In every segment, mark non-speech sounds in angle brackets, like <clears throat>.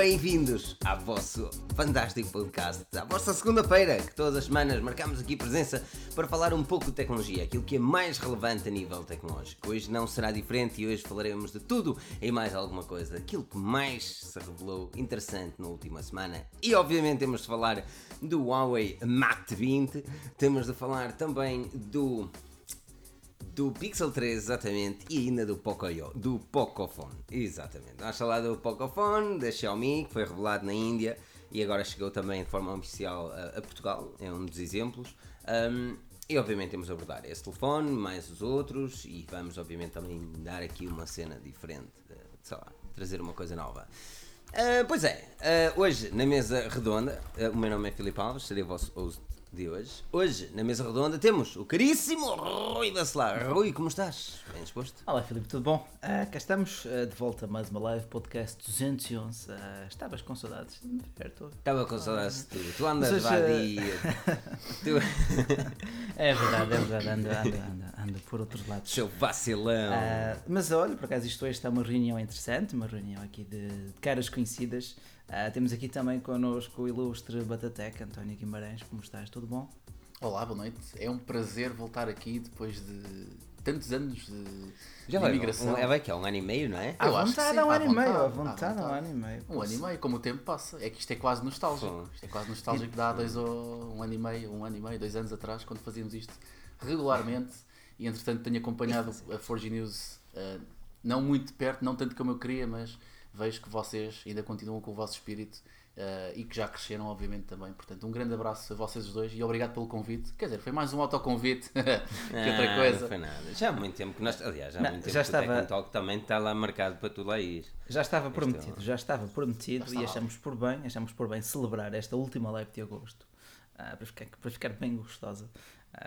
bem-vindos ao vosso fantástico podcast, à vossa segunda-feira, que todas as semanas marcamos aqui presença para falar um pouco de tecnologia, aquilo que é mais relevante a nível tecnológico. Hoje não será diferente e hoje falaremos de tudo e mais alguma coisa, aquilo que mais se revelou interessante na última semana. E obviamente temos de falar do Huawei Mate 20, temos de falar também do do Pixel 3, exatamente, e ainda do Pocoyo, do Pocophone, exatamente. Vamos falar do Pocophone, da Xiaomi, que foi revelado na Índia e agora chegou também de forma oficial a, a Portugal, é um dos exemplos. Um, e obviamente temos a abordar esse telefone, mais os outros, e vamos obviamente também dar aqui uma cena diferente, sei lá, trazer uma coisa nova. Uh, pois é, uh, hoje na mesa redonda, uh, o meu nome é Filipe Alves, serei o vosso host de hoje. Hoje, na mesa redonda, temos o caríssimo Rui Bacelar. Rui, como estás? Bem disposto? Olá, Filipe, tudo bom? Uh, cá estamos uh, de volta a mais uma live podcast 211. Uh, estavas com saudades? Tô... Estava com saudades de tu. Tu andas Mas, vadia. <laughs> tu... é verdade, é verdade. Ando, ando, ando, ando por outros lados. Seu vacilão. mas olha, por acaso isto hoje está uma reunião interessante, uma reunião aqui de, de caras conhecidas. Uh, temos aqui também connosco o ilustre Batatec, António Guimarães. Como estás? Tudo bom? Olá, boa noite. É um prazer voltar aqui depois de tantos anos de, Já de imigração. é vai que é um ano e meio, não é? À vontade há um ano e meio. À vontade há um ano e meio. Um ano e meio, como o tempo passa. É que isto é quase nostálgico. Isto é quase nostálgico de há dois ou um ano e meio, um ano e meio, dois anos atrás, quando fazíamos isto regularmente. E entretanto tenho acompanhado <laughs> a Forge News uh, não muito de perto, não tanto como eu queria, mas vejo que vocês ainda continuam com o vosso espírito uh, e que já cresceram, obviamente, também. Portanto, um grande abraço a vocês os dois e obrigado pelo convite. Quer dizer, foi mais um autoconvite <laughs> que outra coisa. Não foi nada. Já há muito tempo que nós, aliás, já há não, muito tempo já estava... que o Talk também está lá marcado para tu lá ir. Já estava é prometido, já estava prometido já e achamos por bem, achamos por bem celebrar esta última live de agosto. Uh, para, ficar, para ficar bem gostosa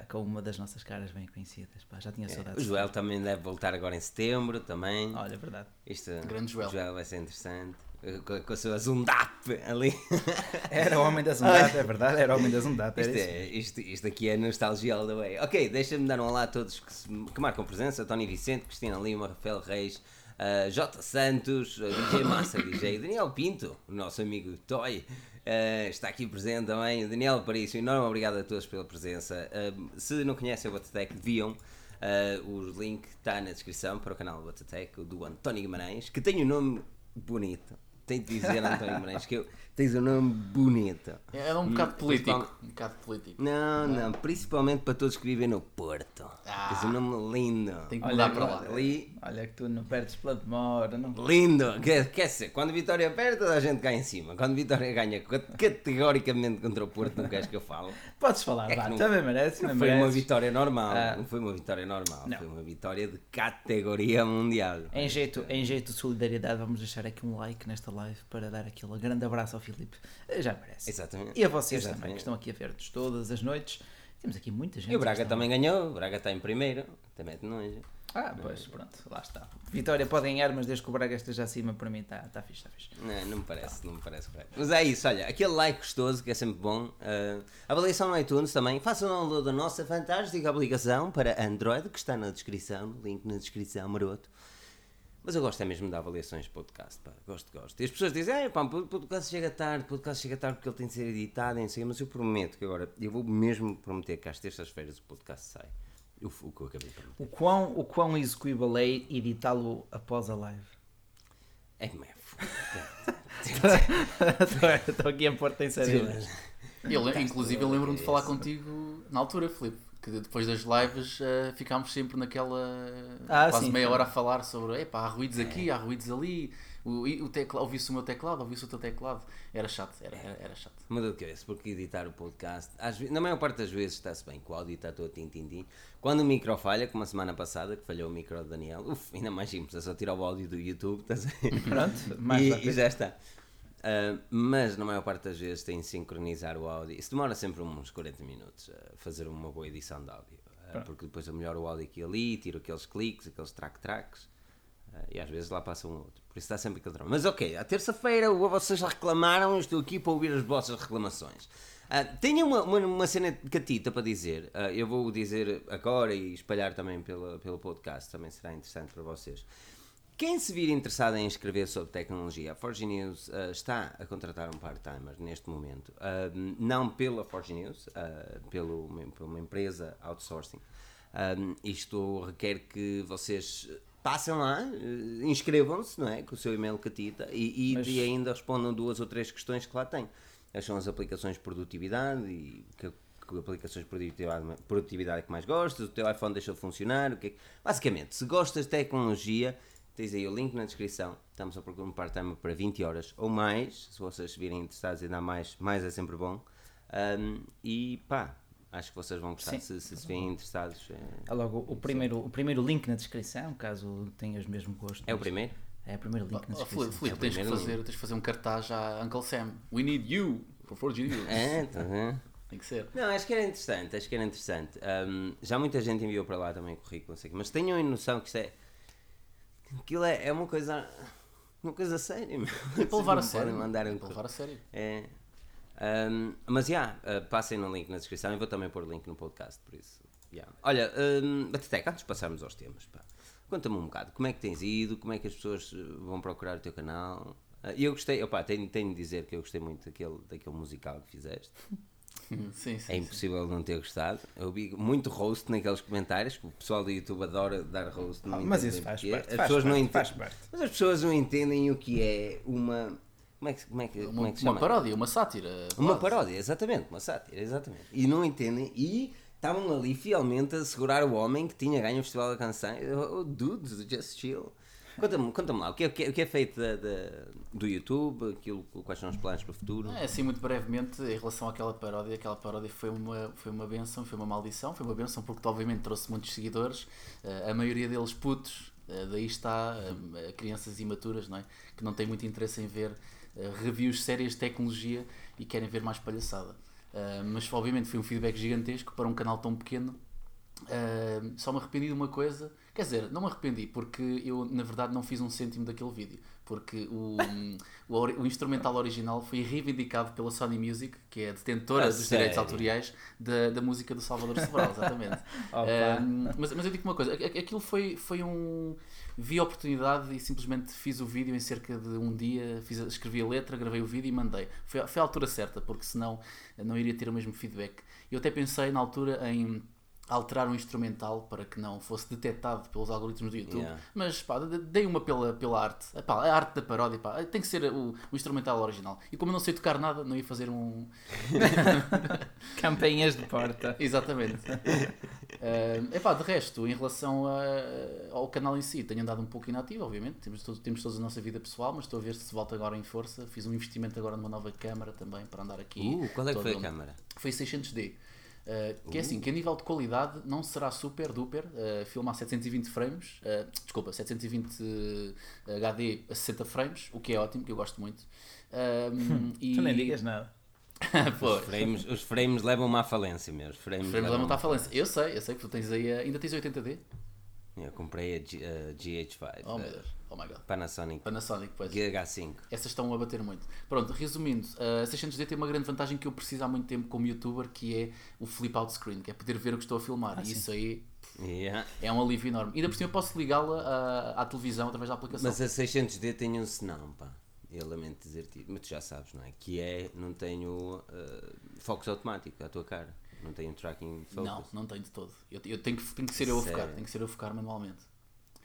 com uma das nossas caras bem conhecidas. Pá, já tinha é, saudades. O Joel também deve voltar agora em setembro também. Olha, é verdade. Isto, Grande Joel. O Joel vai ser interessante. Com, com a sua Zundap ali. <laughs> Era o homem da Zundap, é verdade, era o homem da Zundap. Isto, é, isto, isto aqui é nostalgia all the way. Ok, deixa-me dar um olá a todos que, se, que marcam presença: Tony Vicente, Cristina Lima, Rafael Reis, uh, J. Santos, uh, DJ Massa, DJ Daniel Pinto, o nosso amigo Toy. Uh, está aqui presente também o Daniel Parício. Enorme obrigado a todos pela presença. Uh, se não conhecem o Batatec, deviam. Uh, o link está na descrição para o canal do Batatec, do António Guimarães, que tem um nome bonito. Tenho de dizer, <laughs> António Guimarães, que eu, tens um nome bonito. É, é um bocado político. Um bocado político. Não, não, principalmente para todos que vivem no Porto. Ah, tens um nome lindo. Tem que mudar para lá. Ali, olha que tu não perdes pela demora. Não... Lindo. Quer, quer ser, quando Vitória perde, toda a gente cai em cima. Quando Vitória ganha categoricamente contra o Porto, não queres que eu fale? Podes falar, é não, também merece. Não foi merece. uma vitória normal. Ah. Não foi uma vitória normal. Não. Foi uma vitória de categoria mundial. Em jeito, em jeito de solidariedade, vamos deixar aqui um like nesta live para dar aquele grande abraço ao Filipe. Eh, já merece. Exatamente. E a vocês Exatamente. também, que estão aqui a ver-nos todas as noites. Temos aqui muita gente. E o Braga também ganhou, o Braga está em primeiro, também de longe. Ah, pois, pronto, lá está. Vitória pode ganhar, mas desde que o Braga esteja acima, para mim está tá fixe, está fixe. Não, não me parece, tá. não me parece correto. Mas é isso, olha, aquele like gostoso que é sempre bom. Uh, avaliação no iTunes também. Façam o download da nossa fantástica aplicação para Android, que está na descrição, link na descrição, maroto. Mas eu gosto é mesmo de avaliações de podcast, pá. Gosto, gosto. E as pessoas dizem, ah, pá, o podcast chega tarde, o podcast chega tarde porque ele tem de ser editado, em si, mas eu prometo que agora, eu vou mesmo prometer que às terças-feiras o podcast sai. O, o que eu acabei de prometer. O quão, o quão execuível é editá-lo após a live? É como é. Estou aqui a pôr-te em sério. Eu, inclusive, eu lembro-me de falar contigo na altura, Filipe que depois das lives uh, ficámos sempre naquela ah, quase sim, meia hora a falar sobre epá, há ruídos é. aqui, há ruídos ali, o, o teclado, ouvi-se o meu teclado, ouvi-se o teu teclado. Era chato, era, era, era chato. Uma dor de cabeça, porque editar o podcast, às vezes, na maior parte das vezes está-se bem, com o áudio está todo tim-tim-tim. Quando o micro falha, como a semana passada, que falhou o micro do Daniel, <laughs> uf, ainda mais simples, é só tirar o áudio do YouTube, estás <laughs> Pronto, mais e, e já está. Uh, mas na maior parte das vezes tem de sincronizar o áudio. Isso demora sempre uns 40 minutos a fazer uma boa edição de áudio. Uh, porque depois eu melhoro o áudio aqui e ali, tiro aqueles cliques, aqueles track-tracks. Uh, e às vezes lá passa um outro. Por isso está sempre aquele drama. Mas ok, a terça-feira vocês reclamaram, estou aqui para ouvir as vossas reclamações. Uh, tenho uma, uma, uma, cena catita para dizer. Uh, eu vou dizer agora e espalhar também pela, pelo podcast, também será interessante para vocês. Quem se vir interessado em escrever sobre tecnologia, a Forge News uh, está a contratar um part-timer neste momento. Uh, não pela Forge News, pelo, por uma empresa outsourcing. isto requer que vocês passem lá, inscrevam-se, não é? Com o seu e-mail catita e, e, Mas... e, ainda respondam duas ou três questões que lá têm. Quais são as aplicações de produtividade e que, que aplicações de produtividade, produtividade é que mais gostas, o teu iPhone deixa de funcionar, o que é Basicamente, se gostas de tecnologia Tens aí o link na descrição. Estamos a procurar um part-time para 20 horas ou mais. Se vocês virem interessados, ainda mais, mais é sempre bom. Um, e pá, acho que vocês vão gostar se, se se virem interessados. É, é logo o primeiro, o primeiro link na descrição, caso tenhas mesmo gosto. É o primeiro? É o primeiro link na descrição. Oh, Filipe, é tens, que fazer, tens que fazer um cartaz à Uncle Sam. We need you for 4G News. <laughs> É, tá Tem que ser. Não, acho que era interessante, acho que era interessante. Um, já muita gente enviou para lá também currículo, mas tenham noção que isto é Aquilo é, é uma coisa. Uma coisa séria, meu. É para levar a sério. Mandar um... para levar a sério. É. Um, mas já, yeah, uh, passem no link na descrição e vou também pôr o link no podcast, por isso. Yeah. Olha, um, Bateteca, antes de passarmos aos temas, conta-me um bocado, como é que tens ido, como é que as pessoas vão procurar o teu canal? Uh, eu gostei, opa, tenho, tenho de dizer que eu gostei muito daquele, daquele musical que fizeste. <laughs> Sim, sim, é impossível sim. não ter gostado. Eu vi muito roast naqueles comentários, o pessoal do YouTube adora dar roast. Ah, mas isso faz parte, as faz pessoas parte, não faz parte. Mas as pessoas não entendem o que é uma. Como é que, como é que, uma, como é que se chama? Uma paródia, uma sátira. Uma paródia, exatamente, uma sátira, exatamente. E não entendem. E estavam ali fielmente a segurar o homem que tinha ganho o Festival da Canção. Oh, dudes, just chill. Conta-me conta lá, o que é, o que é, feito da, da, do YouTube, aquilo, quais são os planos para o futuro? É, assim, muito brevemente, em relação àquela paródia, aquela paródia foi uma, foi uma benção, foi uma maldição, foi uma benção porque obviamente trouxe muitos seguidores, uh, a maioria deles putos, uh, daí está, uh, crianças imaturas, não é? que não têm muito interesse em ver reviews sérias de tecnologia e querem ver mais palhaçada. mas obviamente foi um feedback gigantesco para um canal tão pequeno. só me arrependi de uma coisa Quer dizer, não me arrependi, porque eu, na verdade, não fiz um cêntimo daquele vídeo. Porque o, o, o, instrumental original foi reivindicado pela Sony Music, que é a detentora ah, dos sério? direitos autoriais da, da música do Salvador Sobral, exatamente. <laughs> um, mas, mas eu digo uma coisa: aquilo foi, foi um. Vi a oportunidade e simplesmente fiz o vídeo em cerca de um dia, fiz, escrevi a letra, gravei o vídeo e mandei. Foi, foi a altura certa, porque senão não iria ter o mesmo feedback. Eu até pensei na altura em alterar um instrumental para que não fosse detectado pelos algoritmos do YouTube, yeah. mas pá, dei uma pela, pela arte, pá, a arte da paródia, pá, tem que ser o, o, instrumental original. E como eu não sei tocar nada, não ia fazer um. <laughs> Campanhas de porta. <laughs> Exatamente. Uh, epá, de resto, em relação a, ao canal em si, tenho andado um pouco inativo, obviamente, temos, todo, temos toda a nossa vida pessoal, mas estou a ver se volta agora em força. Fiz um investimento agora numa nova câmara também para andar aqui. Uh, qual é que foi a câmara? Foi 600D. Uh, que é assim, que a nível de qualidade não será super duper, uh, filma a 720 frames, uh, desculpa, 720 HD a 60 frames, o que é ótimo, que eu gosto muito. <laughs> Um, e... Tu nem digas nada. <laughs> os, frames, os frames levam-me à falência mesmo. Os frames, frames levam-me à falência. Eu sei, eu sei que tu tens aí, ainda tens 80D? Eu comprei a, G, a GH5. Oh meu Deus, oh my god. Panasonic. Panasonic, pois. GH5. Essas estão a bater muito. Pronto, resumindo, a 600D tem uma grande vantagem que eu preciso há muito tempo como youtuber, que é o flip out screen, que é poder ver o que estou a filmar. Ah, e isso aí yeah. é um alívio enorme. E ainda por cima eu posso ligá-la à, à, televisão através da aplicação. Mas a 600D tem um senão, pá. Eu lamento dizer-te, mas tu já sabes, não é? Que é, não tenho uh, focos automático à tua cara. Não um tracking focus? Não, não tem de todo. Eu, eu tenho, que, tenho que ser eu a focar, tenho que ser eu a focar manualmente.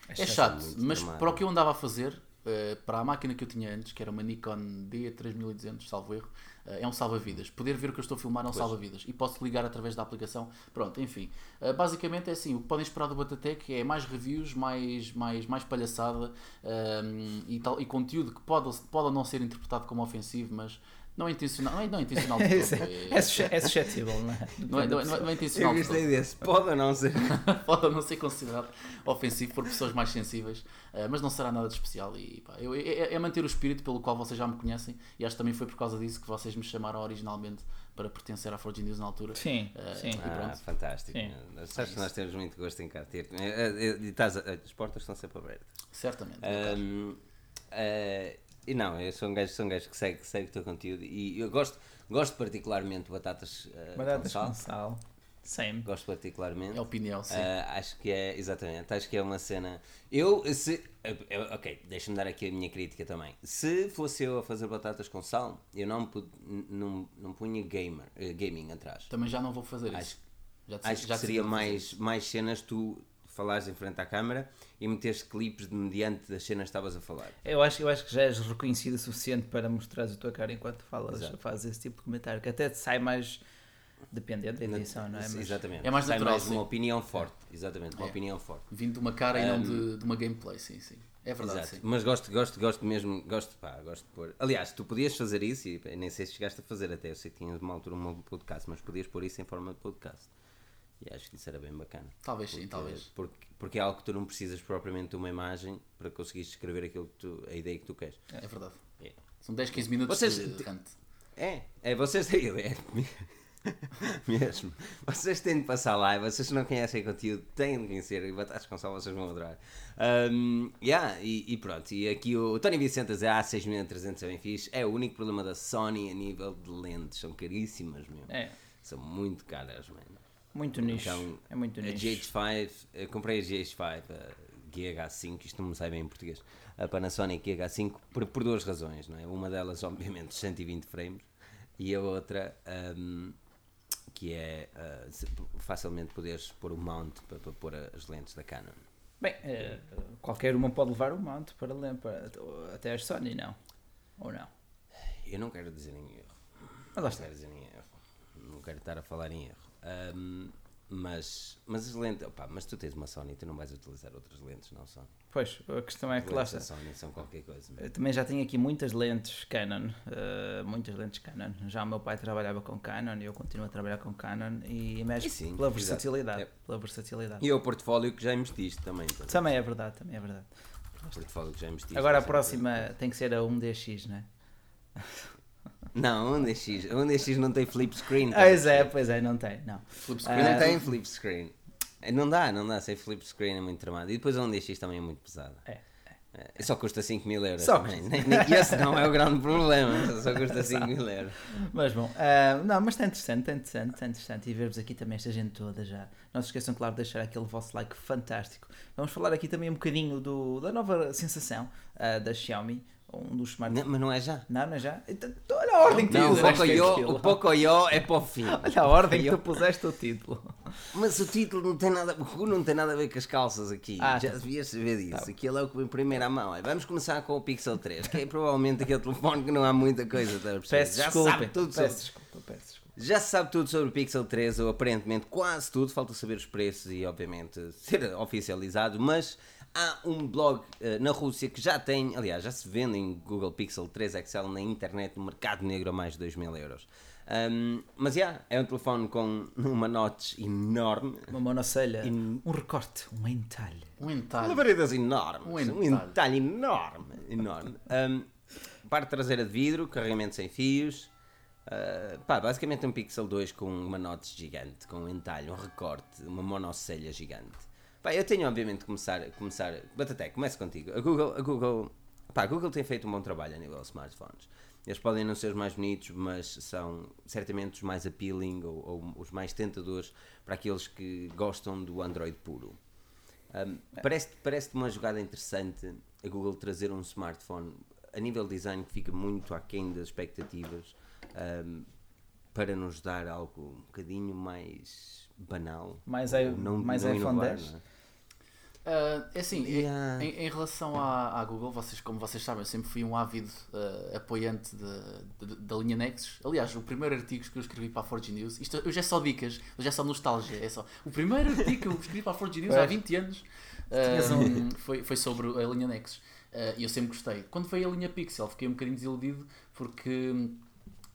É, é chato, mas para o que eu andava a fazer, uh, para a máquina que eu tinha antes, que era uma Nikon D3200, salvo erro, uh, é um salva-vidas. Poder ver o que eu estou a filmar é um salva-vidas. E posso ligar através da aplicação. Pronto, enfim. Uh, basicamente é assim, o que podem esperar do Batatec é mais reviews, mais, mais, mais palhaçada e, tal, e conteúdo que pode, pode ou não ser interpretado como ofensivo, mas não é intencional, não é, não é intencional <laughs> de todo. é, é, é suscetível, não é? Não é, não é, não é intencional. Eu gostei desse. Pode ou não ser. <laughs> Pode ou não ser considerado ofensivo por pessoas mais sensíveis, uh, mas não será nada de especial. E, pá, eu, é, é, manter o espírito pelo qual vocês já me conhecem e acho que também foi por causa disso que vocês me chamaram originalmente para pertencer à Forge News na altura. Sim, uh, sim. Ah, fantástico. Sim. Sabes que nós temos muito gosto em cá ter. E estás, as portas estão sempre abertas. Certamente. Um, uh, e não, eu sou um gajo, sou um gajo que segue, segue o teu conteúdo e eu gosto, gosto particularmente de batatas, uh, batatas com sal. Com sal. Same. Gosto particularmente. É opinião, sim. Ah, acho que é, exatamente, acho que é uma cena. Eu, se. eu- ok, deixa-me dar aqui a minha crítica também. Se fosse eu a fazer batatas com sal, eu não, não, não punha gamer, eh, gaming atrás. Também já não vou fazer Acho- isso. Já, Acho que já seria não fazer mais, mais cenas tu falares em frente à câmara e meteres clipes de mediante das cenas que estavas a falar. Eu acho, eu acho que já és reconhecido o suficiente para mostrares a tua cara enquanto falas, Exato. fazes esse tipo de comentário, que até te sai mais dependente da edição, não é? Mas- Exatamente. É mais Sai natural, mais sim. uma opinião forte. Exatamente, uma É. opinião forte. Vindo de uma cara e não de, de uma gameplay, sim, sim. É verdade, Exato. sim. Mas gosto, gosto, gosto mesmo, gosto, pá, gosto de pôr. Aliás, tu podias fazer isso e nem sei se chegaste a fazer até, eu sei que tinhas uma altura um podcast, mas podias pôr isso em forma de podcast. E acho que isso era bem bacana. Talvez sim, Porque- talvez. Porque, porque é algo que tu não precisas propriamente de uma imagem para conseguires escrever aquilo que tu, a ideia que tu queres. É verdade. É. São 10, 15 minutos Vocês- de rant. É, é, vocês <laughs> têm. É, <laughs> mesmo. Vocês têm de passar lá e vocês não conhecem conteúdo têm de conhecer e batatas com sal vocês vão adorar. Um, yeah, e, e pronto, e aqui o Tony Vicente a dizer ah, 6300 é bem fixe. É o único problema da Sony a nível de lentes, são caríssimas mesmo. É, São muito caras, mano. Muito nicho. Então, é muito A nicho. GH5, eu comprei a GH5, a GH5, isto não me sai bem em português, a Panasonic GH5 por, por duas razões, não é? Uma delas, <laughs> obviamente, 120 frames e a outra um, que é uh, facilmente poderes pôr o mount para, para pôr as lentes da Canon. Bem, eh, qualquer uma pode levar o manto para, para até as Sony, não? Ou não? Eu não quero dizer em erro. Mas lá Não está. quero dizer em erro. Não quero estar a falar em erro. Um, mas, mas as lentes, opá, mas tu tens uma Sony, tu não vais utilizar outras lentes, não são? Pois, a questão é As que lá está. Sony são qualquer coisa. Eu também já tenho aqui muitas lentes Canon, eh, muitas lentes Canon. Já o meu pai trabalhava com Canon e eu continuo a trabalhar com Canon e mexe E sim, pela versatilidade. É. Pela versatilidade. E é o portfólio que já investiste também. então. Também é verdade, também é verdade. O portfólio que já investiste. Agora a próxima tem que ser a 1DX, não é? Não, um DX. Um DX não tem flip screen. Ah, pois é, pois é, não tem, não. Flip Não screen é tem tudo. flip screen. É, Não dá, não dá. Sem flip screen é muito tramado. E depois a um DX também é muito pesado. É. É, Só custa 5 mil euros. Só também. Nem- nem- Esse não é o grande problema. Só custa 5 mil euros. Mas bom, ah, não, mas está interessante, está interessante, está interessante. E ver-vos aqui também esta gente toda já. Não se esqueçam, claro, de deixar aquele vosso like fantástico. Vamos falar aqui também um bocadinho do, da nova sensação ah, da Xiaomi, um dos Não, smartphones. mas não é já. Não, não é já? Então, Olha a ordem que tu Não, o puseste Pocoyo, o Pocoyo é para o fim. <laughs> Olha a ordem que tu puseste o título. Mas o título não tem nada, não tem nada a ver com as calças aqui. Ah, Já tá. devias saber disso. Aquilo é o que vem primeiro à mão. Olha, Vamos começar com o Pixel 3, que é provavelmente aquele telefone que não há muita coisa. perceber? Peço Já desculpa. sabe tudo sobre Peço desculpa, peço desculpa. Já se sabe tudo sobre o Pixel 3, ou aparentemente quase tudo, falta saber os preços e obviamente ser oficializado, mas há um blog eh, na Rússia que já tem, aliás, já se vende em Google Pixel 3 XL na internet no mercado negro a mais de 2 mil euros. Ahm, mas já, é um telefone com uma notch enorme, Uma monocelha, In- um recorte, um entalhe. Um entalhe. Lavaredas enormes, Um um entalhe. entalhe enorme, enorme. Um, parte traseira de vidro, carregamento sem fios. Uh, pá, basicamente um Pixel 2 com uma notch gigante, com um entalhe, um recorte, uma monocelha gigante. Pá, eu tenho obviamente começar, começar Batatec, começo contigo. A Google, a Google, pá, a Google tem feito um bom trabalho a nível de smartphones. Eles podem não ser os mais bonitos, mas são certamente os mais appealing ou, ou os mais tentadores para aqueles que gostam do Android puro. Um, parece, parece uma jogada interessante a Google trazer um smartphone a nível de design que fica muito aquém das expectativas um, para nos dar algo um bocadinho mais banal. Mais ou i- mais iPhone inovar, 10? não é? Ah, é assim, em- Yeah. em, em relação à, à Google, vocês, como vocês sabem, eu sempre fui um ávido ah, apoiante de- de- da linha Nexus. Aliás, o primeiro artigo que eu escrevi para a Forge News, isto hoje é só dicas, hoje é só nostalgia. É só, o primeiro artigo que eu escrevi para a Forge News há Pois. 20 anos um- foi, foi sobre a linha Nexus. E eu sempre gostei. Quando veio a linha Pixel, fiquei um bocadinho desiludido porque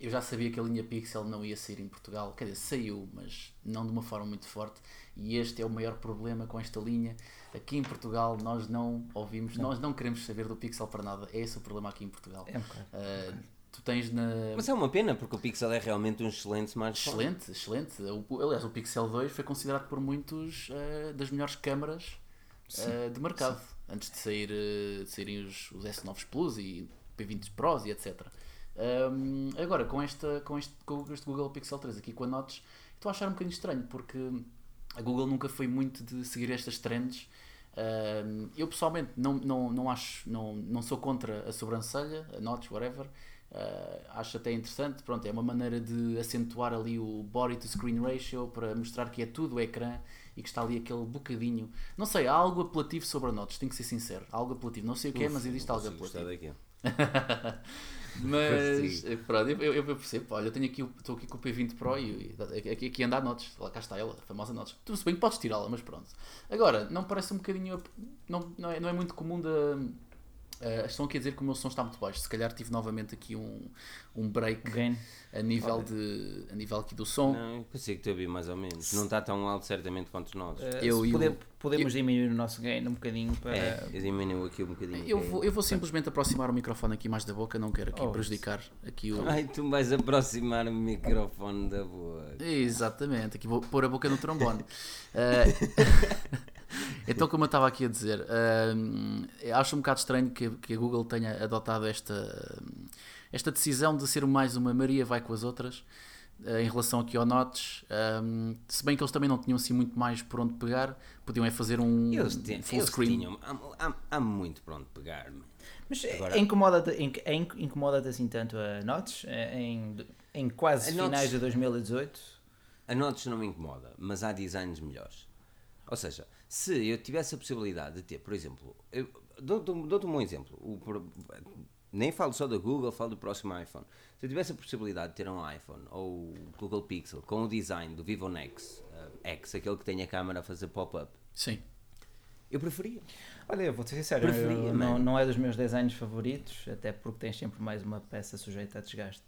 eu já sabia que a linha Pixel não ia sair em Portugal. Quer dizer, saiu, mas não de uma forma muito forte. E este é o maior problema com esta linha. Aqui em Portugal nós não ouvimos, nós não queremos saber do Pixel para nada. É esse o problema aqui em Portugal. É um bocado. Ah, tu tens na. Mas é uma pena porque o Pixel é realmente um excelente smartphone. Excelente, excelente. O- aliás, o Pixel 2 foi considerado por muitos ah, das melhores câmaras ah, de mercado. Antes de, sair, de saírem os, os S9 Plus e P20 Pros e etc. Um, agora, com, esta, com, este, com este Google Pixel 3 aqui com a Notch, estou a achar um bocadinho estranho, porque a Google nunca foi muito de seguir estas trends. Um, eu pessoalmente não, não, não acho, não, não sou contra a sobrancelha, a notch, whatever. Uh, acho até interessante, pronto, é uma maneira de acentuar ali o body to screen ratio para mostrar que é tudo ecrã e que está ali aquele bocadinho. Não sei, há algo apelativo sobre a Notch, tenho que ser sincero. Há algo apelativo, não sei o que é, mas existe algo apelativo. <laughs> mas pronto, eu, eu percebo, olha, eu tenho aqui, estou aqui com o P20 Pro e, e aqui, aqui anda a Notch, lá cá está ela, a famosa Notch. Tudo bem que podes tirá-la, mas pronto. Agora, não parece um bocadinho. Não, não, é, não é muito comum da Uh, estão aqui a dizer que o meu som está muito baixo. Se calhar tive novamente aqui um, um break Gain. a nível, de, a nível aqui do som. Não, que te ouvi mais ou menos. Não está tão alto certamente quanto nós. Uh, eu, eu, podemos eu, diminuir o nosso gain um bocadinho para. É, eu diminuo aqui um bocadinho. Eu vou, eu vou simplesmente aproximar o microfone aqui mais da boca, não quero aqui oh, prejudicar aqui o. Ai, tu vais aproximar o microfone da boca. Exatamente, aqui vou pôr a boca no trombone. uh, <laughs> <laughs> Então, como eu estava aqui a dizer, uh, acho um bocado estranho que, que a Google tenha adotado esta, esta decisão de ser mais uma Maria vai com as outras uh, em relação aqui ao Notes. Um, se bem que eles também não tinham assim muito mais por onde pegar, podiam é fazer um eles full eles screen. Tinham, há, há, há, muito por onde pegar. Mas Agora, incomoda-te incomoda assim tanto a Notes eh, em, em quase finais Notes, de 2018? A Notes não me incomoda, mas há designs melhores. Ou seja, se eu tivesse a possibilidade de ter, por exemplo, dou-te dou um bom exemplo, o, nem falo só da Google, falo do próximo iPhone. Se eu tivesse a possibilidade de ter um iPhone ou Google Pixel com o design do Vivo Nex, uh, X, aquele que tem a câmera a fazer pop-up, sim, eu preferia. Olha, eu vou ser sincero, preferia, eu, não, não é dos meus designs favoritos, até porque tens sempre mais uma peça sujeita a desgaste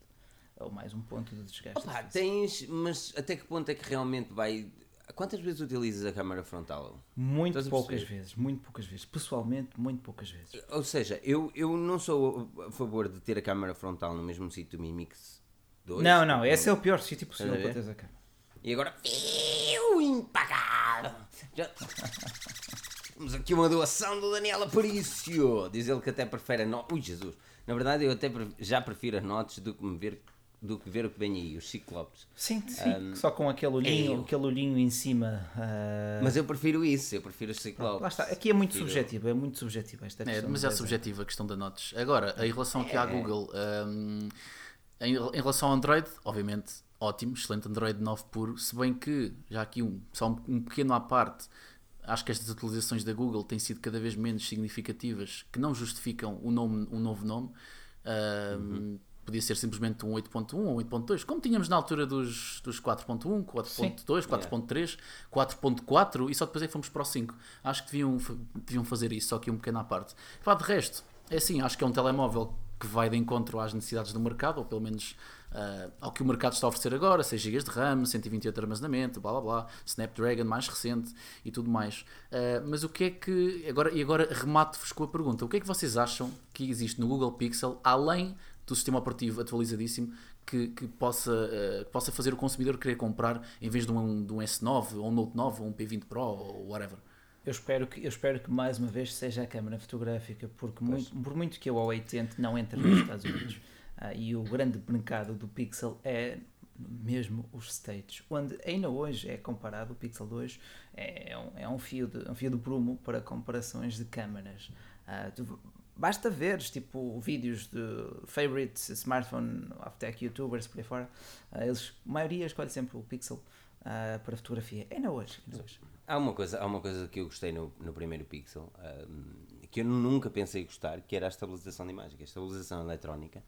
ou mais um ponto de desgaste. Opa, tens, mas até que ponto é que realmente vai Quantas vezes utilizas a câmara frontal? Muito Estás poucas vezes, muito poucas vezes. Pessoalmente, muito poucas vezes. Ou seja, eu, eu não sou a favor de ter a câmara frontal no mesmo sítio do Mi Mix 2. Não, não, esse é o pior sítio possível para ter a câmara. E agora, fiu, impagável. Já... <laughs> Temos aqui uma doação do Daniel Aparício. Diz ele que até prefere a Ui, Jesus. Na verdade, eu até já prefiro as notas do que me ver do que ver o que vem aí, os ciclopes. Sim, sim, um, só com aquele olhinho, é aquele olhinho em cima. Uh... Mas eu prefiro isso, eu prefiro os ciclopes. Lá está, aqui é muito prefiro... subjetivo, é muito subjetivo esta questão. É, mas é subjetiva a questão da notas. Agora, em relação aqui é. à Google, um, em, em, relação ao Android, obviamente, ótimo, excelente Android 9 puro, se bem que, já aqui um, só um, um pequeno à parte, acho que estas atualizações da Google têm sido cada vez menos significativas, que não justificam o nome, um novo nome. Um, uhum podia ser simplesmente um 8.1 ou 8.2, como tínhamos na altura dos, dos 4.1, 4.2, 4.3, 4.4 e só depois é que fomos para o 5. Acho que deviam, deviam fazer isso, só que um pequeno à parte. Pá, de resto, é assim, acho que é um telemóvel que vai de encontro às necessidades do mercado, ou pelo menos uh, ao que o mercado está a oferecer agora, 6 GB de RAM, 128 de armazenamento, blá blá blá, Snapdragon mais recente e tudo mais. Uh, mas o que é que, agora, e agora remato-vos com a pergunta, o que é que vocês acham que existe no Google Pixel, além do sistema operativo atualizadíssimo que, que possa, uh, possa fazer o consumidor querer comprar em vez de um, de um S9 ou um Note 9 ou um P20 Pro ou whatever. Eu espero, que, eu espero que mais uma vez seja a câmara fotográfica, porque muito, por muito que o Huawei tente, não entra nos Estados Unidos. Uh, <coughs> e o grande mercado do Pixel é mesmo os states, onde ainda hoje é comparado, o Pixel 2 é, é um, é um, fio, de, um fio do prumo para comparações de câmaras. Uh, tu, basta ver tipo vídeos de favorite smartphone of tech youtubers por aí fora. Uh, eles a maioria escolhe sempre o pixel uh, para fotografia. Ainda hoje, ainda hoje. Há uma coisa há uma coisa que eu gostei no, no primeiro pixel um, que eu nunca pensei gostar que era a estabilização de imagem a estabilização eletrónica.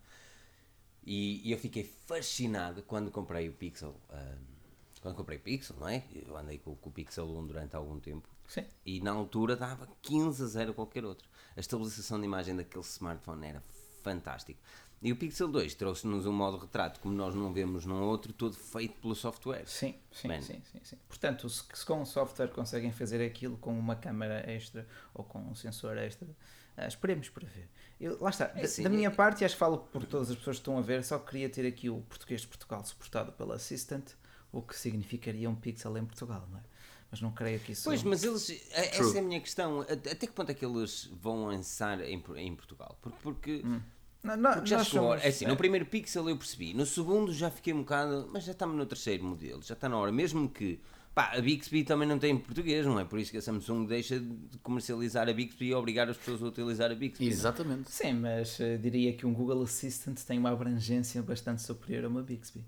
E, e, eu fiquei fascinado quando comprei o pixel um, quando comprei o pixel não é? Eu andei com, com o pixel 1 durante algum tempo Sim. E na altura dava 15 a 0 qualquer outro. A estabilização de imagem daquele smartphone era fantástico. E o Pixel 2 trouxe-nos um modo retrato como nós não vemos num outro, todo feito pelo software. Sim, sim, sim, sim, sim, Portanto, se, se, com um software conseguem fazer aquilo com uma câmera extra ou com um sensor extra, uh, esperemos para ver. Eu, lá está, é assim, da, minha é... parte, e acho que falo por todas as pessoas que estão a ver, só queria ter aqui o português de Portugal suportado pela Assistant, o que significaria um Pixel em Portugal, não é? Mas não creio que isso. Pois, mas eles. Essa é a minha questão. Até que ponto é que eles vão lançar em, em Portugal? Porque. porque hum. Não, não, Porque já chegou a hora. somos- É assim, é. no primeiro pixel eu percebi, no segundo já fiquei um bocado. Mas já estamos no terceiro modelo, já está na hora. Mesmo que. Pá, a Bixby também não tem em português, não é? Por isso que a Samsung deixa de comercializar a Bixby e obrigar as pessoas a utilizar a Bixby. não é? Exatamente. Sim, mas eh, diria que um Google Assistant tem uma abrangência bastante superior a uma Bixby.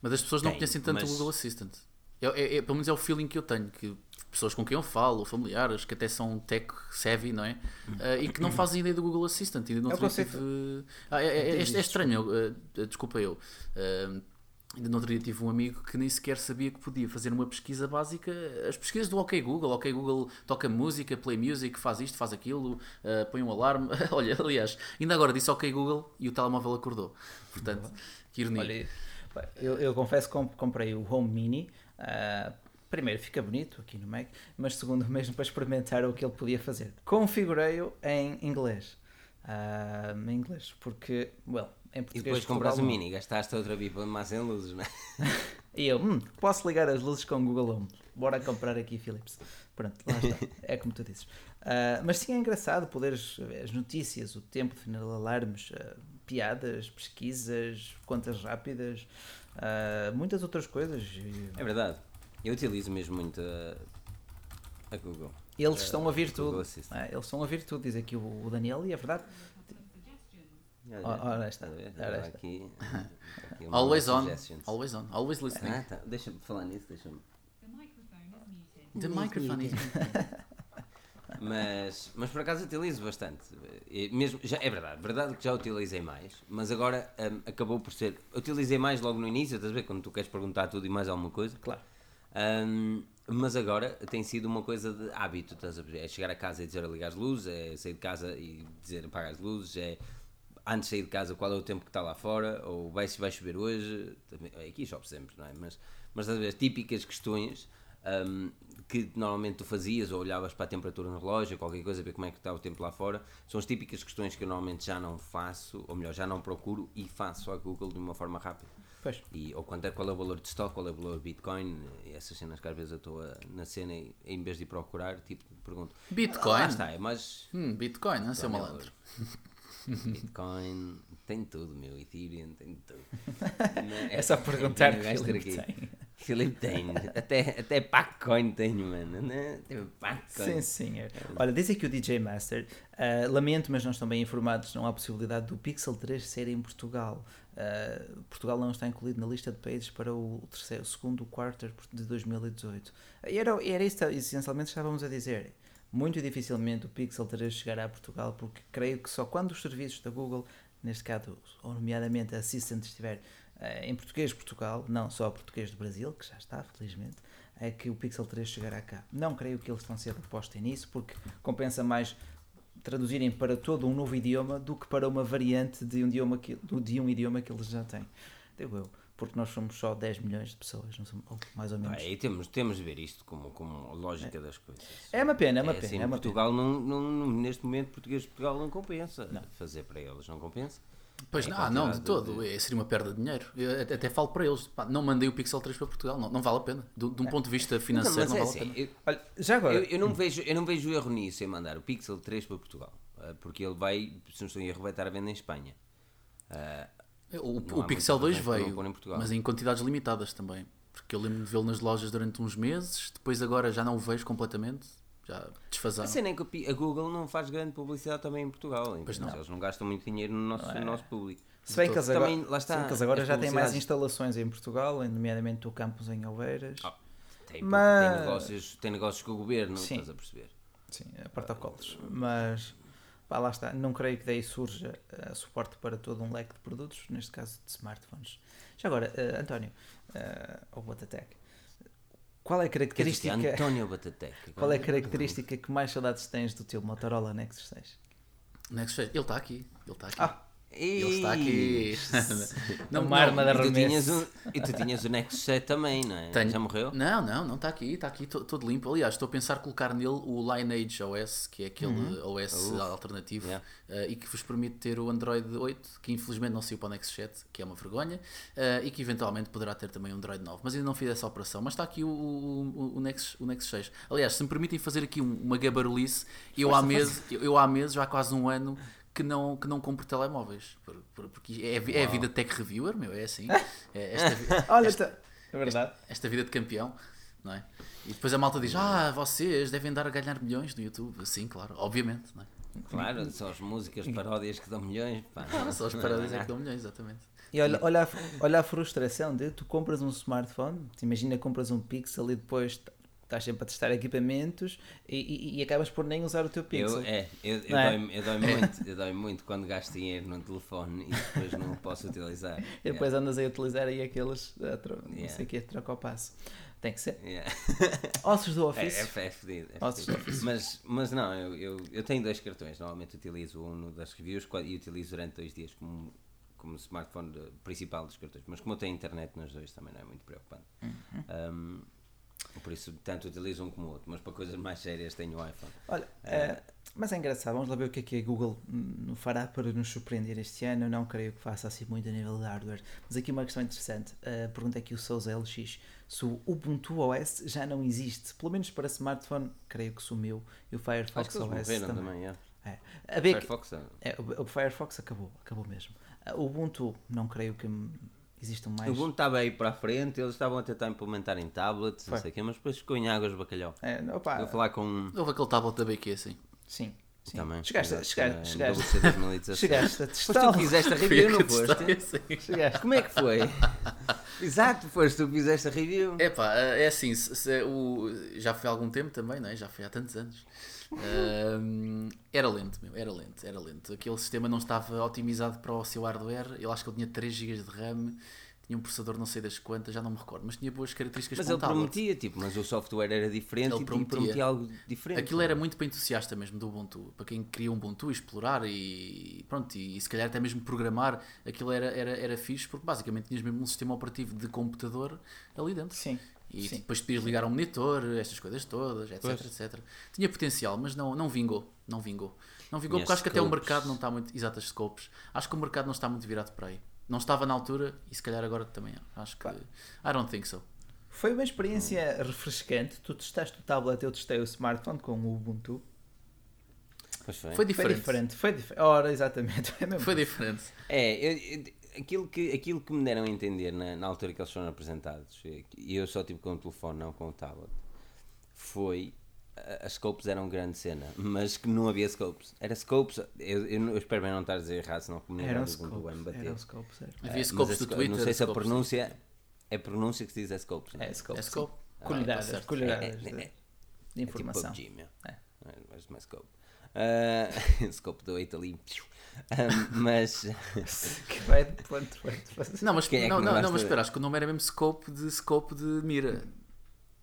Mas as pessoas não Tem, conhecem tanto mas- o Google Assistant. É, é- pelo menos é o feeling que eu tenho, que pessoas com quem eu falo, familiares, que até são tech savvy, não é? Ah, e que não fazem ideia do Google Assistant. Ainda não É tive- conceito- Ah, é, é- é- é estranho, eu, ah, desculpa eu. Ah, Ainda no outro dia tive um amigo que nem sequer sabia que podia fazer uma pesquisa básica. As pesquisas do OK Google. OK Google toca música, play music, faz isto, faz aquilo, ah, põe um alarme. <laughs> Olha, aliás, ainda agora disse OK Google e o telemóvel acordou. Portanto, que ironia. Olha, eu, eu confesso que comp- comprei o Home Mini. Ah, primeiro, fica bonito aqui no Mac, mas segundo, <laughs> mesmo para experimentar o que ele podia fazer. Configurei-o em inglês. Ah, em inglês, porque, well, em E português. depois de compras o Portugal, Mini, gastaste outra bipa mais em luzes, não é? <laughs> E eu, hum, posso ligar as luzes com o Google Home. Bora comprar aqui Philips. Pronto, lá está. <laughs> É como tu dizes. Ah, mas sim é engraçado poderes ver as notícias, o tempo de final alarmes, ah, piadas, pesquisas, contas rápidas, ah, muitas outras coisas. E É verdade. Eu utilizo mesmo muito a, a Google. Eles estão a ouvir Google tudo. Ah, eles estão a ouvir tudo, diz aqui o, o Daniel, e é verdade. Olha, Ora, ora está, estás a ver? ora está. aqui, <laughs> aqui Always on. Always on. Always listening. Ah, tá. Deixa-me falar nisso, deixa-me. The microphone is <laughs> Mas, mas por acaso utilizo bastante. E mesmo, já, é verdade, verdade que já utilizei mais, mas agora hum, acabou por ser. Utilizei mais logo no início, estás a ver? Quando tu queres perguntar tudo e mais alguma coisa. Claro. Hum, mas agora tem sido uma coisa de hábito, estás a ver? É chegar a casa e dizer a ligar as luzes, é sair de casa e dizer apagar as luzes, é antes de sair de casa qual é o tempo que está lá fora, ou vai se vai chover hoje, também, é, aqui chove sempre, não é? Mas, mas estás a ver, as típicas questões hum, que normalmente tu fazias, ou olhavas para a temperatura no relógio, qualquer coisa, ver como é que está o tempo lá fora, são as típicas questões que eu normalmente já não faço, ou melhor, já não procuro e faço à Google de uma forma rápida. Pois. E, ou quanto é, qual é o valor de stock, qual é o valor de Bitcoin, e essas cenas que às vezes eu estou a- na cena e em vez de ir procurar, tipo, pergunto. Bitcoin? Lá está, é mas Hum, Bitcoin, não o Daniel, malandro. Bitcoin tem tudo, meu, Ethereum tem tudo. <laughs> É só perguntar que Filipe aqui. tem. Filipe tem, até, até Paccoin tenho, mano. né? Tem Sim, senhor. Olha, diz aqui o DJ Master. ah, lamento, mas não estão bem informados. Não há possibilidade do Pixel 3 ser em Portugal. Ah, Portugal não está incluído na lista de países para o terceiro, o segundo quarter de 2018. E era, era isso que essencialmente estávamos a dizer. Muito dificilmente o Pixel 3 chegará a Portugal, porque creio que só quando os serviços da Google, neste caso, ou nomeadamente a Assistant, estiver em português de Portugal, não só português do Brasil, que já está, felizmente, é que o Pixel 3 chegará cá. Não creio que eles tão cedo apostem nisso, porque compensa mais traduzirem para todo um novo idioma do que para uma variante de um idioma que, de um idioma que eles já têm. Digo eu, porque nós somos só 10 milhões de pessoas, não somos, mais ou menos. Ah, e temos, temos de ver isto como, como a lógica das coisas. É uma pena, é uma assim, pena. É uma pena. Portugal não, não, não- neste momento, português de Portugal não compensa. Fazer para eles não compensa. Pois não, não, de todo. É, seria uma perda de dinheiro. Eu até, falo para eles. pá, não mandei o Pixel 3 para Portugal. Não, não vale a pena. De, de um ponto de vista financeiro, mas não, é vale assim, a pena. eu, Olha, já agora, eu, eu não vejo, eu não vejo erro nisso em mandar o Pixel 3 para Portugal. ah, Porque ele vai, se não estou em erro, vai estar à venda em Espanha. Ah, O, Não o Pixel muitas 2 razões para não veio, mas em quantidades limitadas também. Porque eu lembro de vê-lo nas lojas durante uns meses, depois agora já não o vejo completamente, já A desfasaram. cena é que a a Google não faz grande publicidade também em Portugal. Pois não. Eles não gastam muito dinheiro no nosso, no nosso público. se bem que eles agora, Também, lá está, se bem que eles agora já têm mais instalações em Portugal, nomeadamente o campus em Oeiras. Ah, Tem, Mas- tem, negócios, tem negócios com o governo, Sim. estás a perceber? Sim, a protocolos. Mas pá, lá está. Não creio que daí surja eh, suporte para todo um leque de produtos, neste caso de smartphones. Já agora, eh, António, uh, ou Botatec, qual é a dizer, característica, António Batatec. qual é a característica que mais saudades tens do teu Motorola Nexus 6? Nexus 6, ele está aqui, ele está aqui. Ah, Ele está aqui. <laughs> Uma arma de e arremesso. tinhas um, e tu <laughs> tinhas o Nexus 7 também, não é? Tenho. Já morreu? Não, não, não está aqui, está aqui to- todo limpo. Aliás, estou a pensar colocar nele o Lineage OS, que é aquele OS Uf. alternativo Yeah. eh, e que vos permite ter o Android 8, que infelizmente não saiu para o Nexus 7, que é uma vergonha, eh, e que eventualmente poderá ter também um Android 9. Mas ainda não fiz essa operação. Mas está aqui o, o, o, Nexus, o Nexus 6. Aliás, se me permitem fazer aqui um- uma gabarulice, eu há, meses, eu, eu há meses, já há quase um ano, que não, que não compre telemóveis. Por- por- porque é, é a vida de tech reviewer, meu, é assim. <laughs> É esta, Olha, tá- é verdade. esta vida de campeão, não é? E depois a malta diz: Ah, vocês devem dar a ganhar milhões no YouTube. Sim, claro, obviamente, não é? Claro, são as músicas <laughs> paródias que dão milhões. Pá. Claro, só as paradas é que dão milhões, exatamente. E olha, olha, a, olha a frustração de tu compras um smartphone, te imagina compras um Pixel e depois estás sempre a testar equipamentos e, e- e acabas por nem usar o teu Pixel. Eu, é, eu, eu é? dói-me eu dói-me <laughs> muito, eu dói-me muito quando gasto dinheiro no telefone e depois não o posso utilizar. E depois andas aí a utilizar aí aqueles, tro- não Yeah. sei o que, troca o passo. Tem que ser. Yeah. <laughs> Ossos do É, Office. é, é fedido. é Ossos do Office. Mas, mas não, eu, eu, eu tenho dois cartões. Normalmente utilizo um das reviews e utilizo durante dois dias como, como smartphone principal dos cartões. Mas como eu tenho internet nos dois também não é muito preocupante. Uhum. Um, por isso, tanto utilizo um como o outro. Mas para coisas mais sérias tenho o iPhone. Olha, eh, mas é engraçado, vamos lá ver o que é que a Google hum, fará para nos surpreender este ano. Eu não creio que faça assim muito a nível de hardware. Mas aqui uma questão interessante. A pergunta é que o Souza LX, se o Ubuntu OS já não existe, pelo menos para smartphone, creio que sumiu. E o Firefox OS também. também. é. É. A Firefox, é. é, o Firefox acabou, acabou mesmo. O Ubuntu, não creio que existam mais. O Ubuntu estava aí para a frente, eles estavam a tentar implementar em tablets, não Foi. sei o quê, mas depois ficou em águas de bacalhau. É, opa, Vou falar com. Houve aquele tablet da BQ, assim. sim, sim. Também. Chegaste, a- chegaste, chegaste, WC 2017. <laughs> chegaste a Foste tu testá-lo. que fizeste a review, não foste? Assim. Chegaste. Como é que foi? <laughs> Exato, foste tu que fizeste a review. É pá, é assim, se- se o, já foi há algum tempo também, não é? Já foi há tantos anos. Ahm, era lento, meu, era lento, era lento. Aquele sistema não estava otimizado para o seu hardware. Eu acho que ele tinha 3 GB de RAM, tinha um processador não sei das quantas, já não me recordo, mas tinha boas características Mas um ele tablet. prometia, tipo, mas o software era diferente Ele e prometia. prometia. algo diferente. Aquilo era muito para entusiasta mesmo do Ubuntu, para quem queria um Ubuntu explorar e pronto, e, se calhar até mesmo programar, aquilo era, era, era fixe porque basicamente tinhas mesmo um sistema operativo de computador ali dentro. Sim. E Sim. depois podias ligar um monitor, estas coisas todas, etc, Pois. etc. Tinha potencial, mas não, não vingou. Não vingou. Não vingou porque acho que até o mercado não está muito. Exato, as scopes. Acho que o mercado não está muito virado para aí. Não estava na altura e se calhar agora também. Acho que. I don't think so. Foi uma experiência refrescante. Tu testaste o tablet, eu testei o smartphone com o Ubuntu. Pois foi. Foi Foi diferente. diferente, foi diferente. Ora, exatamente. <laughs> É mesmo. Foi diferente. É, eu- eu- aquilo, que, aquilo que me deram a entender na, na altura que eles foram apresentados, e eu só tive com o telefone, não com o tablet, foi. As scopes eram grande cena, <laughs> mas que não havia scopes. Era scopes, eu, eu, eu espero bem não estar a dizer errado, senão a comunidade Eram do Ubuntu vai me scopes. bater. Eram scopes, era. Havia Eh, mas scopes do Twitter. Não sei se a pronúncia é pronúncia que se diz é scopes. É scopes. É scope. Ah, tá certo. colheradas É, é, de, é, de É tipo informação. PUBG, meu. É. É, mas mais scope. Ah, scope do 8 ali. Ah, mas. <laughs> que vai de ponto, vai de ponto. Não, mas, Quem é que não, não não, não, mas espera, acho que o nome era mesmo scope de scope de mira.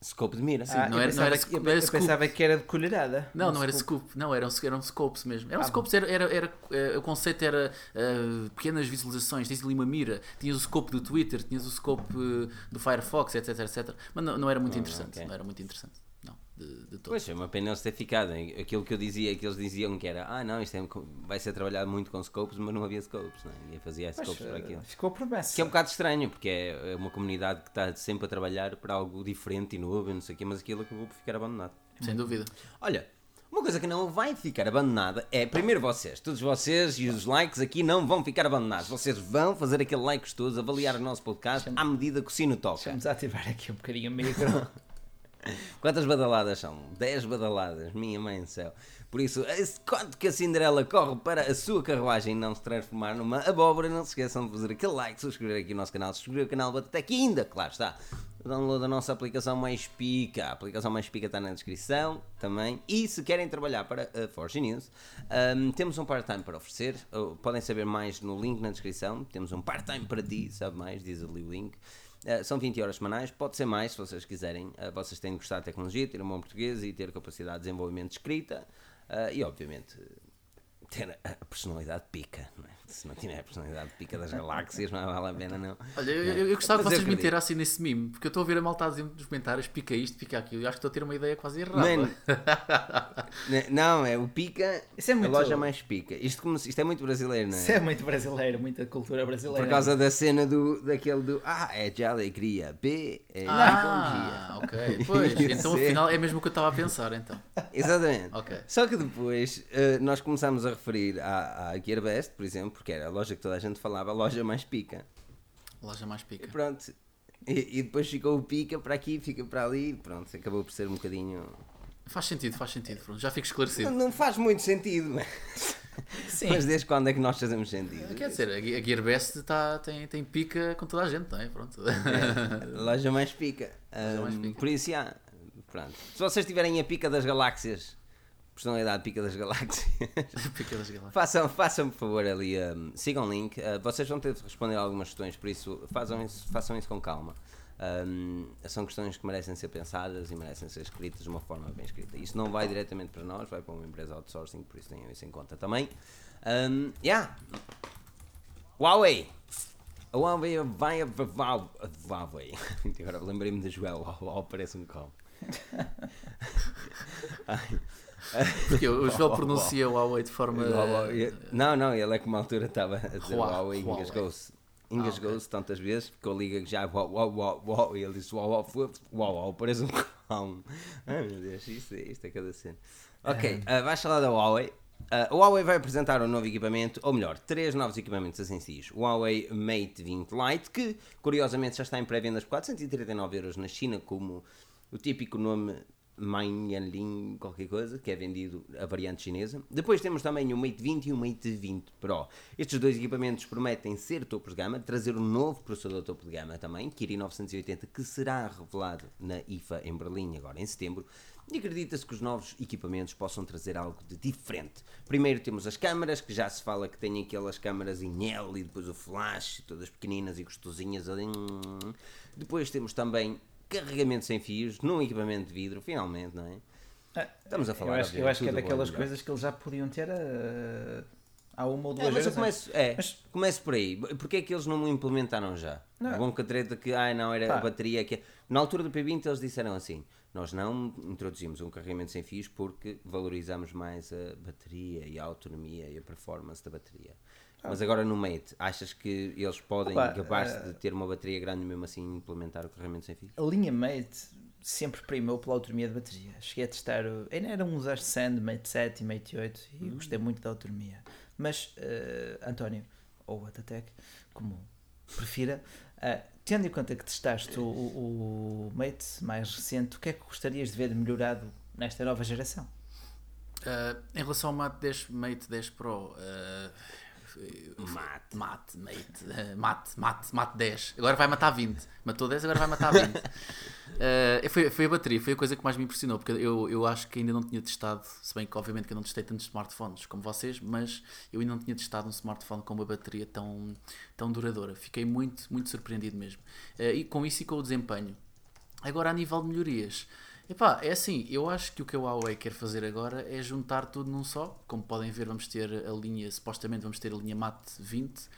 Scope de mira. Ah, não eu era- não era pensava sc- que- eu, não era eu pensava que era de colherada. Não, Um não era scoop. scoop, não, eram, eram scopes mesmo. Eram Ah, scopes, era, era, era, eh, o conceito era eh, pequenas visualizações, tens ali uma mira, tinhas o scope do Twitter, tinhas o scope eh, do Firefox, etc, etc. Mas não, não era muito Ah, interessante, ok. não era muito interessante, de, de todo. Pois é, uma pena eles ter ficado. Aquilo que eu dizia, que eles diziam que era, ah não, isto é- vai ser trabalhado muito com scopes, mas não havia scopes, não é? Ninguém fazia Mas, scopes para aquilo. Ficou a promessa. Que é um bocado estranho, porque é é uma comunidade que está sempre a trabalhar para algo diferente e novo, e não sei o quê, mas aquilo acabou por ficar abandonado. Sem dúvida. Olha, uma coisa que não vai ficar abandonada é, primeiro vocês, todos vocês e os likes aqui não vão ficar abandonados. Vocês vão fazer aquele like gostoso, avaliar o nosso podcast à medida que o sino toca. Vamos ativar aqui um bocadinho o micro. <laughs> Quantas badaladas são? 10 badaladas, minha mãe do céu. Por isso, quanto que a Cinderela corre para a sua carruagem não se transformar numa abóbora, não se esqueçam de fazer aquele like, subscrever aqui o nosso canal, subscrever o canal Batatec e ainda, claro está, download da nossa aplicação Mais Pica. A aplicação Mais Pica está na descrição também. E se querem trabalhar para a Forge News, hum, temos um part-time para oferecer. Oh, Podem saber mais no link na descrição. Temos um part-time para ti, sabe mais? Diz ali o link. Uh, são 20 horas semanais, pode ser mais se vocês quiserem. Uh, vocês têm de gostar de tecnologia, ter um bom português e ter capacidade de desenvolvimento de escrita uh, e, obviamente, ter a personalidade pica. Não é? Se não tiver a personalidade pica das galáxias, não vale a pena, não. Olha, eu, eu, eu gostava Mas que eu vocês me inteirassem nesse meme, porque eu estou a ver a malta a dizer nos comentários, pica isto, pica aquilo, e acho que estou a ter uma ideia quase errada. Mano, <laughs> ne- não, é o pica, Isso é muito- a loja mais pica. Isto, como isto é muito brasileiro, não é? Isso é muito brasileiro, muita cultura brasileira. Por causa da cena do, daquele do A é de alegria, B é de Ah, ok. <laughs> Pois, Isso então é. afinal é mesmo o que eu estava a pensar, então. Exatamente. Ok. Só que depois eh, nós começámos a referir à, à Gearbest, por exemplo, porque era a loja que toda a gente falava, a loja mais pica. Loja mais pica. E pronto. E, e depois ficou o pica para aqui, fica para ali, pronto, acabou por ser um bocadinho. Faz sentido, faz sentido. Pronto, já fico esclarecido. Não, não faz muito sentido, mas, <laughs> Sim. mas desde quando é que nós fazemos sentido? Quer dizer, a Ge- a Gearbest tá, tem, tem pica com toda a gente, não é? Pronto. Loja mais pica. <laughs> Loja mais Ahm, pica. Por isso, já. Pronto. Se vocês tiverem a pica das galáxias, personalidade pica das galáxias, <laughs> pica das galáxias. façam, façam por favor ali, ahm, sigam o link. Ah, vocês vão ter de responder algumas questões, por isso façam isso, façam isso com calma. Ahm, são questões que merecem ser pensadas e merecem ser escritas de uma forma bem escrita. Isso não vai diretamente para nós, vai para uma empresa outsourcing, por isso tenham isso em conta também. Um, yeah. Huawei! A Huawei vai a Huawei. <laughs> Agora lembrei-me de Joel, Uau, parece um cão. Porque o Joel <laughs> pronuncia o Huawei de forma. Huawei. Não, não, ele é que uma altura estava a dizer Huawei. Huawei e Huawei. engasgou-se. Ah, Engasgou-se tantas vezes, ficou liga já uau, uau, uau, uau, e ele disse uau, uau, uau, uau, parece um cão. Ai meu Deus, isto, é- isto é cada cena. Ok, uh, vais falar da Huawei. Uh, a Huawei vai apresentar um novo equipamento, ou melhor, três novos equipamentos assim se diz. O Huawei Mate 20 Lite, que curiosamente já está em pré-vendas por 439 euros na China, como o típico nome Manyanlin qualquer coisa, que é vendido a variante chinesa. Depois temos também o Mate 20 e o Mate 20 Pro. Estes dois equipamentos prometem ser topo de gama, trazer um novo processador topo de gama também, Kirin 980, que será revelado na IFA em Berlim agora em setembro. E acredita-se que os novos equipamentos possam trazer algo de diferente. Primeiro temos as câmaras, que já se fala que têm aquelas câmaras em L e depois o flash, todas pequeninas e gostosinhas. Depois temos também carregamento sem fios num equipamento de vidro, finalmente, não é? Ah, Estamos a falar Eu acho, eu acho que é bom daquelas melhor. coisas que eles já podiam ter ah, há uma ou duas É, mas eu gerações. começo, é, Mas- começo por aí. Porquê é que eles não implementaram já? Não. Bom que a treta que, ai não, era Pá. a bateria que... Na altura do P20 eles disseram assim, nós não introduzimos um carregamento sem fios porque valorizamos mais a bateria e a autonomia e a performance da bateria. Mas agora no Mate, achas que eles podem gabar-se eh, de ter uma bateria grande e mesmo assim implementar o carregamento sem fios? A linha Mate sempre primou pela autonomia de bateria. Cheguei a testar, o- ainda eram uns Sand, Mate 7 e Mate 8 e Hum. gostei muito da autonomia. Mas, eh, António, ou Atatec, como prefira, eh, tendo em conta que testaste o, o, o Mate mais recente, o que é que gostarias de ver melhorado nesta nova geração? Ah, em relação ao Mate 10, Mate 10 Pro. ah, Mate. Mate, Mate, ah, Mate, Mate, Mate 10. Agora vai matar 20. Matou 10, agora vai matar 20. Ah, <laughs> foi, foi a bateria, foi a coisa que mais me impressionou, porque eu, eu acho que ainda não tinha testado, se bem que obviamente que eu não testei tantos smartphones como vocês, mas eu ainda não tinha testado um smartphone com uma bateria tão, tão duradoura. Fiquei muito, muito surpreendido mesmo. Ah, e com isso e com o desempenho. Agora, a nível de melhorias, epá, é assim, eu acho que o que a Huawei quer fazer agora é juntar tudo num só. Como podem ver, vamos ter a linha, supostamente vamos ter a linha Mate 20,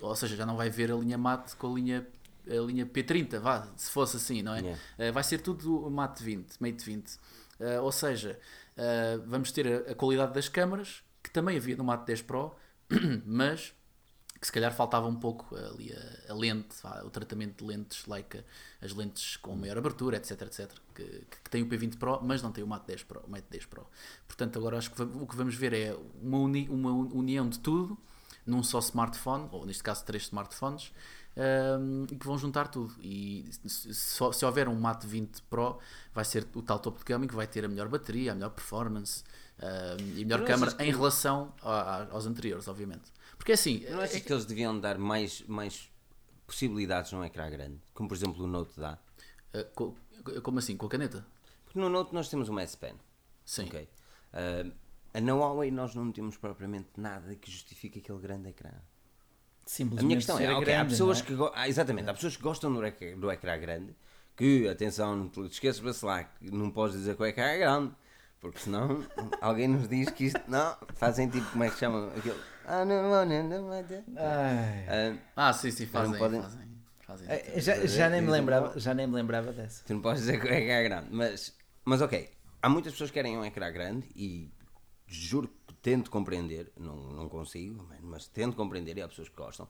ou seja, já não vai ver a linha Mate com a linha, a linha P30, vá, se fosse assim, não é? Yeah. Eh, vai ser tudo Mate 20, Mate 20. Eh, ou seja, eh, vamos ter a, a qualidade das câmaras, que também havia no Mate 10 Pro, <clears throat> mas que se calhar faltava um pouco ali a, a lente, o tratamento de lentes, like as lentes com maior abertura, etc, etc, que, que tem o P20 Pro, mas não tem o Mate 10 Pro, o Mate 10 Pro. Portanto, agora acho que o que vamos ver é uma, uni- uma união de tudo num só smartphone, ou neste caso três smartphones, um, e que vão juntar tudo. E se, se- houver um Mate 20 Pro, vai ser o tal topo de gama que vai ter a melhor bateria, a melhor performance um, e a melhor câmera que- em relação a- a- aos anteriores, obviamente. Porque assim, Não achas que eles deviam dar mais, mais possibilidades num ecrã grande? Como por exemplo o Note dá? eh, co- como assim? Com a caneta? Porque no Note nós temos uma S Pen. Sim. Ok. Ah, na Huawei nós não temos propriamente nada que justifique aquele grande ecrã. A Simplesmente minha questão é, ser ok, grande, há pessoas é? que ah, exatamente, há pessoas que gostam do ecrã, do ecrã grande, que, atenção, não te esqueças lá, que não podes dizer que o ecrã é grande, porque senão <laughs> alguém nos diz que isto, não, fazem tipo, como é que chamam aquilo? Ah. Ai. Ah, Ah, sim, sim, Mas não fazem. podem- fazem, fazem. Eh, Já, já nem me lembrava, já nem me lembrava dessa. Tu não podes dizer que é grande, mas, mas ok, há muitas pessoas que querem um ecrã grande e juro que tento compreender, não, não consigo, mas- tento compreender e há pessoas que gostam.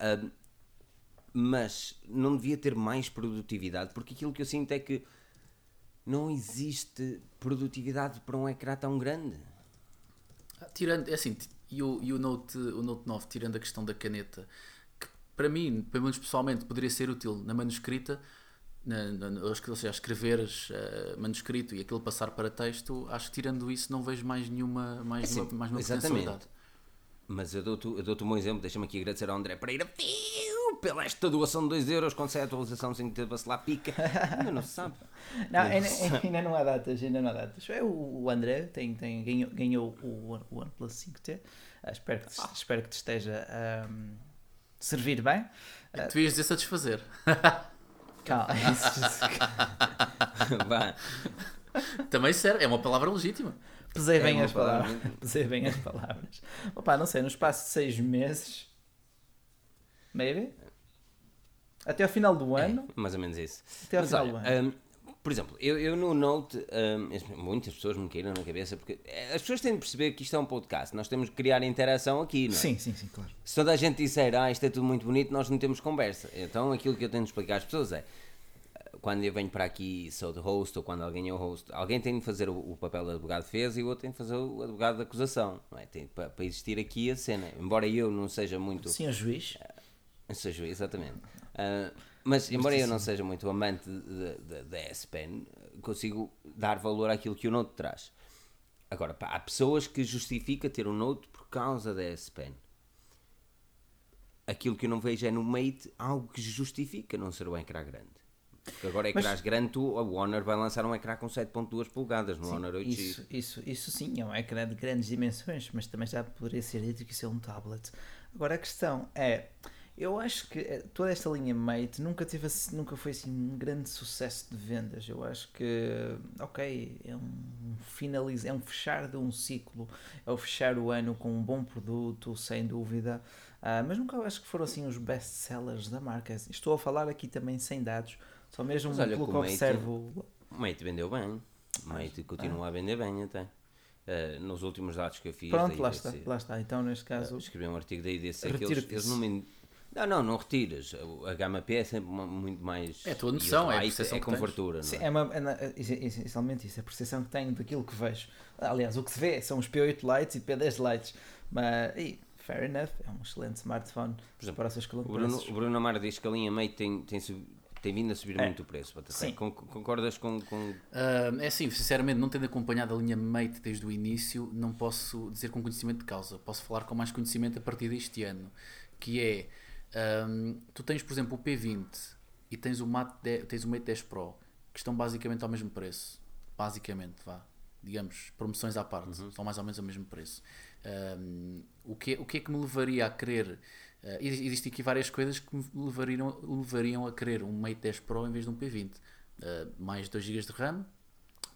Ahm, mas não devia ter mais produtividade, porque aquilo que eu sinto é que não existe produtividade para um ecrã tão grande. Tirando, é assim, e o, e o, Note, o Note 9, tirando a questão da caneta, que para mim, pelo menos pessoalmente, poderia ser útil na manuscrita, na, na, ou seja, escreveres uh, manuscrito e aquilo passar para texto, acho que tirando isso não vejo mais nenhuma, mais assim, mais uma exatamente. Mas eu dou-te dou um bom exemplo, deixa-me aqui agradecer ao André Pereira pela esta doação de 2 euros com 7 atualização sem ter lá pica. Ainda não se sabe. <laughs> Não, ainda, ainda, não há datas, ainda não há datas. É, o, André tem, tem, ganhou, ganhou o, o OnePlus 5T. Uh, ah, espero, que, ah. espero que te esteja a um, servir bem. Uh, tu ias dizer satisfazer. <laughs> Calma. <laughs> Também serve, é uma palavra legítima. Pesei bem é as palavras. Pesei bem as palavras. Opa, não sei, no espaço de seis meses. Maybe? Até ao final do é, ano. É, mais ou menos isso. Até ao Mas, final olha, do ano. Um, por exemplo, eu, eu no Note, um, muitas pessoas me caíram na cabeça, porque as pessoas têm de perceber que isto é um podcast, nós temos que criar interação aqui, não é? Sim, sim, sim, claro. Se toda a gente disser, ah, isto é tudo muito bonito, nós não temos conversa. Então aquilo que eu tenho de explicar às pessoas é, quando eu venho para aqui sou de host, ou quando alguém é o host, alguém tem de fazer o, o papel de advogado de defesa e o outro tem de fazer o advogado de acusação, não é? Tem, para, para existir aqui a cena. Embora eu não seja muito... Sim, o juiz. Uh, juiz, exatamente. Uh, mas, embora eu não seja muito amante da S-Pen, consigo dar valor àquilo que o Note traz. Agora, pá, há pessoas que justificam ter um Note por causa da S-Pen. Aquilo que eu não vejo é no Mate algo que justifica não ser o ecrã grande. Porque agora ecrãs mas, grandes, tu, a Honor vai lançar um ecrã com 7.2 polegadas no sim, Honor 8G. Isso, isso, isso sim, é um ecrã de grandes dimensões, mas também já poderia ser dito que isso é um tablet. Agora a questão é, eu acho que eh, toda esta linha Mate nunca teve nunca foi assim um grande sucesso de vendas. Eu acho que ok, é um finaliza, é um fechar de um ciclo, é o fechar o ano com um bom produto, sem dúvida. Uh, mas nunca acho que foram assim os best sellers da marca. Estou a falar aqui também sem dados, só mesmo mas olha, pelo que observo. O Mate vendeu bem, o Mate continua ah. a vender bem até. Uh, nos últimos dados que eu fiz. Pronto, lá está, lá está. Então, neste caso. Uh, escrevi um artigo da IDC que eles, eles não me não, não, não retiras. A gama P é sempre muito mais. É a tua noção, é a percepção é com fartura. Sim, é? é, uma, é, essencialmente isso, é a percepção que tenho daquilo que vejo. Aliás, o que se vê são os P8 Lights e P10 Lights. Mas, e, fair enough, é um excelente smartphone exemplo, para os seus o Bruno, o Bruno Amaro diz que a linha Mate tem, tem, tem vindo a subir é. muito o preço. Sim. Concordas com. com... Uh, é assim, sinceramente, não tendo acompanhado a linha Mate desde o início, não posso dizer com conhecimento de causa. Posso falar com mais conhecimento a partir deste ano. Que é um, tu tens, por exemplo, o P20 e tens o, Mate 10, tens o Mate 10 Pro que estão basicamente ao mesmo preço. Basicamente, vá. Digamos, promoções à parte, uhum. estão mais ou menos ao mesmo preço. Um, o, que, o que é que me levaria a querer? Uh, existem aqui várias coisas que me levariam, levariam a querer um Mate 10 Pro em vez de um P20. Uh, ah, mais 2 GB de RAM,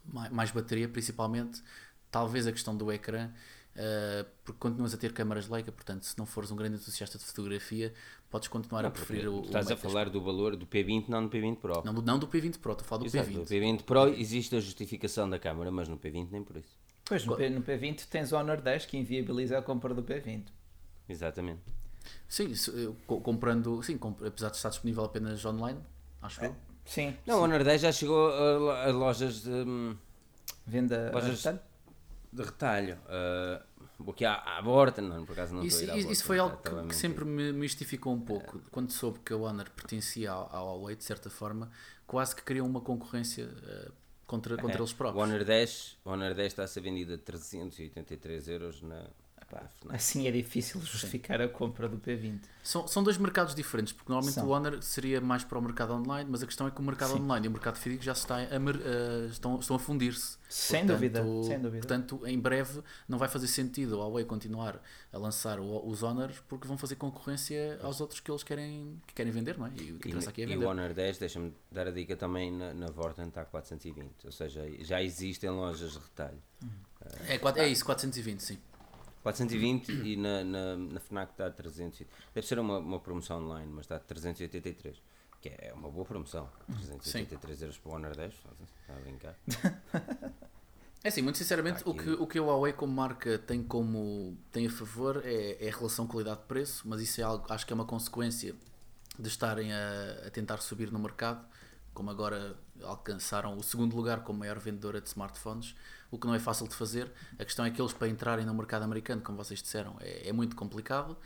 mais, mais bateria, principalmente. Talvez a questão do ecrã. Uh, porque continuas a ter câmaras Leica, portanto, se não fores um grande entusiasta de fotografia, podes continuar não, a preferir o. Estás o a falar do valor do P20, não do P20 Pro. Não, não do P20 Pro, estou a falar do Exato, P20. No P20 Pro existe a justificação da câmara, mas no P20 nem por isso. Pois, no, P, no P20 tens o Honor 10 que inviabiliza a compra do P20. Exatamente. Sim, comprando, sim, apesar de estar disponível apenas online, acho é. eu. Sim. Não, sim. o Honor 10 já chegou a, a lojas de. Hum, Venda lojas a retalho? De retalho. Uh, À, à borda, não, por acaso não isso, estou a ir Isso foi algo que, que sempre me mistificou um pouco. É. Quando soube que a Honor pertencia ao, ao Huawei, de certa forma, quase que criou uma concorrência uh, contra, contra é. eles próprios. O Honor 10, o Honor 10 está a ser vendido a 383 euros na, Pá, assim é difícil justificar Sim. a compra do P20. São, são dois mercados diferentes, porque normalmente são. o Honor seria mais para o mercado online, mas a questão é que o mercado Sim. online e o mercado físico já está a, uh, estão, estão a fundir-se. Sem portanto, dúvida, sem dúvida. Portanto, em breve não vai fazer sentido a Huawei continuar a lançar o, os Honor porque vão fazer concorrência aos outros que eles querem, que querem vender, não é? E, que e, aqui é vender. e o Honor 10, deixa-me dar a dica também na, na Vorten está a 420, ou seja, já existem lojas de retalho. É, é isso, 420, sim. 420 e na, na, na FNAC está a 300. Deve ser uma, uma promoção online, mas está a 383. Que é uma boa promoção. 383 Sim. euros para o Honor 10. Está a brincar. <laughs> É assim, muito sinceramente, o que, o que a Huawei como marca tem como tem a favor é, é a relação qualidade-preço, mas isso é algo, acho que é uma consequência de estarem a, a tentar subir no mercado como agora alcançaram o segundo lugar como maior vendedora de smartphones, o que não é fácil de fazer. A questão é que eles, para entrarem no mercado americano, como vocês disseram, é, é muito complicado.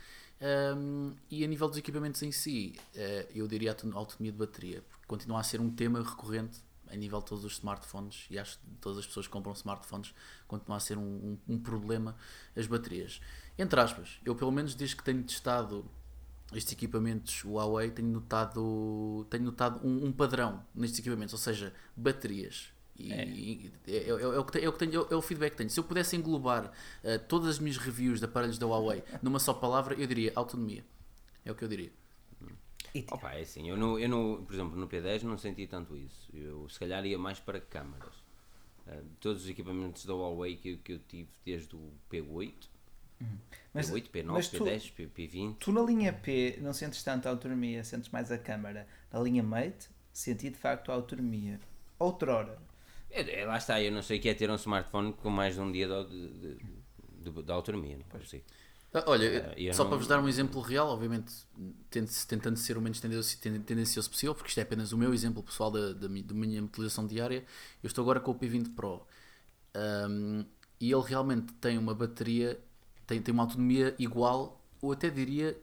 Um, e a nível dos equipamentos em si, uh, eu diria a autonomia de bateria, porque continua a ser um tema recorrente a nível de todos os smartphones e acho que todas as pessoas que compram smartphones continua a ser um, um, um, problema as baterias. Entre aspas, eu pelo menos desde que tenho testado estes equipamentos Huawei tenho notado, tenho notado um, um padrão nestes equipamentos, ou seja, baterias. E é. É, o que tenho, é, o é o feedback que tenho. Se eu pudesse englobar uh, todas as minhas reviews de aparelhos da Huawei numa só palavra, eu diria autonomia. É o que eu diria. Opa, é assim, eu, no, eu no, por exemplo, no P10 não senti tanto isso. Eu se calhar ia mais para câmaras. Uh, todos os equipamentos da Huawei que, que eu tive desde o P8, uhum. mas, P8, P9, mas tu, P10, P, P20. Tu na linha P não sentes tanto a autonomia, sentes mais a câmara. Na linha Mate, senti de facto a autonomia. Outrora. É, é, lá está, eu não sei o que é ter um smartphone com mais de um dia de, de, de, de autonomia, não sei. Ah, olha, uh, só não... para vos dar um exemplo real, obviamente tentando ser o menos tendencioso possível, porque isto é apenas o meu exemplo pessoal da, da, da minha utilização diária. Eu estou agora com o P20 Pro um, e ele realmente tem uma bateria, tem, tem uma autonomia igual, ou até diria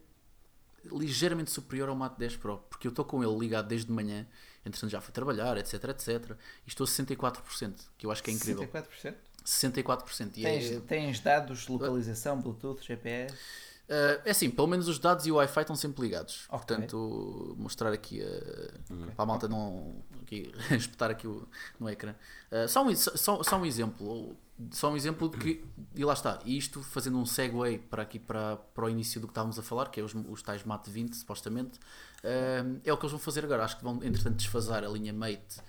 ligeiramente superior ao Mate 10 Pro, porque eu estou com ele ligado desde de manhã, entretanto já fui trabalhar, etc, etc, e estou a 64%, que eu acho que é incrível. 64%? 64%. E tens, é... tens dados, localização, Bluetooth, GPS? Uh, é assim, pelo menos os dados e o Wi-Fi estão sempre ligados. Okay. Portanto, mostrar aqui uh, okay. para a malta não aqui, <laughs> espetar aqui o, no ecrã. Uh, só, um, só, só um exemplo. Só um exemplo de que, e lá está, isto fazendo um segue para aqui para, para o início do que estávamos a falar, que é os, os tais Mate 20, supostamente, uh, é o que eles vão fazer agora. Acho que vão, entretanto, desfasar a linha Mate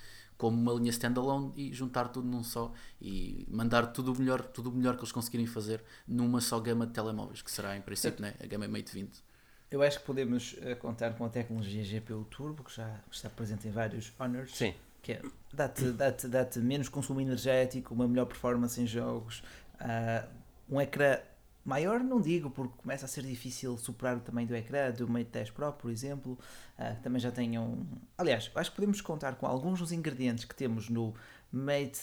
como uma linha standalone e juntar tudo num só e mandar tudo o melhor, tudo o melhor que eles conseguirem fazer numa só gama de telemóveis, que será em princípio né, a gama Mate 20. Eu acho que podemos uh, contar com a tecnologia GPU Turbo, que já está presente em vários Honors. Sim. Que é, dá-te dá -te, dá -te menos consumo energético, uma melhor performance em jogos, uh, um ecrã Maior não digo, porque começa a ser difícil superar o tamanho do ecrã do Mate 10 Pro, por exemplo. Uh, também já tenham. Aliás, acho que podemos contar com alguns dos ingredientes que temos no Mate.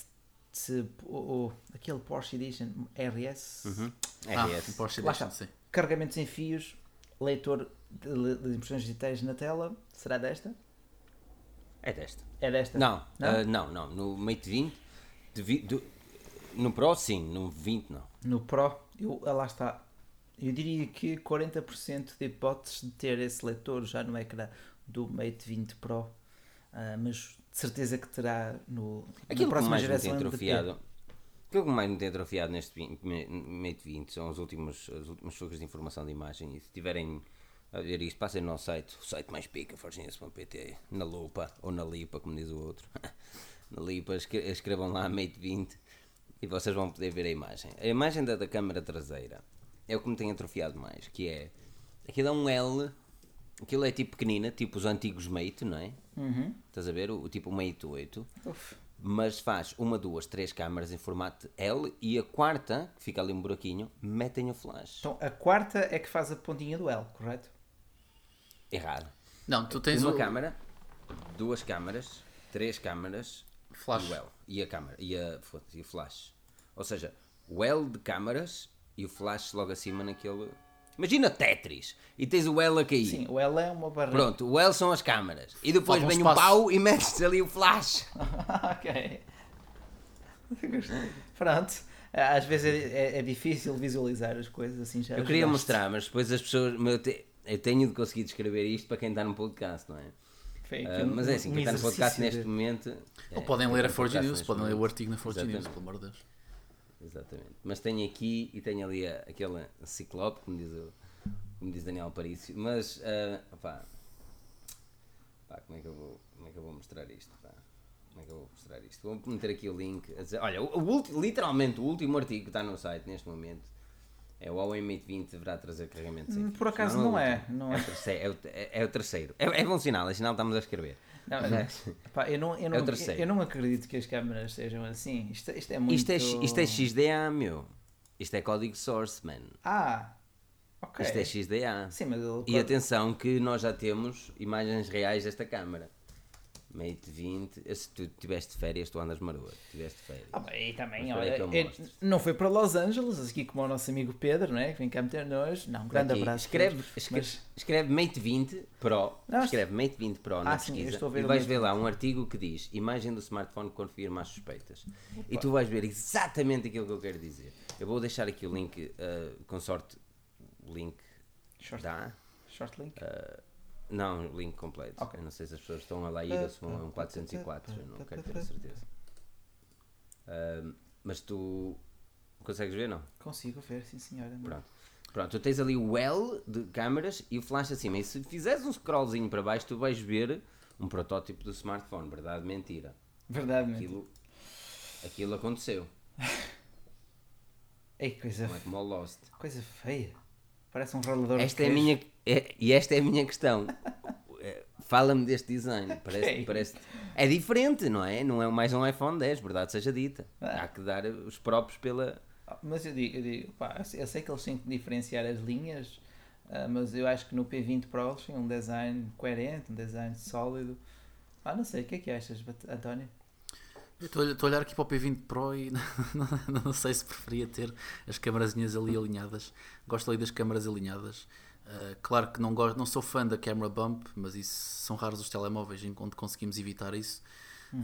Oh, aquele Porsche Edition RS. Uhum. Ah, RS. Porsche Edition, sim. Carregamentos em fios, leitor de, de, impressões digitais na tela. Será desta? É desta. É desta? Não, não, uh, não, não. No Mate 20, de, do, no Pro sim, no 20 não. No Pro eu, ah, lá está. Eu diria que 40% de hipóteses de ter esse leitor já no ecrã do Mate 20 Pro, uh, mas de certeza que terá no, Aquilo próxima geração. Atrofiado, aquilo que mais me tem atrofiado neste Mate 20 são os últimos, as últimas fugas de informação de imagem. E se tiverem a ver isto, passem no nosso site, o site mais pica, forginhas.pt, na lupa ou na lipa, como diz o outro. <laughs> na lipa, escrevam lá Mate 20 e vocês vão poder ver a imagem. A imagem da, da câmara traseira é o que me tem atrofiado mais, que é aquilo é um L, aquilo é tipo pequenina, tipo os antigos Mate, não é? Uhum. Estás a ver? O, o tipo Mate 8. Uf. Mas faz uma, duas, três câmaras em formato L e a quarta, que fica ali um buraquinho, metem o flash. Então a quarta é que faz a pontinha do L, correto? Errado. Não, tu tens uma o... câmara, duas câmaras, três câmaras, Flash. O L e a câmara e a, e a flash. Ou seja, o L de câmaras e o flash logo acima naquele. Imagina Tetris e tens o L a cair. Sim, o L é uma barra. Pronto, o L são as câmaras. E depois vem o um pau e metes ali o flash. <laughs> ok. Pronto. Às vezes é, é, é, difícil visualizar as coisas assim já. Eu queria mostrar, mas depois as pessoas. Eu tenho de conseguir descrever isto para quem está no podcast, não é? Uh, mas é assim, quem está no podcast neste momento. Ou é, podem ler a Forge News, podem ler o artigo na Forge News, pelo amor de Deus. Exatamente. Mas tenho aqui e tenho ali a, aquele ciclope, como diz, o, como diz Daniel Parício. Mas, uh, opá, pá, como, é que eu vou, como é que eu vou mostrar isto? Pá? Como é que eu vou mostrar isto? Vou meter aqui o link. A dizer, olha, o, o, literalmente o último artigo que está no site neste momento é o Huawei Mate 20 deverá trazer carregamento sem Por acaso não, não, é, não, é. É, o terceiro. É, é, é o terceiro. É, é bom sinal, é sinal que estamos a escrever. Não, pá, eu, não, eu, não, é eu não acredito que as câmeras sejam assim. Isto, isto é muito. Isto é, isto é XDA, meu. Isto é código source, man. Ah, ok. Isto é XDA. Sim, mas E atenção que nós já temos imagens reais desta câmera. Mate 20. Se tu tiveste férias, tu andas maroto. Tiveste férias. Ah, bem, e também, Mas olha, é- não foi para Los Angeles, aqui como o nosso amigo Pedro, não é? Que vem cá meter nós. Não, um grande Aqui, abraço. Escreve, escreve, Mas- escreve Mate 20 Pro. Não, escreve Mate 20 Pro na Ah, sim, eu pesquisa e vais ver lá um artigo que diz imagem do smartphone confirma as suspeitas. E tu vais ver exatamente aquilo que eu quero dizer. Eu vou deixar aqui o link, eh, com sorte, o link Short, dá. short link. Não, o link completo. Ok. Eu não sei se as pessoas estão a lá ir ou se vão a um 404, eu não quero ter a certeza. Mas tu consegues ver, não? Consigo ver, sim senhora. Pronto. Pronto, tu tens ali o L de câmaras e o flash acima. E se fizeres um scrollzinho para baixo, tu vais ver um protótipo do smartphone. Verdade, mentira. Verdade. Aquilo, aquilo aconteceu. <laughs> Ei, coisa, Não é como o Lost. coisa feia. Parece um rolador Esta é a minha, é- e esta é a minha questão. É, Fala-me deste design. <laughs> Parece, Ok. parece, é diferente, não é? Não é mais um iPhone 10, verdade seja dita. Ah. Há que dar os próprios pela. Ah, Mas eu digo, eu digo pá, eu sei que eles têm que diferenciar as linhas, ah, mas eu acho que no P20 Pro eles têm um design coerente, um design sólido. Ah, não sei, o que é que achas, António? Eu Estou a- olhar aqui para o P20 Pro e <laughs> não, não sei se preferia ter as câmarazinhas ali alinhadas. Gosto ali das câmaras alinhadas. Uh, claro que não, gosto, não sou fã da camera bump, mas isso são raros os telemóveis em onde conseguimos evitar isso.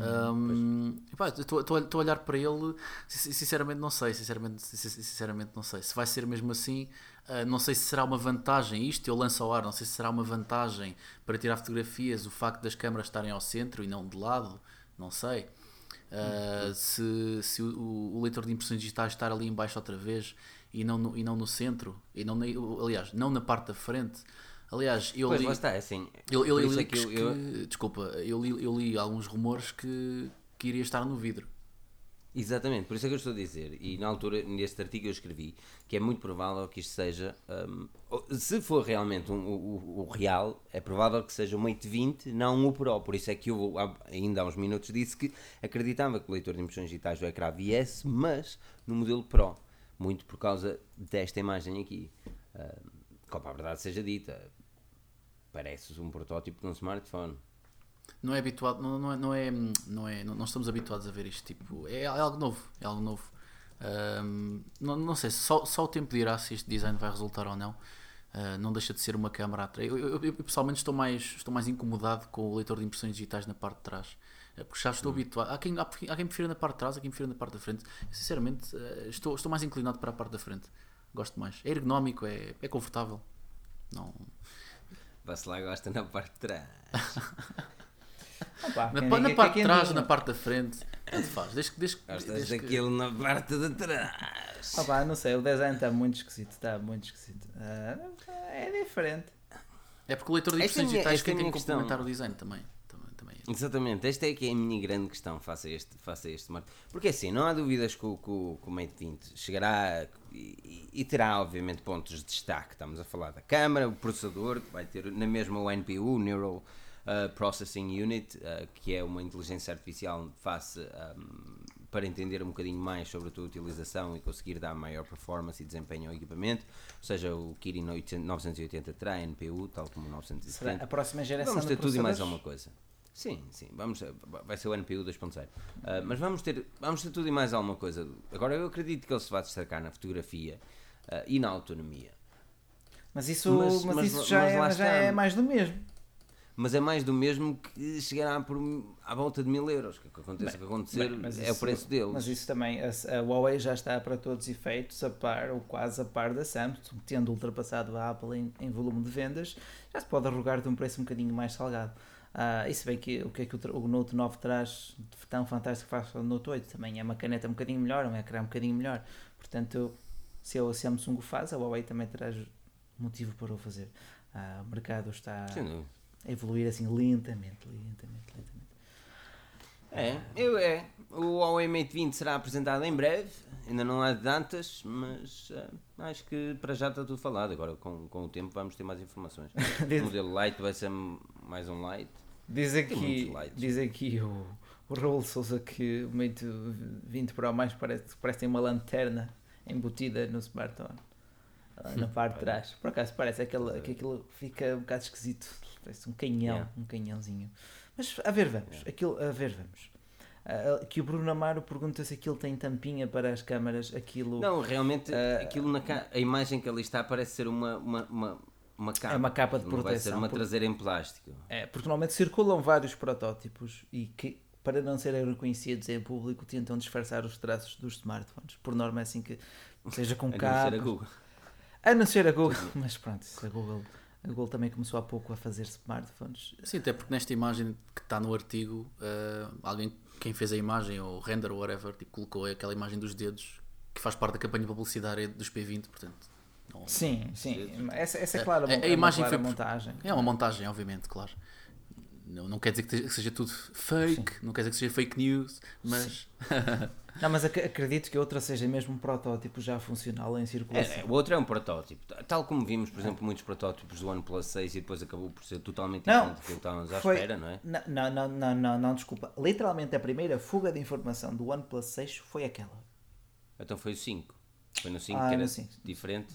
Um, epá, Estou a olhar para ele, sin- sinceramente não sei, sinceramente, sin- sinceramente não sei. Se vai ser mesmo assim, uh, não sei se será uma vantagem, isto eu lanço ao ar, não sei se será uma vantagem para tirar fotografias, o facto das câmaras estarem ao centro e não de lado, não sei. Uh, se se o, o leitor de impressões digitais estar ali em baixo outra vez e não no, e não no centro, e não na- aliás, não na parte da frente. Aliás, eu Pois li, está, é assim. eu, eu, eu li é que que- eu- desculpa, eu li, eu li alguns rumores que, que iria estar no vidro. Exatamente, por isso é que eu estou a dizer, e na altura, neste artigo eu escrevi, que é muito provável que isto seja, hum, se for realmente um- o, o- real, é provável que seja o Mate 20, não o Pro, por isso é que eu ainda há uns minutos disse que acreditava que o leitor de impressões digitais do ecrã viesse, mas no modelo Pro, muito por causa desta imagem aqui. Hum, como a verdade seja dita, parece um protótipo de um smartphone. Não é habituado, não, não, é, não, é, não, é, não, não estamos habituados a ver isto tipo. É, algo novo, é algo novo. Ahm, não, não sei, só, só o tempo dirá se este design vai resultar ou não. Ah, não deixa de ser uma câmara atrás. Eu, eu- eu, pessoalmente estou mais, estou mais incomodado com o leitor de impressões digitais na parte de trás. Ah, Porque já estou habituado. Há quem, há, há quem prefira na parte de trás, há quem prefira na parte da frente. Eu, sinceramente, ah, estou, estou mais inclinado para a parte da frente. Gosto mais. É ergonómico, é, é confortável. Não, Você lá gosta na parte de trás. <laughs> Opa, na, pa- na diga parte que de é trás ou na parte da frente, tanto faz. Desde, que- desde, que- Gostas desde que- daquilo na parte de trás. Opa, não sei, o design está muito esquisito, está muito esquisito. Ah, é diferente. É porque o leitor de é impressões digitais é quem tem que complementar o design também. Exatamente, esta é que é a minha grande questão face a este, face a este. Porque assim, não há dúvidas que o, que o, que o Mate 20 chegará e, e terá, obviamente, pontos de destaque. Estamos a falar da câmara, o processador, que vai ter na mesma o NPU, Neural uh, Processing Unit, uh, que é uma inteligência artificial face um, para entender um bocadinho mais sobre a tua utilização e conseguir dar maior performance e desempenho ao equipamento. Ou seja, o Kirin 800 980 terá NPU, tal como o Será 970. a próxima geração Vamos ter tudo e mais alguma coisa. Sim, sim, vamos, vai ser o NPU 2.0. Ah, mas vamos ter, vamos ter tudo e mais alguma coisa. Agora eu acredito que ele se vai destacar na fotografia ah, e na autonomia. Mas isso, Mas- mas, mas- isso já, é, já é mais do mesmo. Mas é mais do mesmo que chegará por à volta de mil euros. Que aconteça o que acontecer, Bem, mas é o isso- preço deles. Mas isso também, a, a Huawei já está para todos os efeitos a par, ou quase a par da Samsung, tendo ultrapassado a Apple em, em volume de vendas, já se pode arrogar de um preço um bocadinho mais salgado. Ah, e se bem que o que é que o, o Note 9 traz de tão fantástico faz o Note 8 também é uma caneta um bocadinho melhor, um ecrã um bocadinho melhor. Portanto, se a Samsung o faz, a Huawei também terá motivo para o fazer. Ah, o mercado está dúvida. a evoluir assim lentamente, lentamente, lentamente. É, eu é. O Huawei Mate 20 será apresentado em breve. Ainda não há datas, mas ah, acho que para já está tudo falado. Agora, com, com o tempo, vamos ter mais informações. <laughs> O modelo Lite vai ser mais um Lite. Diz aqui, diz aqui o, o Raul Souza que o Mate 20 Pro mais parece, parece ter uma lanterna embutida no smartphone. ah, Na <laughs> parte de trás. Por acaso parece aquele, que aquilo fica um bocado esquisito. Parece um canhão, Yeah. um canhãozinho. Mas a ver, vamos. Aquilo, a ver, vamos. Ah, que o Bruno Amaro pergunta se aquilo tem tampinha para as câmaras, aquilo Não, realmente, aquilo na a imagem que ali está parece ser uma, uma, uma, uma capa. É uma capa de Não vai ser proteção, uma porque- traseira em plástico. é, porque normalmente circulam vários protótipos e que para não serem reconhecidos em público tentam disfarçar os traços dos smartphones. Por norma é assim que seja com <laughs> A não ser capa. a Google. A não ser a Google, mas pronto, isso a Google, a Google também começou há pouco a fazer smartphones. Sim, até porque nesta imagem que está no artigo, eh, alguém, quem fez a imagem, ou render ou whatever, tipo, colocou aquela imagem dos dedos que faz parte da campanha publicitária dos P20, portanto. Não- Sim, sim. Essa, essa é clara, A- a uma imagem foi- montagem. É uma montagem, obviamente, claro. Não, não quer dizer que seja tudo fake, não quer dizer que seja fake news, mas. Não, mas ac- acredito que outra seja mesmo um protótipo já funcional em circulação. É, é, o outro é um protótipo. Tal como vimos, por exemplo, muitos protótipos do OnePlus 6 e depois acabou por ser totalmente Não, diferente do que estávamos à Foi- espera, não é? Não, não, não, não, não, não, desculpa. Literalmente a primeira fuga de informação do OnePlus 6 foi aquela. Então foi o 5. Foi no 5 Ah, que era diferente.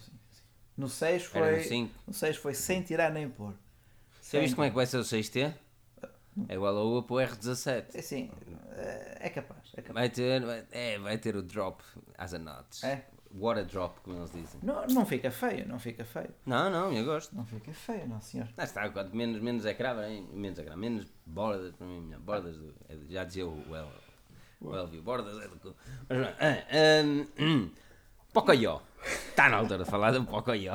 No 6 Era no foi. 5. No 6 foi sem tirar nem pôr. Já viste como é que vai ser o 6T? É igual ao Oppo R17. É Sim, é capaz. É capaz. Vai ter, é, vai ter o drop as a notch. É? Water drop, como eles dizem. Não, não fica feio, não fica feio. Não, não, eu gosto. Não fica feio, não senhor. Lá está, quanto menos, menos ecrã, bem, menos ecrã, menos bordas, para mim, melhor. Bordas, do, é já dizia o El, o Elvio, bordas é do cu. Mas, ah, hum, hum, Pocoyo. Está na altura de falar do Pocoyo.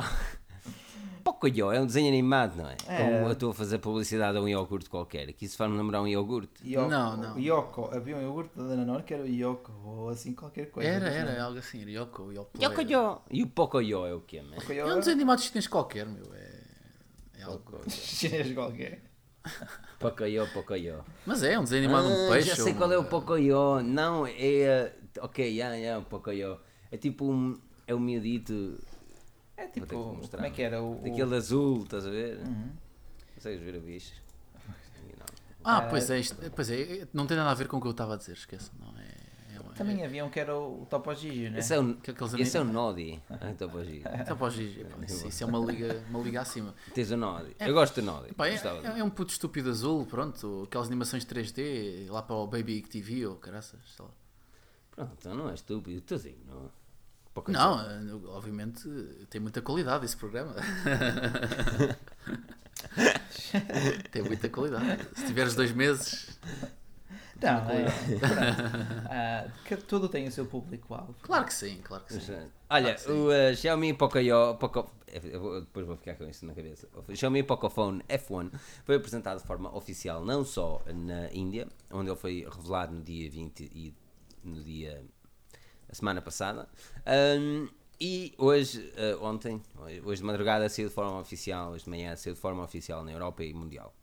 Pocoyo é um desenho animado, não é? É. Como eu estou a fazer publicidade a um iogurte qualquer. Aqui se faz-me lembrar um iogurte. Yoko, Não, não. Yoko, havia um iogurte da Danone que era o Yoko, ou assim qualquer coisa. Era, era, género. algo assim, era Yoko, Yoko. Pocoyo. E o Pocoyo é o quê, man? Yoko É um desenho animado chinês qualquer, meu. É, é algo. <laughs> chinês qualquer. Pocoyo, Pocoyo. Mas é, um desenho animado de um Ah, peixe. Já sei ou qual é o Pocoyo. Não, é. Ok, já, o Pocoyo. É tipo um. É um miudito. É tipo, como é que era o... o- Daquele azul, estás a ver? Uhum. Consegues ver o bicho? Não. Ah, pois é, isto, pois é, não tem nada a ver com o que eu estava a dizer, esqueça. Não, é, é, uma- Também havia um que era o Topo Gigi, né? Esse é o, Que aqueles esse é o Nodi. Giro. é, <laughs> pá, Gigi, pá, isso, isso é uma liga, uma liga acima. Tens o Nodi. Eu gosto do Nodi. Pá, é, é- é um puto estúpido azul, pronto, aquelas animações 3D, lá para o Baby TV ou caraças, sei lá. Pronto, então não é estúpido. Tuzinho, não. Não, eh, obviamente tem muita qualidade esse programa. <laughs> tem muita qualidade. Se tiveres dois meses, Não, é. Ah, que tudo tem o seu público-alvo. claro que sim, claro que sim. Olha, Claro que sim. o uh, Xiaomi Pocoyo, Poco, eu vou- depois vou ficar com isso na cabeça. O Xiaomi Pocophone F1 foi apresentado de forma oficial não só na Índia, onde ele foi revelado no dia 20 e no dia a semana passada, um, e hoje, uh, ontem, hoje de madrugada saiu de forma oficial, hoje de manhã saiu de forma oficial na Europa e mundial.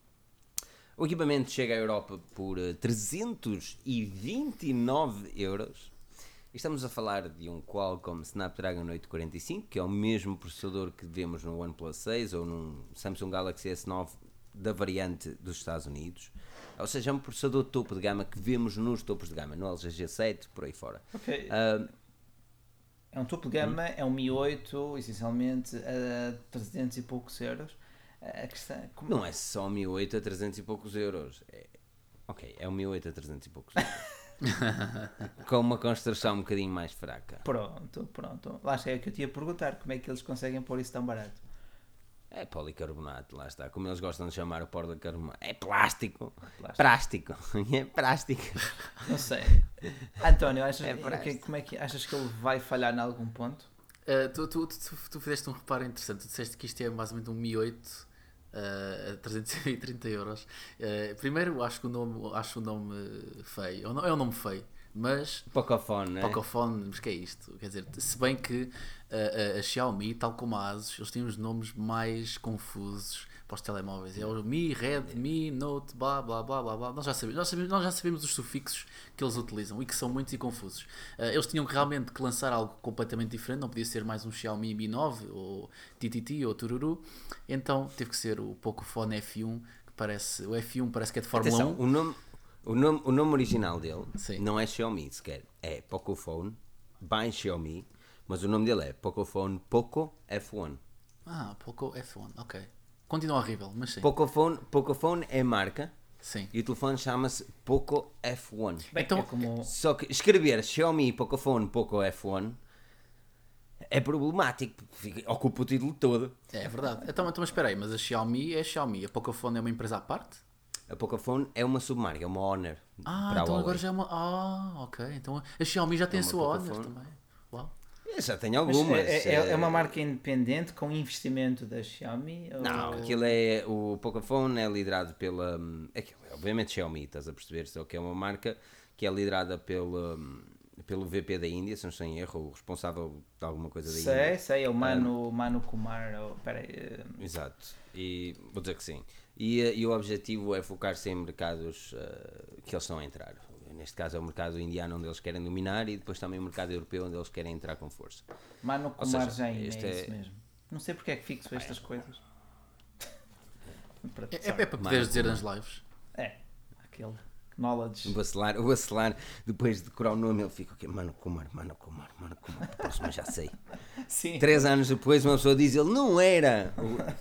O equipamento chega à Europa por eh, 329 euros. E Estamos a falar de um Qualcomm Snapdragon 845, que é o mesmo processador que vemos no OnePlus 6 ou num Samsung Galaxy S9 da variante dos Estados Unidos. Ou seja, é um processador topo de gama que vemos nos topos de gama, no LG G7, por aí fora. Ah, É um topo de gama, é um Mi 8, essencialmente a 300 e poucos euros. A questão, como- não é só 1008 a 300 e poucos euros. É, ok, é o 1008 a 300 e poucos euros. <laughs> Com uma construção um bocadinho mais fraca. Pronto, pronto. Lá está, é o que eu te ia perguntar, como é que eles conseguem pôr isso tão barato? É policarbonato, lá está. Como eles gostam de chamar o policarbonato. É plástico. Plástico. Plástico. É plástico. <laughs> Não sei. <laughs> António, achas, É que- prástico. como é que achas que ele vai falhar em algum ponto? Uh, tu, tu, tu, tu fizeste um reparo interessante. Tu disseste que isto é mais ou menos um Mi 8 uh, a 330 euros. Uh, primeiro, acho que o nome, acho o nome feio. É um É nome feio, mas Pocofone, né? Pocophone, mas que é isto? Quer dizer, se bem que a, a Xiaomi, tal como a Asus, eles têm os nomes mais confusos para os telemóveis. É o Mi, Red, Mi, Note, blá blá blá blá blá. Nós já sabemos, nós sabemos, nós já sabemos os sufixos que eles utilizam e que são muitos e confusos. Uh, eles tinham que realmente que lançar algo completamente diferente, não podia ser mais um Xiaomi Mi 9 ou TTT ou Tururu. Então teve que ser o Pocophone F1, que parece, o F1 parece que é de Fórmula Atenção, 1. o nome, o, nome, o nome original dele Sim. não é Xiaomi sequer. É Pocophone by Xiaomi, mas o nome dele é Pocophone Poco F1. Ah, Poco F1, ok. Continua horrível, mas sim. Pocophone, Pocophone é marca Sim. E o telefone chama-se Poco F1. Bem, Então- é como... Só que escrever Xiaomi Pocophone Poco F1 é problemático, ocupa o título todo. É verdade. Então, então mas espera aí, mas a Xiaomi é a Xiaomi. A Pocophone é uma empresa à parte? A Pocophone é uma submarca, é uma Honor. Ah, para a então agora já é uma. Ah, ok. Então a Xiaomi já tem a uma sua Honor Pocophone. também. Uau. Já Mas algumas. é, é- é eh, uma marca independente com investimento da Xiaomi? ou- Não, aquilo é. O Pocophone é liderado pela. hum, Aquilo é obviamente Xiaomi, estás a perceber? Só que é uma marca que é liderada pelo, hum, pelo VP da Índia, se não estou em erro, o responsável de alguma coisa da Sei, Índia. sei, é o Mano, Mano Kumar. Ou, peraí, eh, Exato. E vou dizer que sim. E, eh, e o objetivo é focar-se em mercados eh, que eles estão a entrar. Neste caso é o mercado indiano onde eles querem dominar e depois também o mercado europeu onde eles querem entrar com força. Mano Kumar seja, Jain, é este isso é- mesmo. Não sei porque é que fixo estas coisas. Para- É, é, é para poderes dizer nas lives. É, aquele knowledge. O Bacelar, o Bacelar, depois de decorar o nome, ele fica o quê? Mano Kumar, Mano Kumar, Mano Kumar, próximo já sei. <laughs> Sim. Três anos depois, uma pessoa diz, ele não era.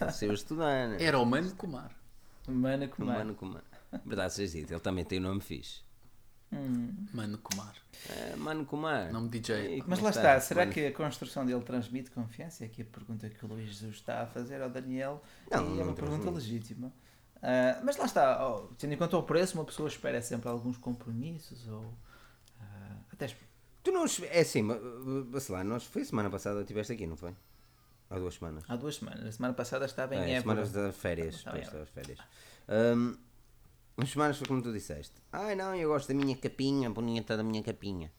O seu estudar. Era o Mano Kumar. Mano O Kumar. Mano Kumar. Verdade seja dito, ele também tem o nome fixe. Hum. Mano Kumar. É, Mano Kumar. Nome DJ. E Mas é lá que está, será Mano- que a construção dele transmite confiança? É aqui a pergunta que o Luís Jesus está a fazer ao Daniel Não, e é não uma pergunta legítima. Ah, mas lá está, oh, tendo em conta o preço, uma pessoa espera sempre alguns compromissos ou ah, até Tu não. É assim, Bacelar, nós. Foi semana passada que estiveste aqui, não foi? Há duas semanas. há duas semanas. A semana passada estava em É, Évora. semanas férias. Estava Depois das férias. Hum, As semanas foi como tu disseste. Ai não, eu gosto da minha capinha, bonita da minha capinha.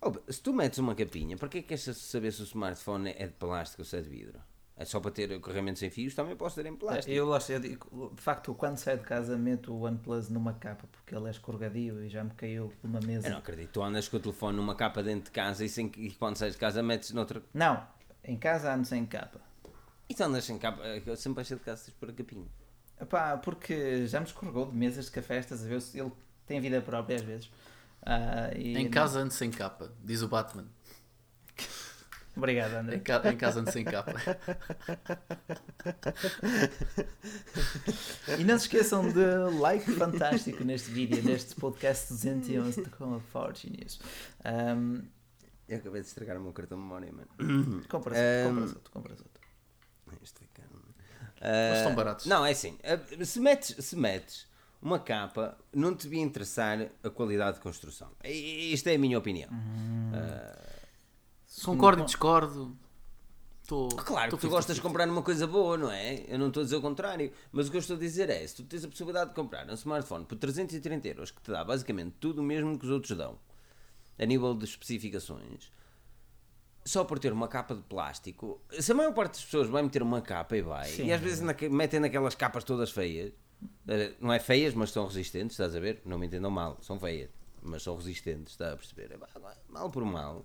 Oh, se tu metes uma capinha, para que é que queres saber se o smartphone é de plástico ou se é de vidro? É só para ter corremento sem fios? Também posso ter em plástico. Eu, gosto- eu digo, de facto, quando saio de casa, meto o OnePlus numa capa porque ele é escorregadio e já me caiu de uma mesa. Eu não acredito. Tu andas com o telefone numa capa dentro de casa e, sem, e quando sais de casa metes noutra. Não, em casa ando sem capa. E tu andas sem capa. Eu sempre achei de casa por a capinha. Epá, porque já me escorregou de mesas de café, estás a ver? Ele tem vida própria às vezes. E Em casa ando sem capa, diz o Batman. Obrigado, Em, André. ca- em casa ando sem capa. E não se esqueçam de like fantástico neste vídeo, neste podcast 211 de Com a Forge News. Um, Eu acabei de estragar o meu cartão de memória, mano. compras, Um, compras outro, compras outro. Isto mano. Eles Ah, estão baratos. Não, é assim. ah, Se metes, se metes uma capa, não te devia interessar a qualidade de construção. Isto é a minha opinião. Concordo e discordo. Estou. Claro que tu gostas de comprar uma coisa boa, não é? Eu não estou a dizer o contrário. Mas o que eu estou a dizer é: se tu tens a possibilidade de comprar um smartphone por 330 euros, que te dá basicamente tudo o mesmo que os outros dão, a nível de especificações, só por ter uma capa de plástico, se a maior parte das pessoas vai meter uma capa e vai, Sim. e às vezes naque- metem naquelas capas todas feias, eh, não é feias, mas são resistentes, estás a ver? Não me entendam mal, são feias, mas são resistentes, está a perceber? É, Mal por mal.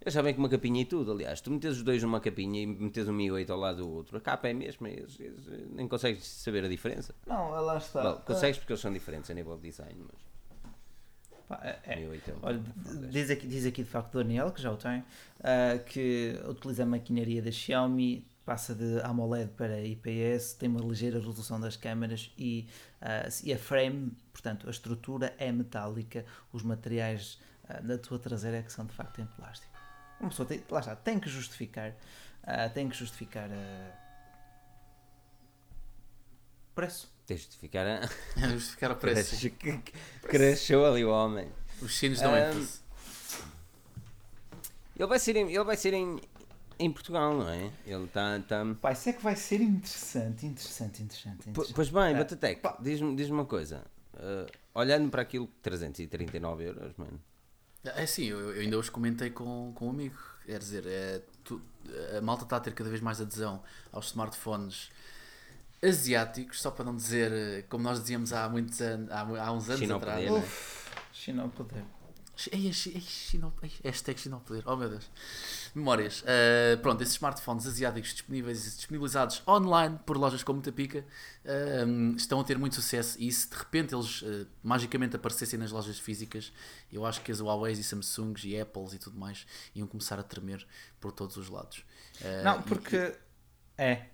Eles sabem que uma capinha e tudo, aliás, tu metes os dois numa capinha e metes um Mi 8 ao lado do outro, a capa é a mesma, eles, eles nem consegues saber a diferença. Não, lá está. Bom, consegues porque eles são diferentes a nível de design, mas Pá, é- é. Mi 8 Olha, diz aqui, diz aqui de facto o Daniel, que já o tem, ah, que utiliza a maquinaria da Xiaomi, passa de AMOLED para IPS, tem uma ligeira resolução das câmaras e, ah, e a frame, portanto, a estrutura é metálica, os materiais ah, na tua traseira é que são de facto em plástico. Uma pessoa tem, lá está, tem que justificar, ah, tem que justificar ah, preço. Tens de ficar a. <laughs> Justificar o <laughs> preço. Cresceu ali o homem. Os chinos dão Um, ênfase. Ele vai ser em, ele vai ser em, em Portugal, não é? Ele está. Tá... Pá, isso é que vai ser interessante, interessante, interessante. Interessante. Pois bem, Ah, Batatec, diz-me diz uma coisa. Ah, olhando para aquilo, 339 euros, mano. É assim, eu, eu ainda hoje comentei com, com um amigo. Quer dizer, é, tu- a malta está a ter cada vez mais adesão aos smartphones asiáticos, só para não dizer, eh, como nós dizíamos há muitos anos, há, há uns anos China ao atrás. poder, né? China ao poder. Ei, ei, ei, China, ei, hashtag China ao poder, oh meu Deus. Memórias. Uh, pronto, esses smartphones asiáticos disponíveis, disponibilizados online por lojas como muita pica um, estão a ter muito sucesso e se de repente eles uh, magicamente aparecessem nas lojas físicas, eu acho que as Huawei e Samsungs e Apples e tudo mais iam começar a tremer por todos os lados. Uh, Não, e- porque. É.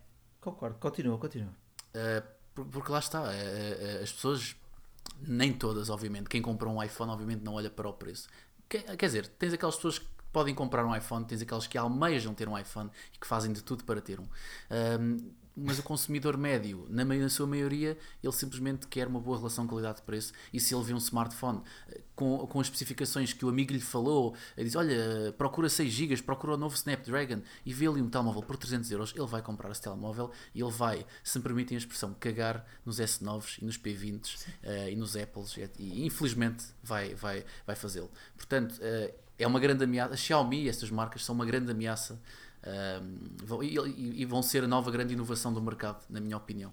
Concordo, continua, continua. Uh, por- porque lá está, uh, uh, as pessoas Nem todas, obviamente. Quem compra um iPhone, obviamente, não olha para o preço. Quer, quer dizer, tens aquelas pessoas que podem comprar um iPhone, tens aquelas que almejam ter um iPhone e que fazem de tudo para ter um. um mas o consumidor médio, na, na, sua maioria, ele simplesmente quer uma boa relação qualidade-preço e se ele vê um smartphone eh, com, com as especificações que o amigo lhe falou, ele diz, olha, procura 6 GB, procura o novo Snapdragon e vê ali um telemóvel por 300 euros, ele vai comprar esse telemóvel e ele vai, se me permitem a expressão, cagar nos S9s e nos P20s uh, e nos Apples e, e infelizmente vai, vai, vai fazê-lo. Portanto, uh, é uma grande ameaça, a Xiaomi e estas marcas são uma grande ameaça um, e, e, vão ser a nova grande inovação do mercado, na minha opinião.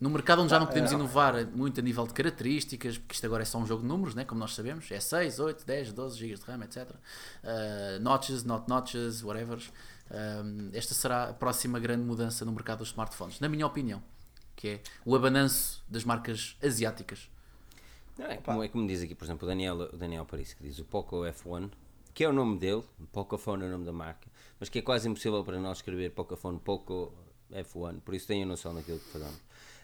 No mercado onde já não podemos é. inovar muito a nível de características, porque isto agora é só um jogo de números, né? como nós sabemos, é 6, 8, 10, 12 GB de RAM, etc. Uh, notches, not notches, whatever. Um, esta será a próxima grande mudança no mercado dos smartphones, na minha opinião, que é o abananço das marcas asiáticas. Não, é, como, é como diz aqui, por exemplo, o Daniel, o Daniel Paris, que diz o Poco F1 que é o nome dele, Pocophone é o nome da marca, mas que é quase impossível para nós escrever Pocophone Poco F1, por isso tenho noção daquilo que fazemos.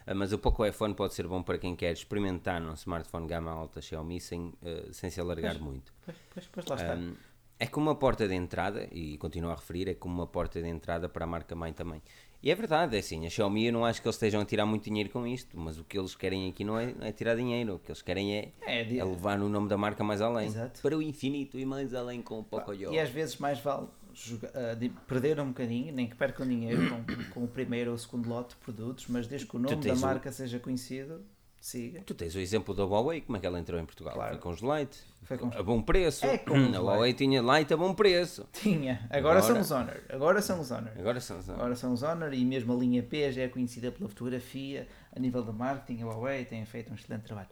Uh, mas o Poco F1 pode ser bom para quem quer experimentar num smartphone gama alta Xiaomi sem, uh, sem se alargar pois, muito. Pois, pois, pois lá está. Um, é como uma porta de entrada, e continuo a referir, é como uma porta de entrada para a marca mãe também. E é verdade, é assim, a Xiaomi eu não acho que eles estejam a tirar muito dinheiro com isto, mas o que eles querem aqui não é, não é tirar dinheiro, o que eles querem é, é, de... é levar o nome da marca mais além, Exato. para o infinito e mais além com o Pocoyo. E às vezes mais vale jogar, uh, perder um bocadinho, nem que percam dinheiro com, com, o primeiro ou o segundo lote de produtos, mas desde que o nome da marca seja conhecido, siga. Tu tens o exemplo da Huawei, como é que ela entrou em Portugal? Claro. Foi com os Lite, Foi com... a bom preço. É com a Huawei tinha Lite a bom preço. Tinha, agora, agora são os Honor. Agora são os Honor. Agora são os Honor. Agora são os Honor e mesmo a linha P já é conhecida pela fotografia, a nível de marketing, a Huawei tem feito um excelente trabalho.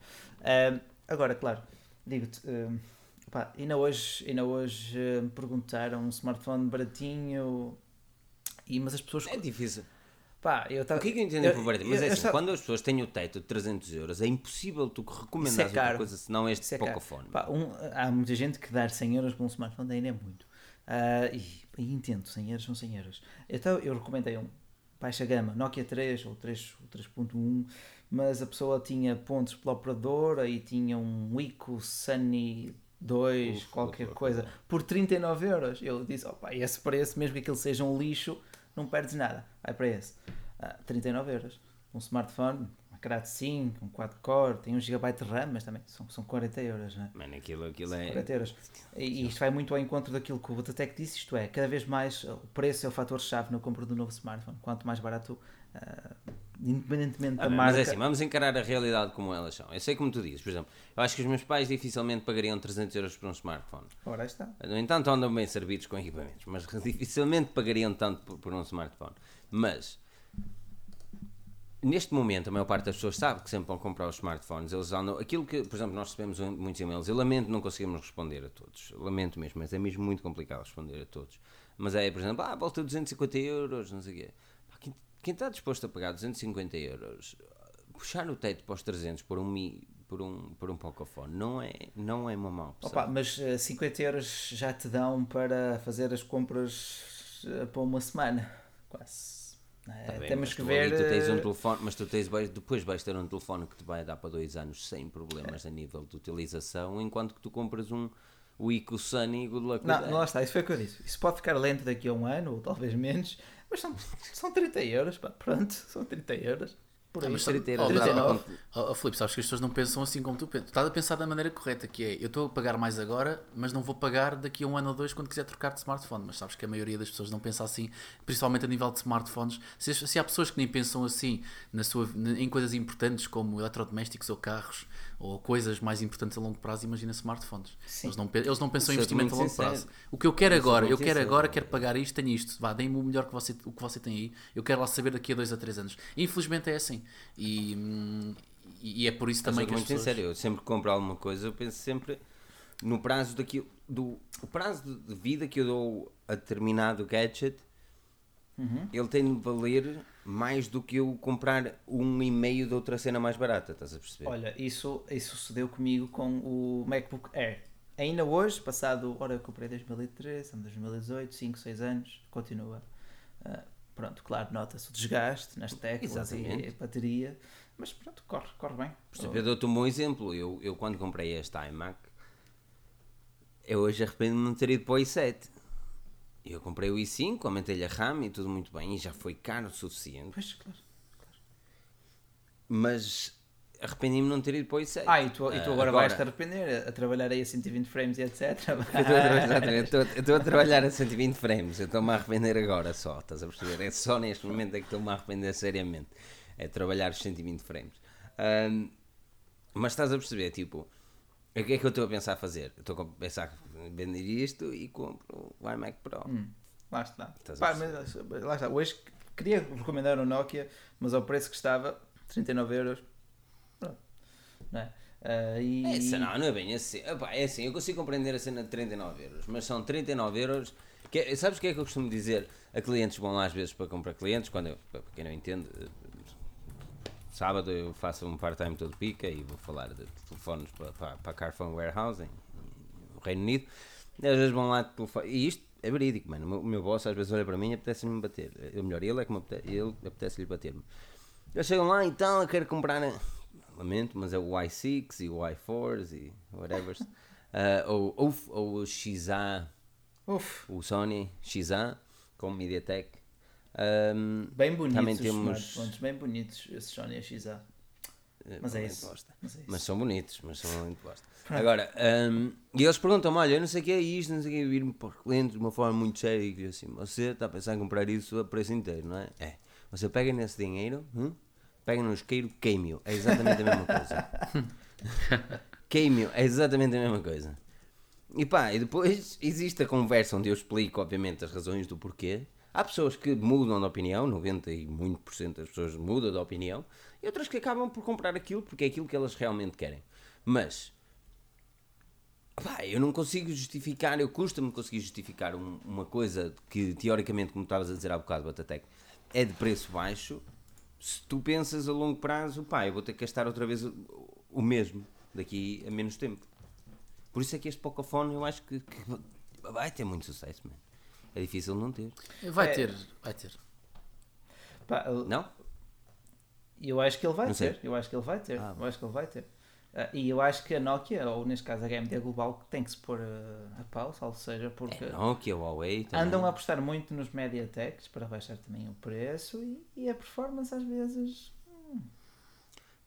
Agora, claro, digo-te, uh, ainda hoje, ainda hoje me perguntaram um smartphone baratinho, e, mas as pessoas... É difícil. Pá, eu tava, o que é que eu entendo por barato? Mas é assim, quando as pessoas têm o teto de 300 euros, é impossível tu recomendares é outra coisa senão este é Pocophone. Pá, um, há muita gente que dar 100 euros por um smartphone ainda é muito. Uh, e, e, entendo, 100 euros são 100 euros. Então eu recomendei um baixa gama, Nokia 3 ou 3.1, mas a pessoa tinha pontos pela operadora e tinha um Ico Sunny 2, uf, qualquer coisa, por 39 euros. Eu disse, opa, esse preço, mesmo que aquilo seja um lixo, não perdes nada. Vai para esse. Uh, 39 euros. Um smartphone, uma Crate 5, um 4-core, tem 1 GB de RAM, mas também são, são 40 euros, não é? Mano, aquilo, aquilo é... 40 euros. E, isto vai muito ao encontro daquilo que o Botatec disse, isto é, cada vez mais o preço é o fator-chave no compra do novo smartphone. Quanto mais barato, uh, independentemente ah, da marca... Mas é assim, vamos encarar a realidade como elas são. Eu sei como tu dizes, por exemplo, eu acho que os meus pais dificilmente pagariam 300 euros por um smartphone. Ora está. No entanto, andam bem servidos com equipamentos, mas <laughs> dificilmente pagariam tanto por, por um smartphone. Mas neste momento, a maior parte das pessoas sabe que sempre vão comprar os smartphones. Eles andam. Aquilo que, por exemplo, nós recebemos muitos e-mails. Eu lamento, não conseguimos responder a todos. Lamento mesmo, mas é mesmo muito complicado responder a todos. Mas é, por exemplo, ah, volta 250 euros, não sei o quê. Quem, está disposto a pagar 250 euros, puxar o teto para os 300 por um Mi, por um, por um Pocophone não é, não é uma má opção. Opa, mas uh, eh, 50 euros já te dão para fazer as compras uh, para uma semana, quase. Tá bem, temos que ver. Tu tens um eh, telefone, mas tu tens, depois vais ter um telefone que te vai dar para dois anos sem problemas é. a nível de utilização, enquanto que tu compras um o Ico Sunny good luck Não, não lá está, isso foi o que eu disse. Isso pode ficar lento daqui a um ano, ou talvez menos, mas são, são 30 euros, pá, pronto, são 30 euros. Por aí, mas 30 euros. 39. Oh, oh, Filipe, sabes que as pessoas não pensam assim como tu pensas. Tu estás a pensar da maneira correta, que é eu estou a pagar mais agora, mas não vou pagar daqui a um ano ou dois quando quiser trocar de smartphone. Mas sabes que a maioria das pessoas não pensa assim, principalmente a nível de smartphones. Se, se há pessoas que nem pensam assim na sua, em coisas importantes como eletrodomésticos ou carros, ou coisas mais importantes a longo prazo, imagina smartphones. Eles não, eles não pensam em investimento a longo sincero. prazo. O que eu quero agora, eu quero agora, quero pagar isto, tenho isto, vá, deem-me o melhor que você, o que você tem aí, eu quero lá saber daqui a dois a três anos. Infelizmente é assim. E, e é por isso também que muito pessoas... sincero, eu sempre que compro alguma coisa, eu penso sempre no prazo daqui, do o prazo de vida que eu dou a determinado gadget, uhum. ele tem de valer mais do que eu comprar um e meio de outra cena mais barata, estás a perceber? Olha, isso, isso sucedeu comigo com o MacBook Air. Ainda hoje, passado, ora eu comprei em 2013, estamos em 2018, 5, 6 anos, continua. Uh, pronto, claro, nota-se o desgaste nas teclas Exatamente. e bateria, Mas pronto, corre, corre bem. Por exemplo, eu dou-te um bom exemplo. Eu, eu quando comprei este iMac, eu hoje arrependo-me de não ter ido para o i7. Eu comprei o i5, aumentei-lhe a RAM e tudo muito bem, e já foi caro o suficiente. Pois, claro. Mas arrependi-me de não ter ido para o i7. Ah, e tu, e tu Ah, agora, vais-te arrepender a trabalhar aí a 120 frames e etc. <laughs> Eu estou a a trabalhar a 120 frames, eu estou-me a arrepender agora só, estás a perceber? É só neste momento é que estou-me a arrepender seriamente. É trabalhar os 120 frames. Ahm, mas estás a perceber, tipo, o que é que eu estou a pensar fazer? Estou a pensar vender isto e compro o iMac Pro. Hum, lá está. Pá, mas, lá está. Hoje queria recomendar o Nokia, mas ao preço que estava, 39 euros. Pronto. Não é? Ah, e... É, isso não, não é bem assim. É assim, eu consigo compreender a cena de 39 euros, mas são 39 euros. Que, é- sabes o que é que eu costumo dizer a clientes vão lá às vezes para comprar clientes? Quando eu, para quem não entende, eh, sábado eu faço um part-time todo pica e vou falar de telefones para, para, para a Carphone no Reino Unido. Às vezes vão lá de telefone. E isto é verídico, mano. O meu, o meu boss às vezes olha para mim e apetece-me bater. Ou melhor, ele é que me apetece, ele apetece-lhe bater-me. Eles chegam lá e tal, eu quero comprar. eh, Lamento, mas é o i6 e o i4 e whatever. <laughs> Ah, ou, ou, ou o XA, Uf, o Sony XA com MediaTek. Ahm, bem bonitos Também os temos- bem bonitos esses Sony XA. Eh, Mas é isso. Mas é isso. Mas são bonitos, mas são muito bosta. <laughs> Agora, ahm, e eles perguntam-me: olha, eu não sei o que é isto, não sei o que é, vir-me para os clientes de uma forma muito séria e digo assim: você está a pensar em comprar isso a preço inteiro, não é? É. Você pega nesse dinheiro, hum? pega no isqueiro Cameo, é exatamente a mesma coisa. <laughs> Cameo, é exatamente a mesma coisa. E pá, e depois existe a conversa onde eu explico, obviamente, as razões do porquê. Há pessoas que mudam de opinião, 90 e muito por cento das pessoas mudam de opinião, e outras que acabam por comprar aquilo porque é aquilo que elas realmente querem. Mas, pá, eu não consigo justificar, eu custa-me conseguir justificar um- uma coisa que, teoricamente, como estavas a dizer há bocado, Batatec, é de preço baixo, se tu pensas a longo prazo, pá, eu vou ter que gastar outra vez o, o mesmo daqui a menos tempo. Por isso é que este Pocophone eu acho que, que vai ter muito sucesso, mano. É difícil não ter. Vai É. ter, vai ter. Pá, Não? Eu acho que ele vai ter. Eu acho que ele vai ter. Ah, eu acho que ele vai ter. Ah, e eu acho que a Nokia, ou neste caso a HMD Global, tem que se pôr ah, a pau, salvo seja, porque É Nokia, Huawei também. andam a apostar muito nos Mediatek para baixar também o preço e, e a performance às vezes.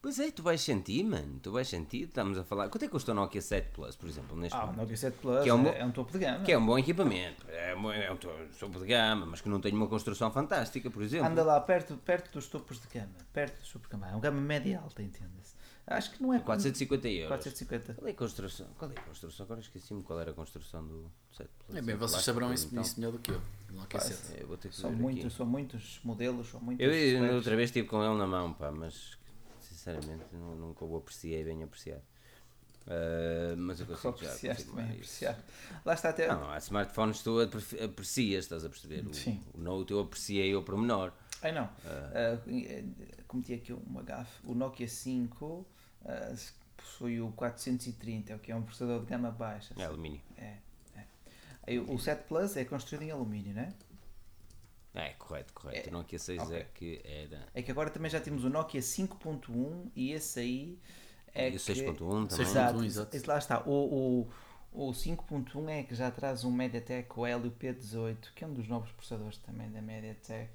Pois é, tu vais sentir, mano. Tu vais sentir. Estamos a falar. Quanto é que custa o Nokia 7 Plus, por exemplo, neste Ah, o? Nokia 7 Plus Que é, é um, um bo- é um topo de gama. Que é um bom equipamento. É um, é um to- topo de gama, mas que não tem uma construção fantástica, por exemplo. Anda lá perto, perto dos topos de gama. Perto dos topos de gama. É uma gama média alta, entenda-se. Acho que não é 450 euros. 450. Qual é a construção? Qual é a construção? Agora esqueci-me qual era a construção do 7 Plus. É bem, vocês saberão isso, então. isso melhor do que eu. Não Pá, aquece. É, eu vou ter que São muitos, aqui. são muitos modelos, são muitos. Eu, eu outra vez estive com ele na mão, pá, mas sinceramente nu- nunca o apreciei bem apreciado. Ah, mas eu consigo já apreciaste bem, apreciar. Lá está até. Não, há smartphones tu apre- aprecias, estás a perceber? O, Sim. o Note eu apreciei o pormenor. Ai não, Ah, eh, cometi aqui uma gafe. O Nokia 5 ah, possui o 430, o que é um processador de gama baixa. É alumínio. É, é. Aí, o 7 Plus é construído em alumínio, não é? É, correto, correto. É, O Nokia 6 ok. é que era. É que agora também já temos o Nokia 5.1 e esse aí é e o que... 6.1 também. 6.1. Exato, exato. esse lá está. O, o, o 5.1 é que já traz um MediaTek, o Helio P18, que é um dos novos processadores também da MediaTek.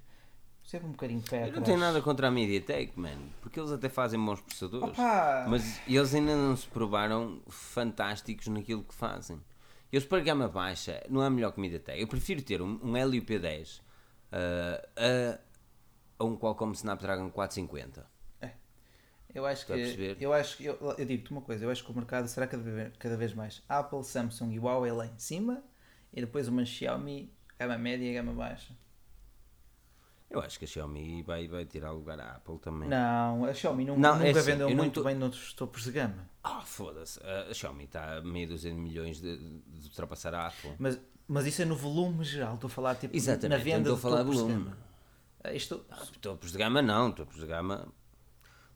Sempre um bocadinho pé Eu não tenho nada contra a MediaTek, mano, porque eles até fazem bons processadores. Opa! Mas eles ainda não se provaram fantásticos naquilo que fazem. Eles para gama baixa não é melhor que MediaTek. Eu prefiro ter um, um Helio P10 ah, a, a um Qualcomm Snapdragon 450. Eu acho Está a que, eu acho que, eu, eu digo-te uma coisa, eu acho que o mercado será cada vez, cada vez mais Apple, Samsung e Huawei lá em cima e depois uma Xiaomi, gama média e gama baixa. Eu acho que a Xiaomi vai, vai tirar lugar à Apple também. Não, a Xiaomi nu- Não, nunca é assim, vendeu eu não muito tô- bem noutros topos de gama. Ah, foda-se. A Xiaomi está a meio duzena de milhões de, de ultrapassar a Apple. Mas, mas isso é no volume geral, estou a falar tipo Exatamente, na venda estou a falar de volume. gama. Ah, Isto, Topos de gama não, topos de gama.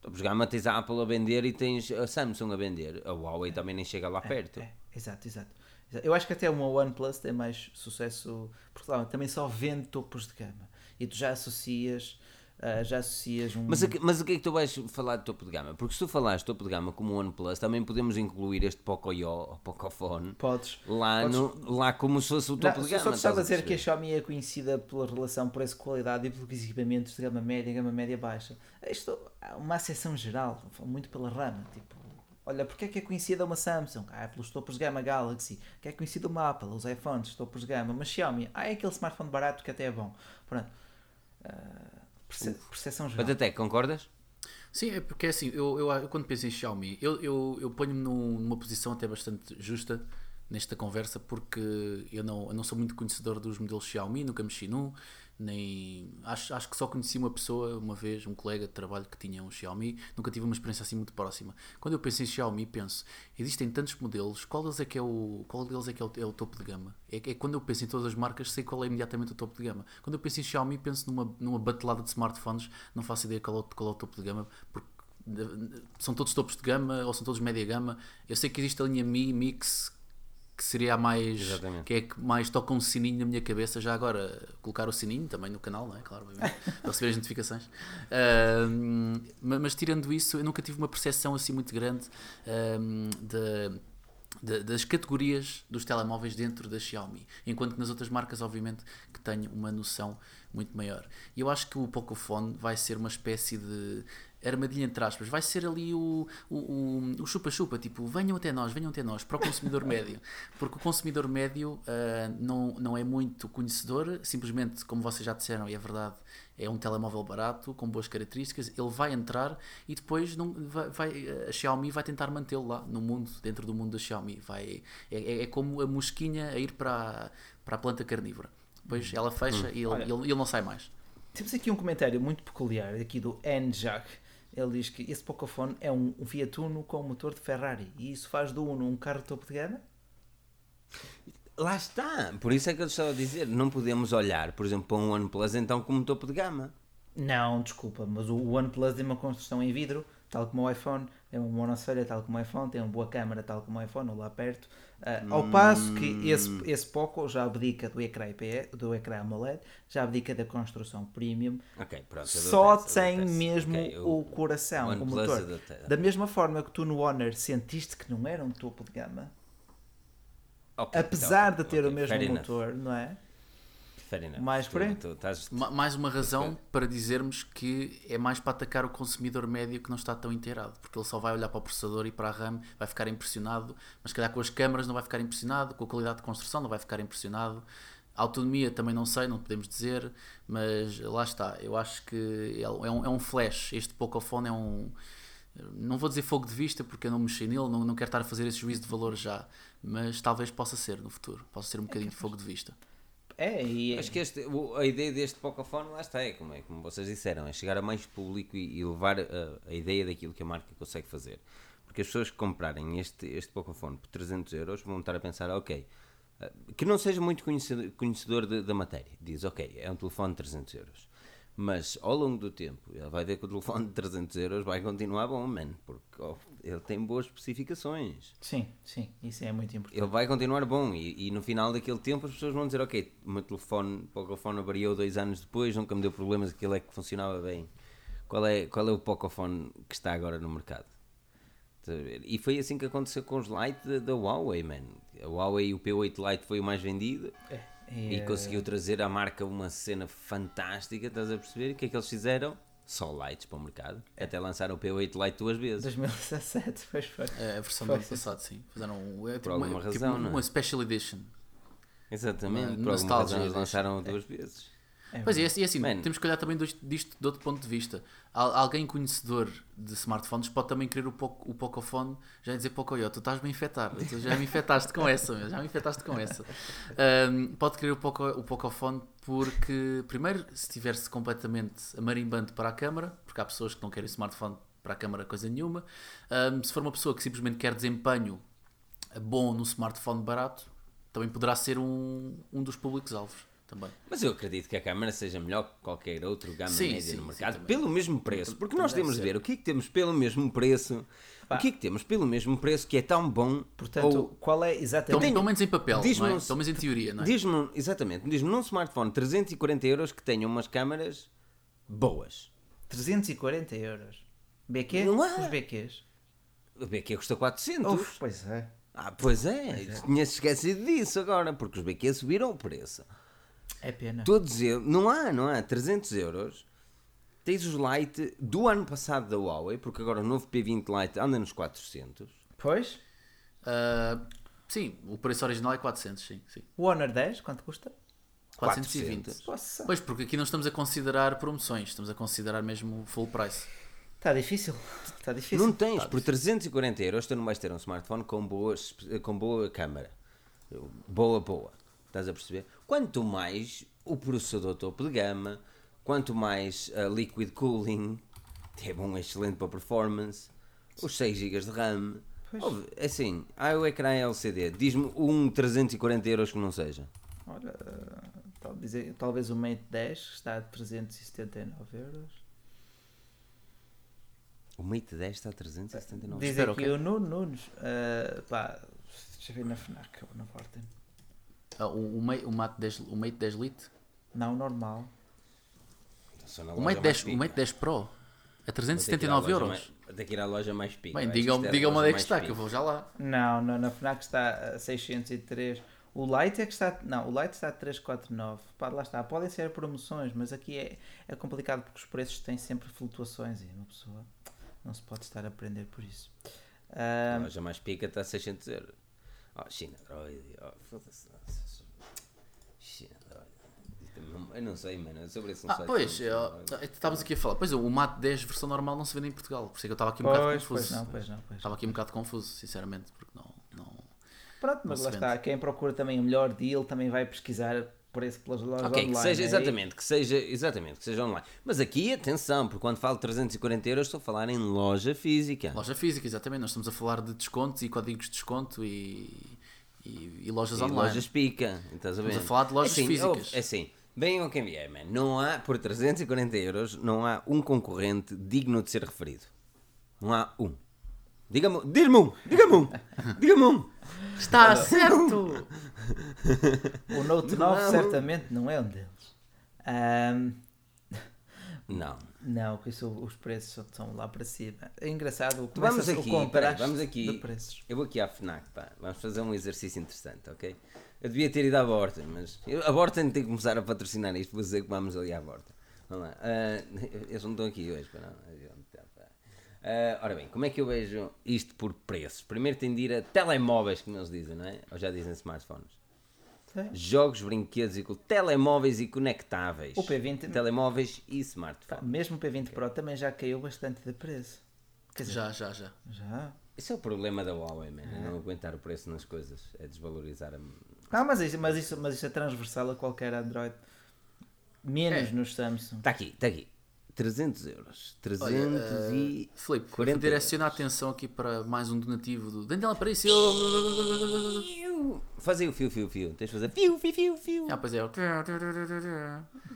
Topos de gama tens a Apple a vender e tens a Samsung a vender. A Huawei também nem chega lá perto. É, exato, exato, exato. Eu acho que até uma OnePlus tem mais sucesso, porque lá, também só vende topos de gama. E tu já associas uh, já associas um. Mas, mas o que é que tu vais falar de topo de gama? Porque se tu falaste de topo de gama como o OnePlus, também podemos incluir este Pocoyo ou Pocophone Podes. lá, Podes- No, lá como se fosse o topo Não, de gama. só estás dizer que a? Xiaomi é conhecida pela relação preço-qualidade e pelos equipamentos de gama média e gama média baixa. Isto é uma acessão geral, muito pela rama. Tipo, olha, porque é que é conhecida uma Samsung? Ah, é pelos topos de gama Galaxy. Que é conhecida uma Apple, os iPhones, topos de gama. Mas Xiaomi, ah, é aquele smartphone barato que até é bom. Pronto. Ah, perce- percepção geral. Patatec, concordas? Sim, é porque é assim, eu, eu, eu quando penso em Xiaomi, eu, eu, eu ponho-me num- numa posição até bastante justa nesta conversa, porque eu não, eu não sou muito conhecedor dos modelos Xiaomi, nunca mexi num, nem acho, acho que só conheci uma pessoa uma vez, um colega de trabalho que tinha um Xiaomi, nunca tive uma experiência assim muito próxima. Quando eu penso em Xiaomi, penso, existem tantos modelos, qual deles é que é o, qual deles é que é o, é o topo de gama? É, é quando eu penso em todas as marcas, sei qual é imediatamente o topo de gama. Quando eu penso em Xiaomi, penso numa, numa batelada de smartphones, não faço ideia qual é o, qual é o topo de gama, porque de- são todos topos de gama ou são todos média gama. Eu sei que existe a linha Mi, Mix, que seria a mais. Exatamente. que é que mais toca um sininho na minha cabeça. Já agora, colocar o sininho também no canal, não é? Claro, <laughs> para receber as notificações. Ma- mas, tirando isso, eu nunca tive uma percepção assim muito grande da- das categorias dos telemóveis dentro da Xiaomi, enquanto que nas outras marcas, obviamente, que tenho uma noção muito maior. E eu acho que o Pocophone vai ser uma espécie de armadilha entre aspas, vai ser ali o o- o o chupa-chupa, tipo, venham até nós, venham até nós, para o consumidor <laughs> médio. Porque o consumidor médio ah, não, não é muito conhecedor, simplesmente, como vocês já disseram, e é verdade, é um telemóvel barato, com boas características, ele vai entrar e depois não, vai, vai- a Xiaomi vai tentar mantê-lo lá no mundo, dentro do mundo da Xiaomi. Vai, é, é- é como a mosquinha a ir para, a- para a planta carnívora. Depois ela fecha e ele, ele, ele não sai mais. Temos aqui um comentário muito peculiar aqui do N-Jack. Ele diz que esse Pocophone é um, um Fiat Uno com motor de Ferrari e isso faz do Uno um carro topo de gama? Lá está. Por isso é que eu estava a dizer. Não podemos olhar, por exemplo, para um OnePlus então como topo de gama. Não, desculpa, mas o OnePlus tem uma construção em vidro, tal como o iPhone, tem uma monocelha, tal como o iPhone, tem uma boa câmera, tal como o iPhone, lá perto. Ah, ao passo que esse, esse Poco já abdica do ecrã IPS, do ecrã AMOLED, já abdica da construção premium, Ok, pronto. só tem mesmo Ok, o coração, o motor. Da mesma forma que tu no Honor sentiste que não era um topo de gama, Ok, apesar então, de ter o mesmo fair enough, motor, não é? Fair enough. Mais Tu- por aí. tu estás- Ma- Mais uma razão para dizermos que é mais para atacar o consumidor médio que não está tão inteirado, porque ele só vai olhar para o processador e para a RAM, vai ficar impressionado, mas se calhar com as câmaras não vai ficar impressionado, com a qualidade de construção não vai ficar impressionado. A autonomia também não sei, não podemos dizer, mas lá está. Eu acho que é um, é um flash. Este Pocophone é um. Não vou dizer fogo de vista porque eu não mexi nele, não, não quero estar a fazer esse juízo de valor já, mas talvez possa ser no futuro. Possa ser um bocadinho de fogo de vista. É, e Acho que este, a ideia deste Pocophone, lá está, é como, é como vocês disseram, é chegar a mais público e, e levar a, a ideia daquilo que a marca consegue fazer. Porque as pessoas que comprarem este, este Pocophone por 300 euros vão estar a pensar, ok, eh, que não seja muito conhecedor, conhecedor de- da matéria, diz, ok, é um telefone de 300 euros. Mas ao longo do tempo, ele vai ver que o telefone de 300 euros vai continuar bom, man, porque oh, ele tem boas especificações. sim, sim, isso é muito importante. Ele vai continuar bom e, e no final daquele tempo as pessoas vão dizer ok, o meu telefone, o Pocophone variou dois anos depois, nunca me deu problemas, aquilo é que funcionava bem. Qual é, qual é o Pocophone que está agora no mercado? E foi assim que aconteceu com os Lite da, da Huawei, man. A Huawei, o P8 Lite foi o mais vendido É, e é, conseguiu trazer à marca uma cena fantástica, estás a perceber? O que é que eles fizeram? Só lights para o mercado. Até lançaram o P8 Lite duas vezes. 2017, <laughs> pois foi. É, A versão Foi do ano passado, sim. Fizeram um- é, tipo alguma uma, tipo razão, uma, não é? uma Special Edition. Exatamente, Uma por alguma razão eles deste. lançaram duas vezes. É Pois é, e assim, assim, Man. temos que olhar também disto de outro ponto de vista. Al- alguém conhecedor de smartphones pode também querer o, Poco, o Pocophone, já dizer Pocoyo, tu estás-me a infectar, tu já me infectaste com essa, já me infectaste com essa. <laughs> Ahm, pode querer o, Poco, o Pocophone porque, primeiro, se estiver-se completamente amarimbando para a câmara, porque há pessoas que não querem smartphone para a câmara coisa nenhuma. Ahm, se for uma pessoa que simplesmente quer desempenho bom no smartphone barato, também poderá ser um, um dos públicos-alvos. Também. Mas eu acredito que a câmara seja melhor que qualquer outro gama Sim, média sim, no sim, mercado, também. pelo mesmo preço. Porque nós temos de ver o que é que temos pelo mesmo preço. O que é que temos pelo mesmo preço que é tão bom? Portanto, ou- qual é exatamente. pelo menos em papel, diz-me não é? pelo menos em teoria, não é? Diz-me, exatamente, diz-me num smartphone 340 euros que tenha umas câmaras boas. 340 euros. BQ? Não há. Os BQs? O BQ custa 400. Uf, pois é. Ah, pois é, tinha-se esquecido disso agora, porque os BQ subiram o preço. É pena. Todos eles, não há, não há, 300 euros. Tens os Lite do ano passado da Huawei, porque agora o novo P20 Lite anda nos 400. Pois? Ah, sim, o preço original é 400, sim. sim. O Honor 10, quanto custa? 420. 400. Poxa. Pois, porque aqui não estamos a considerar promoções, estamos a considerar mesmo full price. Está difícil. Está difícil. Não tens, por 340 euros tu não vais ter um smartphone com boa, com boa câmara. Boa, boa. Estás a perceber? Quanto mais o processador topo de gama, quanto mais a liquid cooling, que é bom, excelente para performance, os 6 GB de RAM. Ouve, assim, há o ecrã LCD, diz-me um 340 euros que não seja. Olha, talvez, talvez o Mate 10 está a 379 euros. O Mate 10 está a 379 Diz Espera, aqui ok. o Nuno Nunes. ah, pá, deixa eu ver na FNAC ou na Vorten. Ah, o, o, Mate, o, Mate 10, o Mate 10 Lite? Não, normal. Na O Mate, mais 10, pica. o Mate 10 Pro? É à 379 loja euros. mais- Vou ter que ir à loja mais pica. Bem, digam-me a digam onde é que está, pica. que eu vou já lá. Não, não, na FNAC está a 603. O Lite é que está. Não, o Lite está a 349. Pá, lá está. Podem ser promoções, mas aqui é, é complicado porque os preços têm sempre flutuações e uma pessoa não se pode estar a aprender por isso. A Ah, loja mais pica está a 600 euros. Oh, China Droid. Oh, foda-se. China Droid. Eu não sei, mano. Sobre isso não Ah, sei. pois, estávamos aqui a falar. Pois, o Mate 10 versão normal não se vende em Portugal, por isso é que eu estava aqui um bocado pois, confuso. pois não, pois não, pois. Estava aqui um bocado confuso, sinceramente, porque não. não... Pronto, mas não lá está. Quem procura também o melhor deal também vai pesquisar preço pelas lojas Ok, online. que seja, é exatamente, que seja, exatamente, que seja online. Mas aqui, atenção, porque quando falo 340 euros estou a falar em loja física. Loja física, exatamente. Nós estamos a falar de descontos e códigos de desconto e, e, e lojas E online. lojas pica, estás a ver? Estamos a falar de lojas assim, físicas. ouve, É assim, bem ou quem vier, man, não há, por 340 euros, não há um concorrente digno de ser referido. Não há um. Diga-me, diz-me um, diga-me um, diga-me um. Está certo! O Note 9 certamente não é um deles. Ahm, Não. não, que isso, os preços são- são lá para cima. É engraçado. Vamos começa-se aqui, o peraí, vamos aqui. de preços. Eu vou aqui à FNAC, pá. Vamos fazer um exercício interessante, ok? Eu devia ter ido à Borta, mas eu- a Borta tem que começar a patrocinar isto, vou dizer que vamos ali à Borta. Vamos lá. Ah, <laughs> eles não estão aqui hoje, pá, não. Ah, ora bem, como é que eu vejo isto por preços? Primeiro tem de ir a telemóveis, como eles dizem, não é? Ou já dizem smartphones. Sim. Jogos, brinquedos e telemóveis e conectáveis. O P20 Telemóveis e smartphones. mesmo o P20 Pro também já caiu bastante de preço. Quer dizer, Já, já, já. já. Esse é o problema da Huawei, man. é Não aguentar o preço nas coisas. É desvalorizar a. Não, mas isso, mas, isso, mas isso é transversal a qualquer Android. Menos É. nos Samsung. Está aqui, está aqui. 300 euros. 300 Olha, e. uh, Filipe, 40 direciona a atenção aqui para mais um donativo do Daniel Aparício. Faz aí o fio, fio, fio. Tens de fazer fio, fio, fio, fio. Ah, pois é.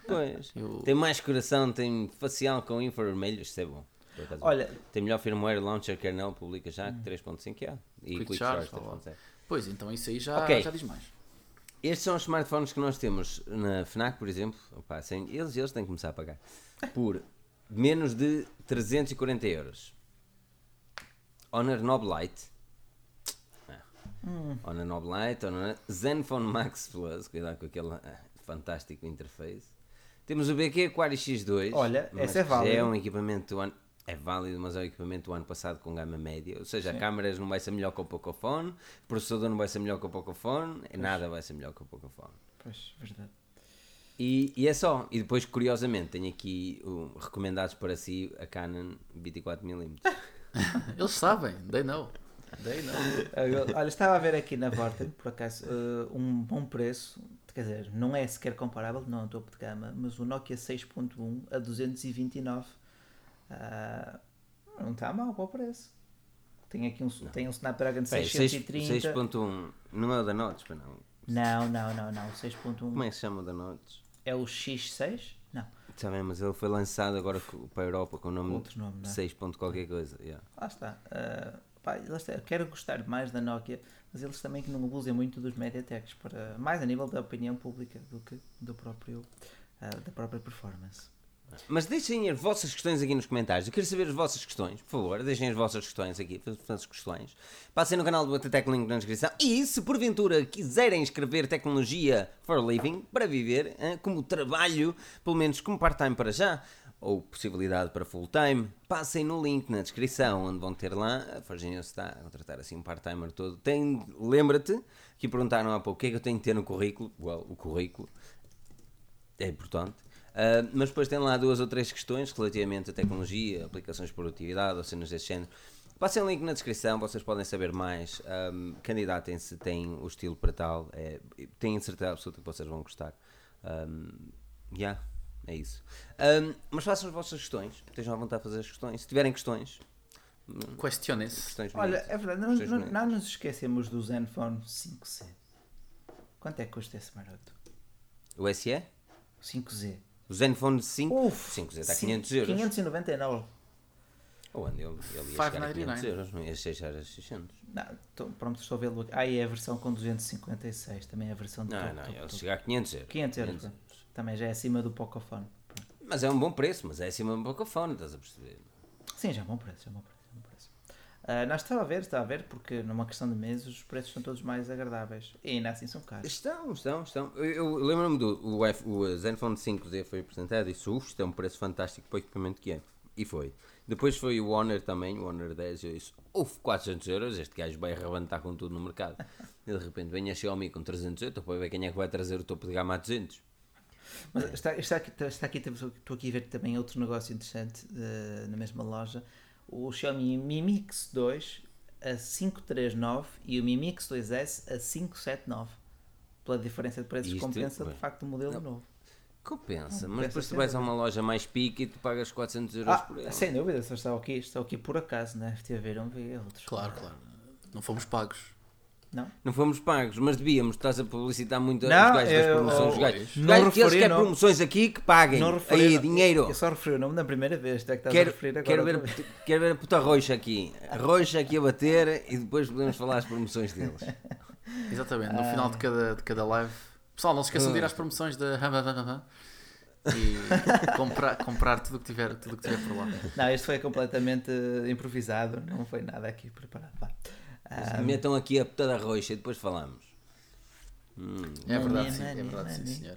Pois. Eu- Tem mais coração, tem facial com infravermelho. Isto é bom. Olha, Tem melhor firmware launcher kernel, publica já, que 3.5 é. E Quick Quick, Charge, Charge, tá lá. 3.0. Pois, então isso aí já, Ok. já diz mais. Estes são os smartphones que nós temos na FNAC, por exemplo. Opa, sem, eles, eles têm que começar a pagar. Por menos de 340 euros. Honor Knob Lite. Ah. Honor Knob Lite. Honor... Zenfone Max Plus. Cuidado com aquele ah, fantástico interface. Temos o BQ Aquari X2. Olha, esse é já É um equipamento ano. É válido, mas é um equipamento do ano passado com gama média. Ou seja, a câmeras não vai ser melhor que o Pocophone, o processador não vai ser melhor que o Pocophone, nada vai ser melhor que o Pocophone. pois, verdade. E, e é só. E depois, curiosamente, tenho aqui o, recomendados para si a Canon 24mm. <laughs> Eles sabem, they know. They know. Olha, estava a ver aqui na Vorten, por acaso, eh, um bom preço, quer dizer, não é sequer comparável, não é um topo de gama, mas o Nokia 6.1 a 229 ah, não está mal para o preço. Tem aqui um, tem um Snapdragon Bem, 630. 6.1 não é o da Notes, para não. Não, não, não, não. O 6.1 Como é que se chama o da Notes? É o X6? Não, Está bem, mas ele foi lançado agora para a Europa com o nome outro nome, não é? 6. ponto qualquer coisa. yeah. Lá está. Ah, pá, lá está. Quero gostar mais da Nokia, mas eles também que não abusem muito dos Mediateks, para, mais a nível da opinião pública do que do próprio, ah, da própria performance. Mas deixem as vossas questões aqui nos comentários. Eu quero saber as vossas questões, por favor. Deixem as vossas questões aqui, as questões. Passem no canal do Atatec Link na descrição. E se porventura quiserem escrever tecnologia for living, para viver, hein, como trabalho, pelo menos como part-time para já, ou possibilidade para full-time, passem no link na descrição, onde vão ter lá. A Virginia está a contratar assim um part-timer todo. Tem, lembra-te que perguntaram há pouco o que é que eu tenho que ter no currículo. Well, o currículo é importante. Uh, mas depois tem lá duas ou três questões relativamente a tecnologia, aplicações de produtividade ou cenas desse género. Passem o link na descrição, vocês podem saber mais. Um, Candidatem-se, têm o estilo para tal. É, tenho certeza absoluta que vocês vão gostar. Um, yeah, é isso. Um, mas façam as vossas questões, estejam à vontade de fazer as questões. Se tiverem questões, Questiones. questões Olha, é verdade, não, não, não nos esquecemos do Zenfone 5C. Quanto é que custa esse maroto? O SE? 5Z. O Zenfone 5? Uf, 5 está a sim, 500 euros. 599. Ou ande, ele, ele ia chegar a 599. 500 euros, não ia chegar a 600. Não, tô- pronto, estou a vê-lo aqui. Ah, e é a versão com 256, também é a versão de Não, topo, não, topo, ele topo. chega a 500 euros. 500 euros. pronto. Também já é acima do Pocophone. Mas é um bom preço, mas é acima do Pocophone, estás a perceber? Sim, já é um bom preço, já é um bom preço. Ah, nós estava a ver, está a ver, porque numa questão de meses os preços são todos mais agradáveis. E ainda assim são caros. Estão, estão, estão. Eu, eu lembro-me do o, F, o Zenfone 5Z foi apresentado e disse, uff, isto é um preço fantástico para o equipamento que é. E foi. Depois foi o Honor também, o Honor 10, eu disse, uff, 400 euros, este gajo vai arrebentar com tudo no mercado. E <laughs> de repente vem a Xiaomi com 300 euros, para ver quem é que vai trazer o topo de gama a 200. Mas está, está aqui, está aqui, estou aqui a ver também outro negócio interessante eh, na mesma loja. O Xiaomi Mi Mix 2 a 539 e o Mi Mix 2S a 579. Pela diferença de preços, Isto, compensa de bem, facto o modelo novo. Compensa, Não, mas depois tu vais a uma loja mais pique e tu pagas 400 euros Ah, por ele. sem dúvida, só estou aqui, estou aqui por acaso, né? Estive a ver, não vi outros. Claro, claro. Não fomos pagos. Não? Não fomos pagos, mas devíamos, estás a publicitar muito Não, os gajos das eu- promoções. Os eu- gajos, os não gajos que eles querem não. promoções aqui que paguem. Não referi, Aí, não. dinheiro. Eu só referi o nome da primeira vez, até que estás a Quero, referir agora. quero, ver, a- quero ver a puta roxa aqui. A roxa aqui a bater e depois podemos falar as promoções deles. <laughs> Exatamente. No final de cada, de cada live. Pessoal, não se esqueçam de ir às promoções da e <laughs> comprar, comprar tudo o que tiver, tudo o que tiver por lá. Não, este foi completamente improvisado, não foi nada aqui preparado. Vá. Ah, Metam aqui a puta da roxa e depois falamos. Hum, É verdade, sim, é verdade, sim, senhor.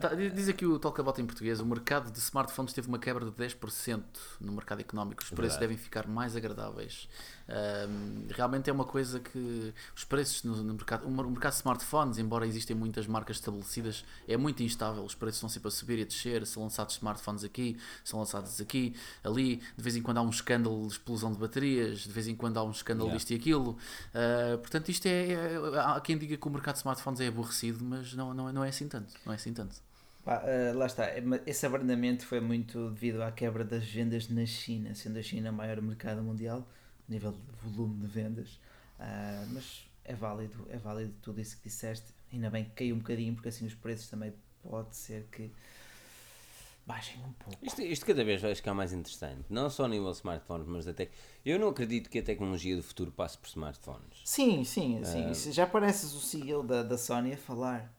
Tá, diz aqui o Talkabout em português: o mercado de smartphones teve uma quebra de 10% no mercado económico. Os preços Verdade. devem ficar mais agradáveis. Ahm, realmente é uma coisa que os preços no, no mercado, o mer- o mercado de smartphones, embora existem muitas marcas estabelecidas, é muito instável. Os preços estão sempre a subir e a descer. São lançados smartphones aqui, são lançados aqui, ali. De vez em quando há um escândalo de explosão de baterias, de vez em quando há um escândalo Yeah. disto e aquilo. Uh, portanto, isto é, é- Há quem diga que o mercado de smartphones é aborrecido, mas não, não, não é assim tanto. Não é assim tanto. Pá, eh, lá está, mas esse abrandamento foi muito devido à quebra das vendas na China, sendo a China o maior mercado mundial, a nível de volume de vendas. Ah, mas é válido, é válido tudo isso que disseste. Ainda bem que caiu um bocadinho, porque assim os preços também pode ser que baixem um pouco. Isto, isto cada vez vai ficar mais interessante. Não só a nível de smartphones, mas até. Eu não acredito que a tecnologia do futuro passe por smartphones. Sim, sim, sim. Isso Já pareces o CEO da, da Sony a falar.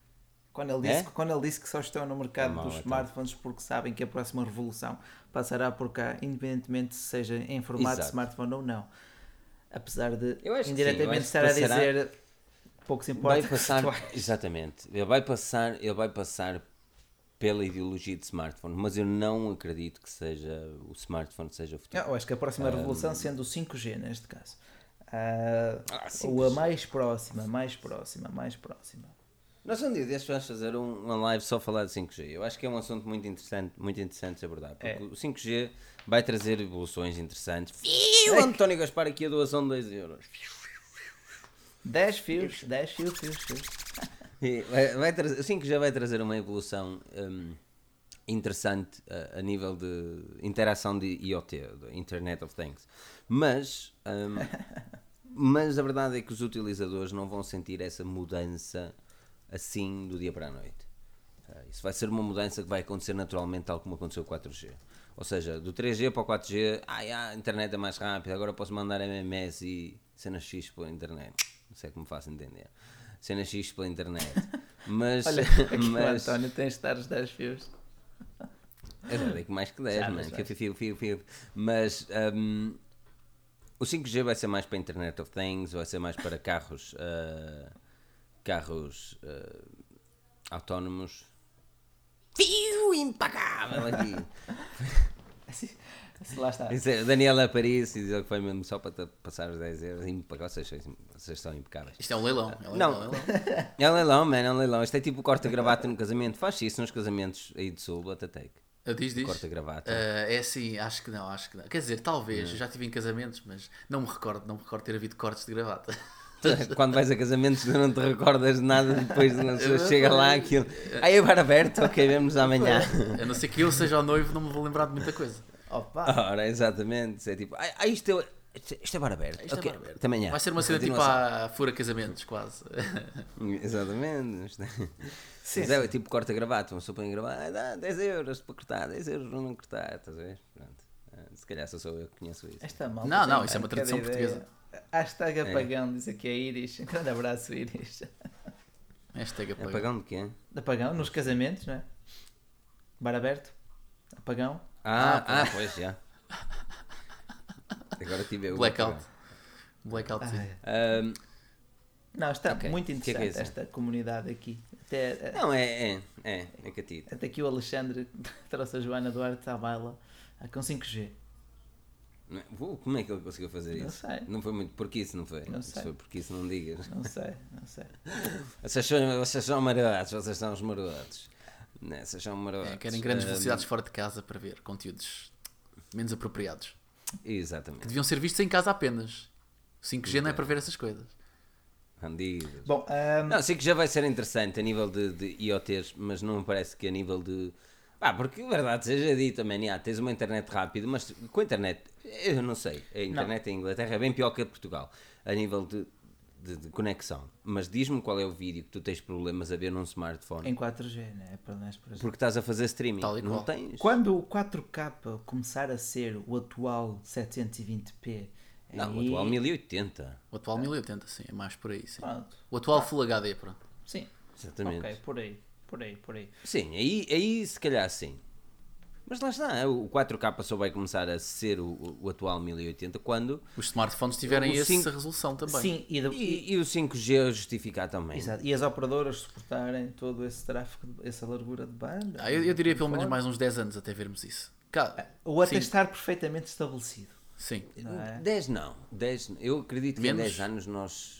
Quando ele, disse, É? quando ele disse que só estão no mercado É dos então. smartphones porque sabem que a próxima revolução passará por cá, independentemente se seja em formato de Exato. smartphone ou não. Apesar de Eu acho que sim, eu indiretamente que estar a dizer pouco se importa. Vai <laughs> passar. Exatamente. Ele vai passar, ele vai passar pela ideologia de smartphone, mas eu não acredito que seja o smartphone seja o futuro. Eu acho que a próxima revolução sendo o 5G neste caso. Ah, Ah, ou a 5G. mais próxima, mais próxima, mais próxima. Nós um dia destes vamos fazer um- uma live só falar de 5G. Eu acho que é um assunto muito interessante, muito interessante de abordar. Porque É. o 5G vai trazer evoluções interessantes. Fiu, o António Gaspar aqui a doação de 2 euros. 10 fios, 10 fios, fios, fios. <laughs> Vai, vai trazer, o 5G vai trazer uma evolução hum, interessante a, a nível de interação de IoT, de Internet of Things. Mas, hum, <laughs> mas a verdade é que os utilizadores não vão sentir essa mudança assim do dia para a noite. Ah, Isso vai ser uma mudança que vai acontecer naturalmente, tal como aconteceu com o 4G. Ou seja, do 3G para o 4G, ah, já, a internet é mais rápida, agora posso mandar MMS e cenas X pela internet. Não sei como faço entender. Cenas X pela internet. <laughs> Mas, Olha, mas António tens de estar os 10 fios. Eu já dei com mais que 10, Já, mano. mas Fio, fio, fio, fio. Mas hum, o 5G vai ser mais para Internet of Things, vai ser mais para carros, ah, carros ah, autónomos. Fio impecável aqui. <laughs> Assim, assim, lá está. É, Daniela Paris e diz que foi mesmo só para te passar os 10 euros. Impecável. Vocês, são- vocês são impecáveis. Isto é um leilão. É um Não. leilão, é um leilão. <laughs> É um leilão, man, é um leilão. Isto é tipo corta-gravata no casamento. Faz isso nos casamentos aí de sul, até take. Ah, Diz, diz. Corta-gravata. Ah, é assim, acho que não, acho que não. Quer dizer, talvez, eu já estive em casamentos, mas não me recordo, não me recordo ter havido cortes de gravata. <laughs> Quando vais a casamentos tu não te recordas de nada depois de uma pessoa chega lá aquilo. Aí é bar aberto, ok, vemos amanhã. A não ser que eu seja o noivo, não me vou lembrar de muita coisa. Opa! Ora, exatamente. Isso é tipo, ah, isto é, isto é bar aberto. Isto é ok, bar aberto. Amanhã. Vai ser uma cena tipo a fura casamentos, quase. <laughs> Exatamente. É- Sim, Mas é tipo corta-gravata, uma pessoa põe gravata, ah, dá 10 euros para cortar, 10 euros para não cortar, estás a ver? Pronto. Ah, Se calhar só sou eu que conheço isso. Esta malta Não, não, isso é uma tradição ideia. Hashtag apagão, diz aqui a Iris. Um <laughs> grande abraço, Iris. Hashtag É apagão. pagão de quê? Apagão nos casamentos, não é? Bar aberto. Apagão. Ah, ah, pois já. Agora tive eu. Blackout. Blackout, sim. Ah, Ahm, não, está Ok. muito Que é que é interessante esta comunidade aqui. Até, não, é, é, é, é catito. até aqui o Alexandre <laughs> trouxe a Joana Duarte à baila ah, com 5G. Não é? Como é que ele conseguiu fazer Não isso? sei. Não foi muito porque isso, não foi? Não Se sei. foi porque isso, não digas. Não sei, não sei. <laughs> Vocês são, vocês são marotos, vocês são os marotos. Não, vocês são marotos. É, querem grandes velocidades fora de casa para ver conteúdos menos apropriados. Que Exatamente. deviam ser vistos em casa apenas. 5G não é para ver essas coisas. Bandidos. Bom, ah, Não, sei que já vai ser interessante a nível de, de IoTs, mas não me parece que a nível de. Ah, porque verdade seja dita, man, yeah, tens uma internet rápida, mas com a internet, eu não sei, a internet em Inglaterra é bem pior que a de Portugal, a nível de, de, de conexão. Mas diz-me qual é o vídeo que tu tens problemas a ver num smartphone. em 4G, né? É para nós, por exemplo. Porque estás a fazer streaming. Tal e não qual. tens. Quando o 4K começar a ser o atual 720p, Não, o aí- atual 1080. O atual 1080, sim, é mais por aí, sim. Pronto. O atual Full HD, pronto. Sim. Exatamente. Ok, por aí, por aí, por aí. Sim, aí, aí se calhar sim. Mas lá está, o 4K só vai começar a ser o, o atual 1080 quando. Os smartphones tiverem O essa cinco- resolução também. Sim, e, de- E, e o 5G a justificar também. exato, e as operadoras suportarem todo esse tráfego, essa largura de banda. Ah, eu, eu diria pelo menos mais uns 10 anos até vermos isso. Cá, Ou até sim, estar perfeitamente estabelecido. sim. Não é? 10 não. 10, eu acredito que Menos? em 10 anos nós.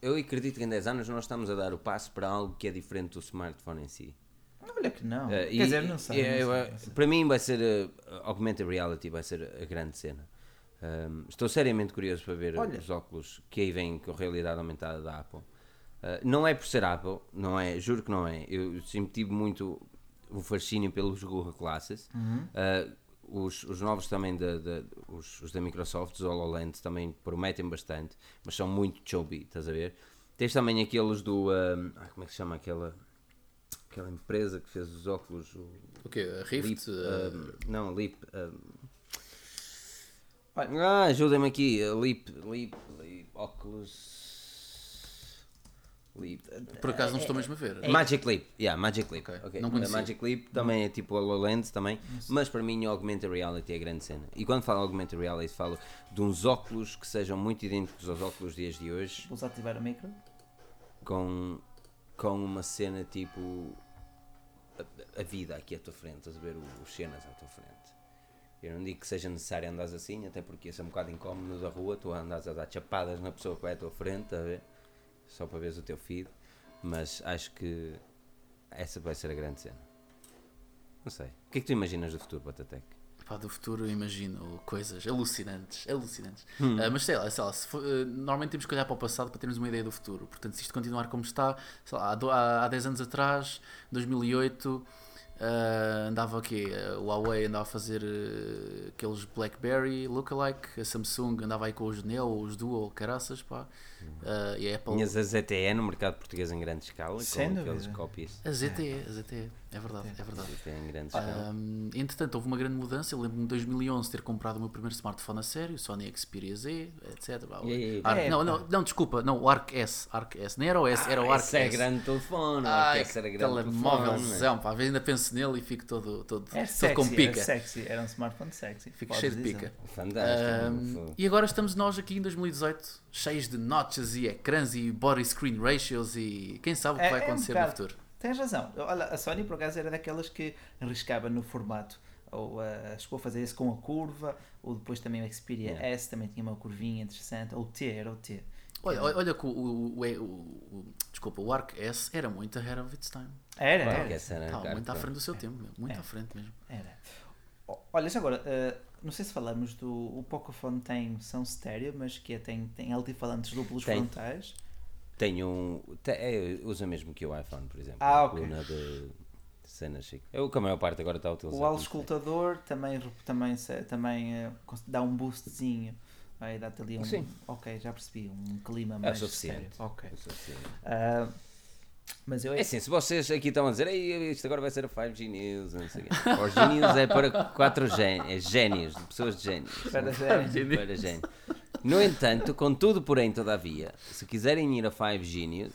Eu acredito que em 10 anos nós estamos a dar o passo para algo que é diferente do smartphone em si. Olha que não. Eh, Quer e- dizer, não sei. eu- não sei, eu- não sei. Para mim vai ser. eh, augmented reality vai ser a grande cena. Um, estou seriamente curioso para ver Olha. os óculos que aí vêm com a realidade aumentada da Apple. Uh, não é por ser Apple, não é, juro que não é. Eu sempre tive muito o fascínio pelos Google Glasses. Uhum. Uh, os, os novos também, da, da- os, os da Microsoft, os HoloLens, também prometem bastante, mas são muito chubby, estás a ver? Tens também aqueles do. um, ai, como é que se chama aquela, aquela empresa que fez os óculos? O, O quê? A Rift? Leap, Uh, um, não, Leap. um, ah, ajudem-me aqui. Leap, Leap, Leap, óculos. Leap. por acaso não estou mesmo a ver. Magic Leap, yeah, Magic Leap. Ok, ok. não A. Magic Leap também é tipo HoloLens também, mas para mim o Augmented Reality é a grande cena. E quando falo Augmented Reality falo de uns óculos que sejam muito idênticos aos óculos dias de hoje, Vou ativar o micro. com, com uma cena tipo a, a vida aqui à tua frente, estás a ver os cenas à tua frente. Eu não digo que seja necessário andares assim, até porque isso é um bocado incómodo da rua, tu andas a dar chapadas na pessoa que vai à tua frente, a ver? Só para veres o teu feed. Mas acho que essa vai ser a grande cena. Não sei. O que é que tu imaginas do futuro, Batatec? Pá, do futuro eu imagino coisas alucinantes, alucinantes. Hum. Ah, mas sei lá, sei lá se for- ah, normalmente temos que olhar para o passado para termos uma ideia do futuro. Portanto, se isto continuar como está, sei lá, há, do- há, há 10 anos atrás, 2008, ah, andava o quê? O Huawei andava a fazer aqueles BlackBerry lookalike, a Samsung andava aí com os Neo, os Duo, caraças, pá. Ah, e a Apple... Tinhas a ZTE no mercado português em grande escala, Sem com aqueles cópias. A ZTE, a ZTE, é verdade, é verdade. ZTE em grande escala. Um, entretanto, houve uma grande mudança. Eu lembro-me de 2011 ter comprado o meu primeiro smartphone a sério, o Sony Xperia Z, etc. E? Arc- É, não, pá. não, não, desculpa, não, o Arc S. Arc S. Nem era o S, era o Arc Esse é S. grande telefone, Ai, esse era que grande telefone. telemóvelzão, pá. Às vezes ainda penso nele e fico todo, todo, É todo sexy, com pica. era sexy, era um smartphone sexy. Fico cheio de pica. Fantástico. Ahm, Fogo. e agora estamos nós aqui em 2018, cheios de notches e ecrãs e body screen ratios e quem sabe o que É- vai é um acontecer no futuro. Tens razão. Olha, a Sony por acaso era daquelas que arriscava no formato. Ou ah, chegou a fazer isso com a curva, ou depois também o Xperia Yeah. S também tinha uma curvinha interessante, ou o T, era o T. Olha, olha, olha que o, o, o, o- o- desculpa, o Arc S era muito ahead of its time. Era, era. a Estava muito à frente do seu tempo, muito É. à frente mesmo. Era. Olha, já agora, ah, não sei se falamos do. O Pocophone tem som estéreo, mas que é, tem, tem altifalantes duplos Tem. frontais. Tenho um. te- é, usa mesmo que o iPhone, por exemplo. Ah, a ok. coluna de cenas chique. É o que a maior parte agora está a utilizar. O auscultador também, também, também eh, dá um boostzinho. Vai dar-te ali um. Sim. Ok, já percebi. Um clima É mais suficiente. estéreo. Ok. É suficiente. Ah, mas eu É assim, se vocês aqui estão a dizer "Ei, isto agora vai ser a 5G News, não sei o quê. <laughs> 4G News é para 4 gé- é génios, pessoas de génios. Para génios. Para génios. No entanto, contudo, porém, todavia, se quiserem ir a 5G News,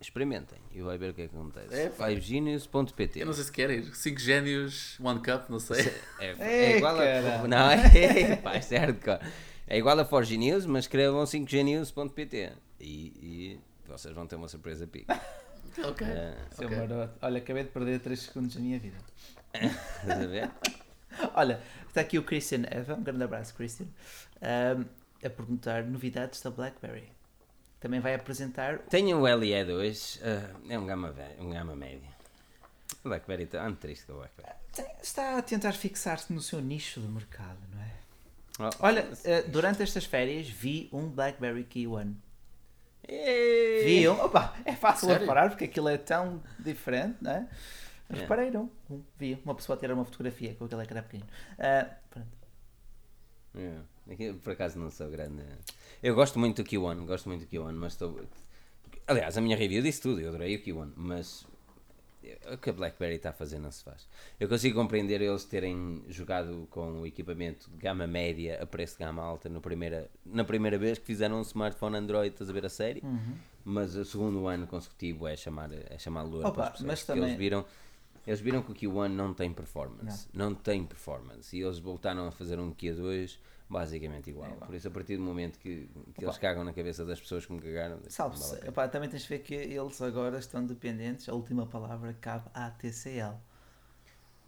experimentem e vai ver o que é que acontece. É, pá. 5gnews.pt Eu não sei se quer ir. 5 génios, One Cup, não sei. É, Ei, é igual a. caralho. Não, é, pá, isto é hardcore. É igual a 4G News, mas escrevam 5gnews.pt e, e vocês vão ter uma surpresa pica. <laughs> ok. É, Seu Ok. maroto. Olha, acabei de perder 3 segundos da minha vida. <laughs> estás a ver? <laughs> Olha, está aqui o Christian Eva, um grande abraço, Christian, ahm, a perguntar novidades da BlackBerry. Também vai apresentar. Tenho o LE2, ah, é um gama, um gama médio. O BlackBerry está ando triste com o BlackBerry. Está a tentar fixar-se no seu nicho de mercado, não é? Oh, Olha, eh, durante estas férias vi um BlackBerry Key One. Ei! Vi um, opa, é fácil Sério? reparar porque aquilo é tão diferente, não é? É. Reparei, não? Vi uma pessoa a tirar uma fotografia com aquele ecrã pequeno. Ah, pronto. É, aqui, por acaso não sou grande. Eu gosto muito do Q1, gosto muito do Q1, mas estou. Aliás, a minha review disse tudo, eu adorei o Q1, mas o que a BlackBerry está a fazer não se faz. Eu consigo compreender eles terem jogado com o equipamento de gama média a preço de gama alta no primeira, na primeira vez que fizeram um smartphone Android, estás a ver a série, Uhum. mas o segundo ano consecutivo é chamar, é chamar lua Opa, para as pessoas. mas também- Eles viram, eles viram que o Q1 não tem performance. Não. tem performance. E eles voltaram a fazer um Q2 basicamente igual. É. Por isso, a partir do momento que, que eles cagam na cabeça das pessoas que me cagaram, Salve, não vale a pena. epá, também tens de ver que eles agora estão dependentes, a última palavra cabe à TCL.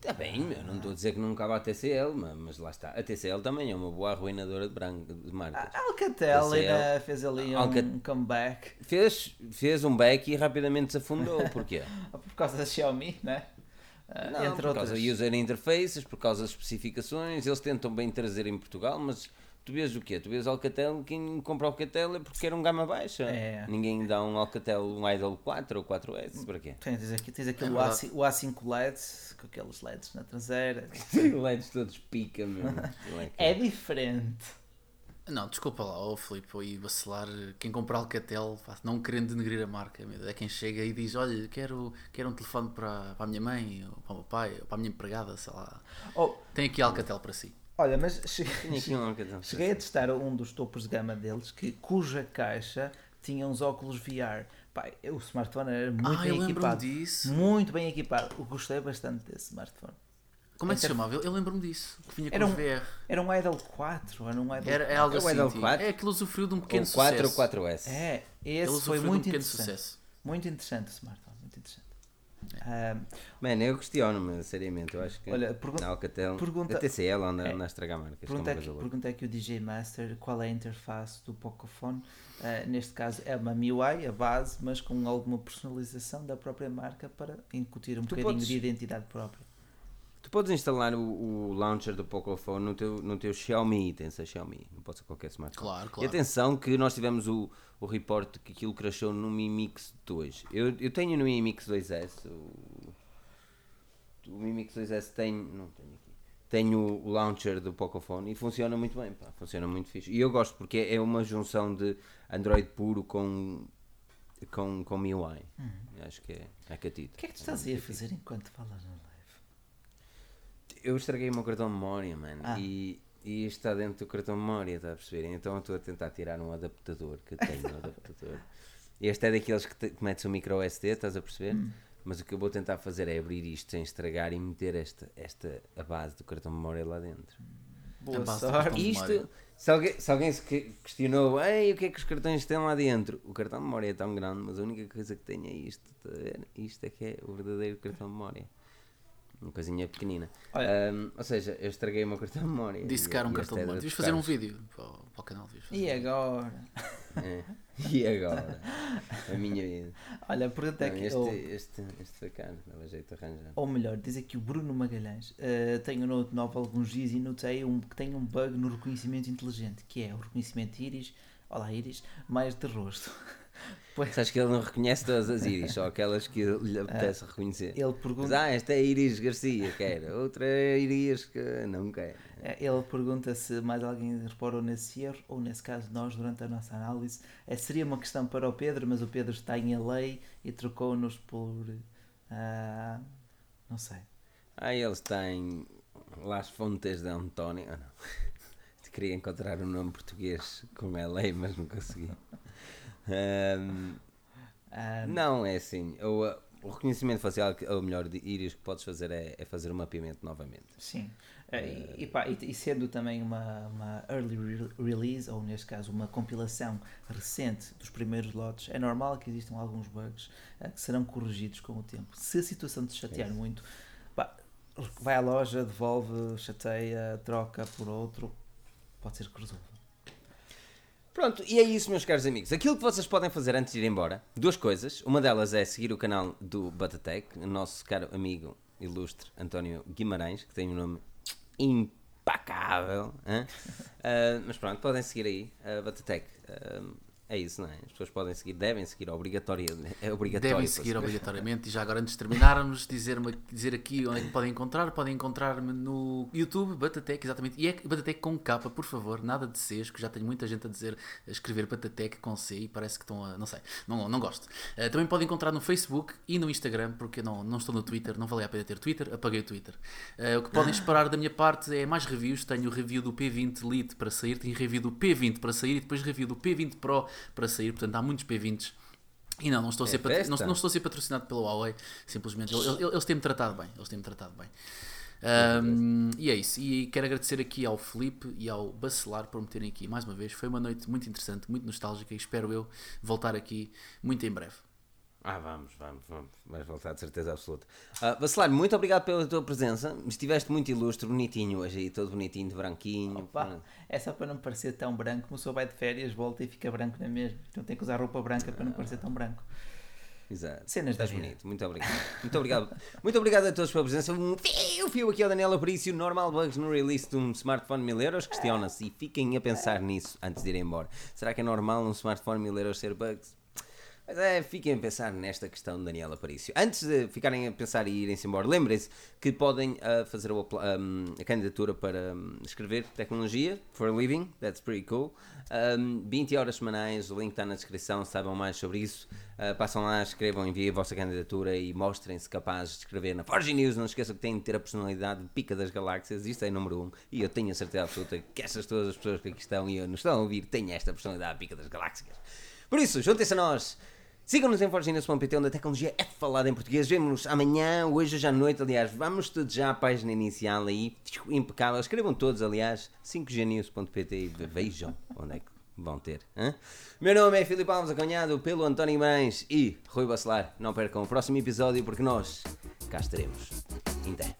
Está bem, meu, não estou a dizer que não cabe a TCL, mas, mas lá está. A TCL também é uma boa arruinadora de, branco, de marcas. A Alcatel TCL. ainda fez ali um Alcat- comeback Fez, fez um back e rapidamente se afundou. <laughs> Porquê? por causa da Xiaomi, né? Ah, Não, entre por outras. causa user interfaces, por causa das especificações, eles tentam bem trazer em Portugal, mas tu vês o quê? Tu vês Alcatel, quem compra Alcatel é porque quer um gama baixa. É. Ninguém dá um Alcatel, um Idol 4 ou 4S, para quê? Tens aqui, tens aqui É o, verdade. A5, o A5 LED com aqueles LEDs na traseira. <laughs> LEDs todos pica, meu. <laughs> É diferente. Não, desculpa lá, ô Filipe, ia vacilar. Quem compra Alcatel, não querendo denegrir a marca, é quem chega e diz: Olha, quero, quero um telefone para, para a minha mãe, ou para o meu pai, ou para a minha empregada, sei lá. Oh, Tem aqui Alcatel para si. olha, mas che- Tinha aqui um Alcatel. cheguei a testar um dos topos de gama deles que, cuja caixa tinha uns óculos VR. Pá, o smartphone era muito ah, bem equipado. disso. Muito bem equipado. Eu gostei bastante desse smartphone. Como é que se Inter- chamava? Eu, eu lembro-me disso. Que vinha com Era um- VR. Era um Idol 4, era um Idol Era, é algo É o assim. Idol tipo, 4? É aquilo usufruiu de um pequeno Ou 4 ou sucesso. 4S. É, Ele esse usufruiu foi de um muito pequeno interessante. sucesso. Muito interessante o smartphone, muito interessante. Ah, Mano, eu questiono-me, seriamente. Eu acho que Olha, pergun- na Alcatel, pergunta- a TCL anda, É. anda a estragar marcas. é pergunta, coisa aqui, louca. pergunta aqui o DJ Master qual é a interface do Pocophone. Ah, neste caso é uma MIUI, a base, mas com alguma personalização da própria marca para incutir um Tu bocadinho podes- de identidade própria. Podes instalar o, o launcher do Pocophone no teu, no teu Xiaomi, tens a Xiaomi, não pode ser qualquer smartphone. Claro, E claro. atenção que nós tivemos o, o report que aquilo crashou no Mi Mix 2. Eu, eu tenho no Mi Mix 2S, o, o Mi Mix 2S tem, não tenho aqui, tenho o launcher do Pocophone e funciona muito bem, pá, funciona muito fixe. E eu gosto porque é uma junção de Android puro com, com, com MIUI. Acho que é, é catito. O que é que tu estás aí a fazer enquanto falas? Eu estraguei o meu cartão de memória, mano. Ah. E, e isto está dentro do cartão de memória, está a perceber? Então eu estou a tentar tirar um adaptador que eu tenho um <laughs> adaptador. Este é daqueles que, te, que metes o micro SD, estás a perceber? Mas o que eu vou tentar fazer é abrir isto sem estragar e meter esta, esta a base do cartão de memória lá dentro. Boa sorte. Isto, se alguém, se alguém se que- questionou, Ei, o que é que os cartões têm lá dentro? O cartão de memória é tão grande, mas a única coisa que tem é isto. tá? Isto é que é o verdadeiro cartão de memória. Uma coisinha pequenina. Olha. Ahm, ou seja, eu estraguei o meu cartão de memória. Disse que era um e cartão este de é memória. de Devias fazer um vídeo para, o- para o canal. E agora? É. E agora? A minha vida. Olha, pergunta é este, ou, este, este foi caro, dava jeito de arranjar. ou melhor, diz aqui o Bruno Magalhães. eh, tenho no 9 alguns dias e notei um, que tem um bug no reconhecimento inteligente, que é o reconhecimento íris. Olá, íris, mais de rosto. Pois, Sabes que ele não reconhece todas as íris, só aquelas que lhe apetece reconhecer. ele Mas, pergunta. ah, esta é a Iris Garcia, quero. Outra é a Iris que não quero. Eh, Ele pergunta se mais alguém reparou nesse erro, ou nesse caso nós, durante a nossa análise. Eh, seria uma questão para o Pedro, mas o Pedro está em lei e trocou-nos por. ah, não sei. Ah, ele está em Las Fontes de António. Ah, não. <laughs> Queria encontrar um nome português com LA, mas não consegui. Ah, não, é assim. O, uh, o reconhecimento facial, ou melhor, de íris que podes fazer é, é fazer o mapeamento novamente. Sim. Eh, e, e pá, e- e sendo também uma, uma early re- release, ou neste caso uma compilação recente dos primeiros lotes, é normal que existam alguns bugs eh, que serão corrigidos com o tempo. Se a situação te chatear Isso. muito, pá, vai à loja, devolve, chateia, troca por outro, pode ser que resolva. Pronto, e é isso, meus caros amigos. Aquilo que vocês podem fazer antes de ir embora, duas coisas. Uma delas é seguir o canal do Batatec, o nosso caro amigo ilustre António Guimarães, que tem um nome impacável. hã? <laughs> Ah, mas pronto, podem seguir aí, a Batatec. Ah, é isso, não é? As pessoas podem seguir, devem seguir, é obrigatório. Devem seguir obrigatoriamente. E já agora, antes de terminarmos, dizer, dizer aqui onde é que podem encontrar. Podem encontrar-me no YouTube, Batatec, exatamente. E é Batatec com capa, por favor, nada de Cs, que já tenho muita gente a dizer, a escrever Batatec com C e parece que estão a. Não sei, não, não gosto. Eh, também podem encontrar no Facebook e no Instagram, porque eu não, não estou no Twitter, não valia a pena ter Twitter, apaguei o Twitter. Eh, o que podem esperar da minha parte é mais reviews. Tenho o review do P20 Lite para sair, tenho review do P20 para sair e depois review do P20 Pro para sair. Portanto, há muitos P20s. E não, não estou, a ser É patro- não, não estou a ser patrocinado pelo Huawei, simplesmente. Eles, têm-me tratado bem. Eles têm-me tratado bem. Ahm, e é isso. E quero agradecer aqui ao Felipe e ao Bacelar por me terem aqui mais uma vez. Foi uma noite muito interessante, muito nostálgica e espero eu voltar aqui muito em breve. Ah, vamos, vamos, vamos. Vais voltar de certeza absoluta. Uh, Bacelar, muito obrigado pela tua presença. Estiveste muito ilustre, bonitinho hoje aí, todo bonitinho, de branquinho. Opa, Pronto. é só para não parecer tão branco. Uma pessoa vai de férias, volta e fica branco na mesma. Então tem que usar roupa branca para não parecer tão branco. Exato. Cenas da Estás vida. bonito, muito obrigado. Muito obrigado. muito obrigado a todos pela presença. Um fio, fio aqui ao Daniel Aparício. Normal bugs no release de um smartphone 1000 euros. Questiona-se e fiquem a pensar nisso antes de ir embora. Será que é normal um smartphone 1000 euros ser bugs? Mas é, fiquem a pensar nesta questão de Daniel Aparício. Antes de ficarem a pensar e irem-se embora, lembrem-se que podem ah, fazer apla- um, a candidatura para um, escrever tecnologia for a living, that's pretty cool. Um, 20 horas semanais, o link está na descrição, saibam mais sobre isso. Ah, passam lá, escrevam, enviem a vossa candidatura e mostrem-se capazes de escrever na Forge News. Não esqueçam que têm de ter a personalidade de pica das galáxias, isto é número 1. Um, e eu tenho a certeza absoluta que essas todas as pessoas que aqui estão e nos estão a ouvir têm esta personalidade pica das galáxias. Por isso, juntem-se a nós. Sigam-nos em forginasp.pt, onde a tecnologia é falada em português. Vemo-nos amanhã, hoje, hoje à noite, aliás. Vamos tudo já à página inicial aí, impecável. Escrevam todos, aliás, 5gnews.pt e vejam onde é que vão ter. Hein? Meu nome é Filipe Alves, acompanhado pelo António Mães e Rui Bacelar. Não percam o próximo episódio, porque nós cá estaremos. Até!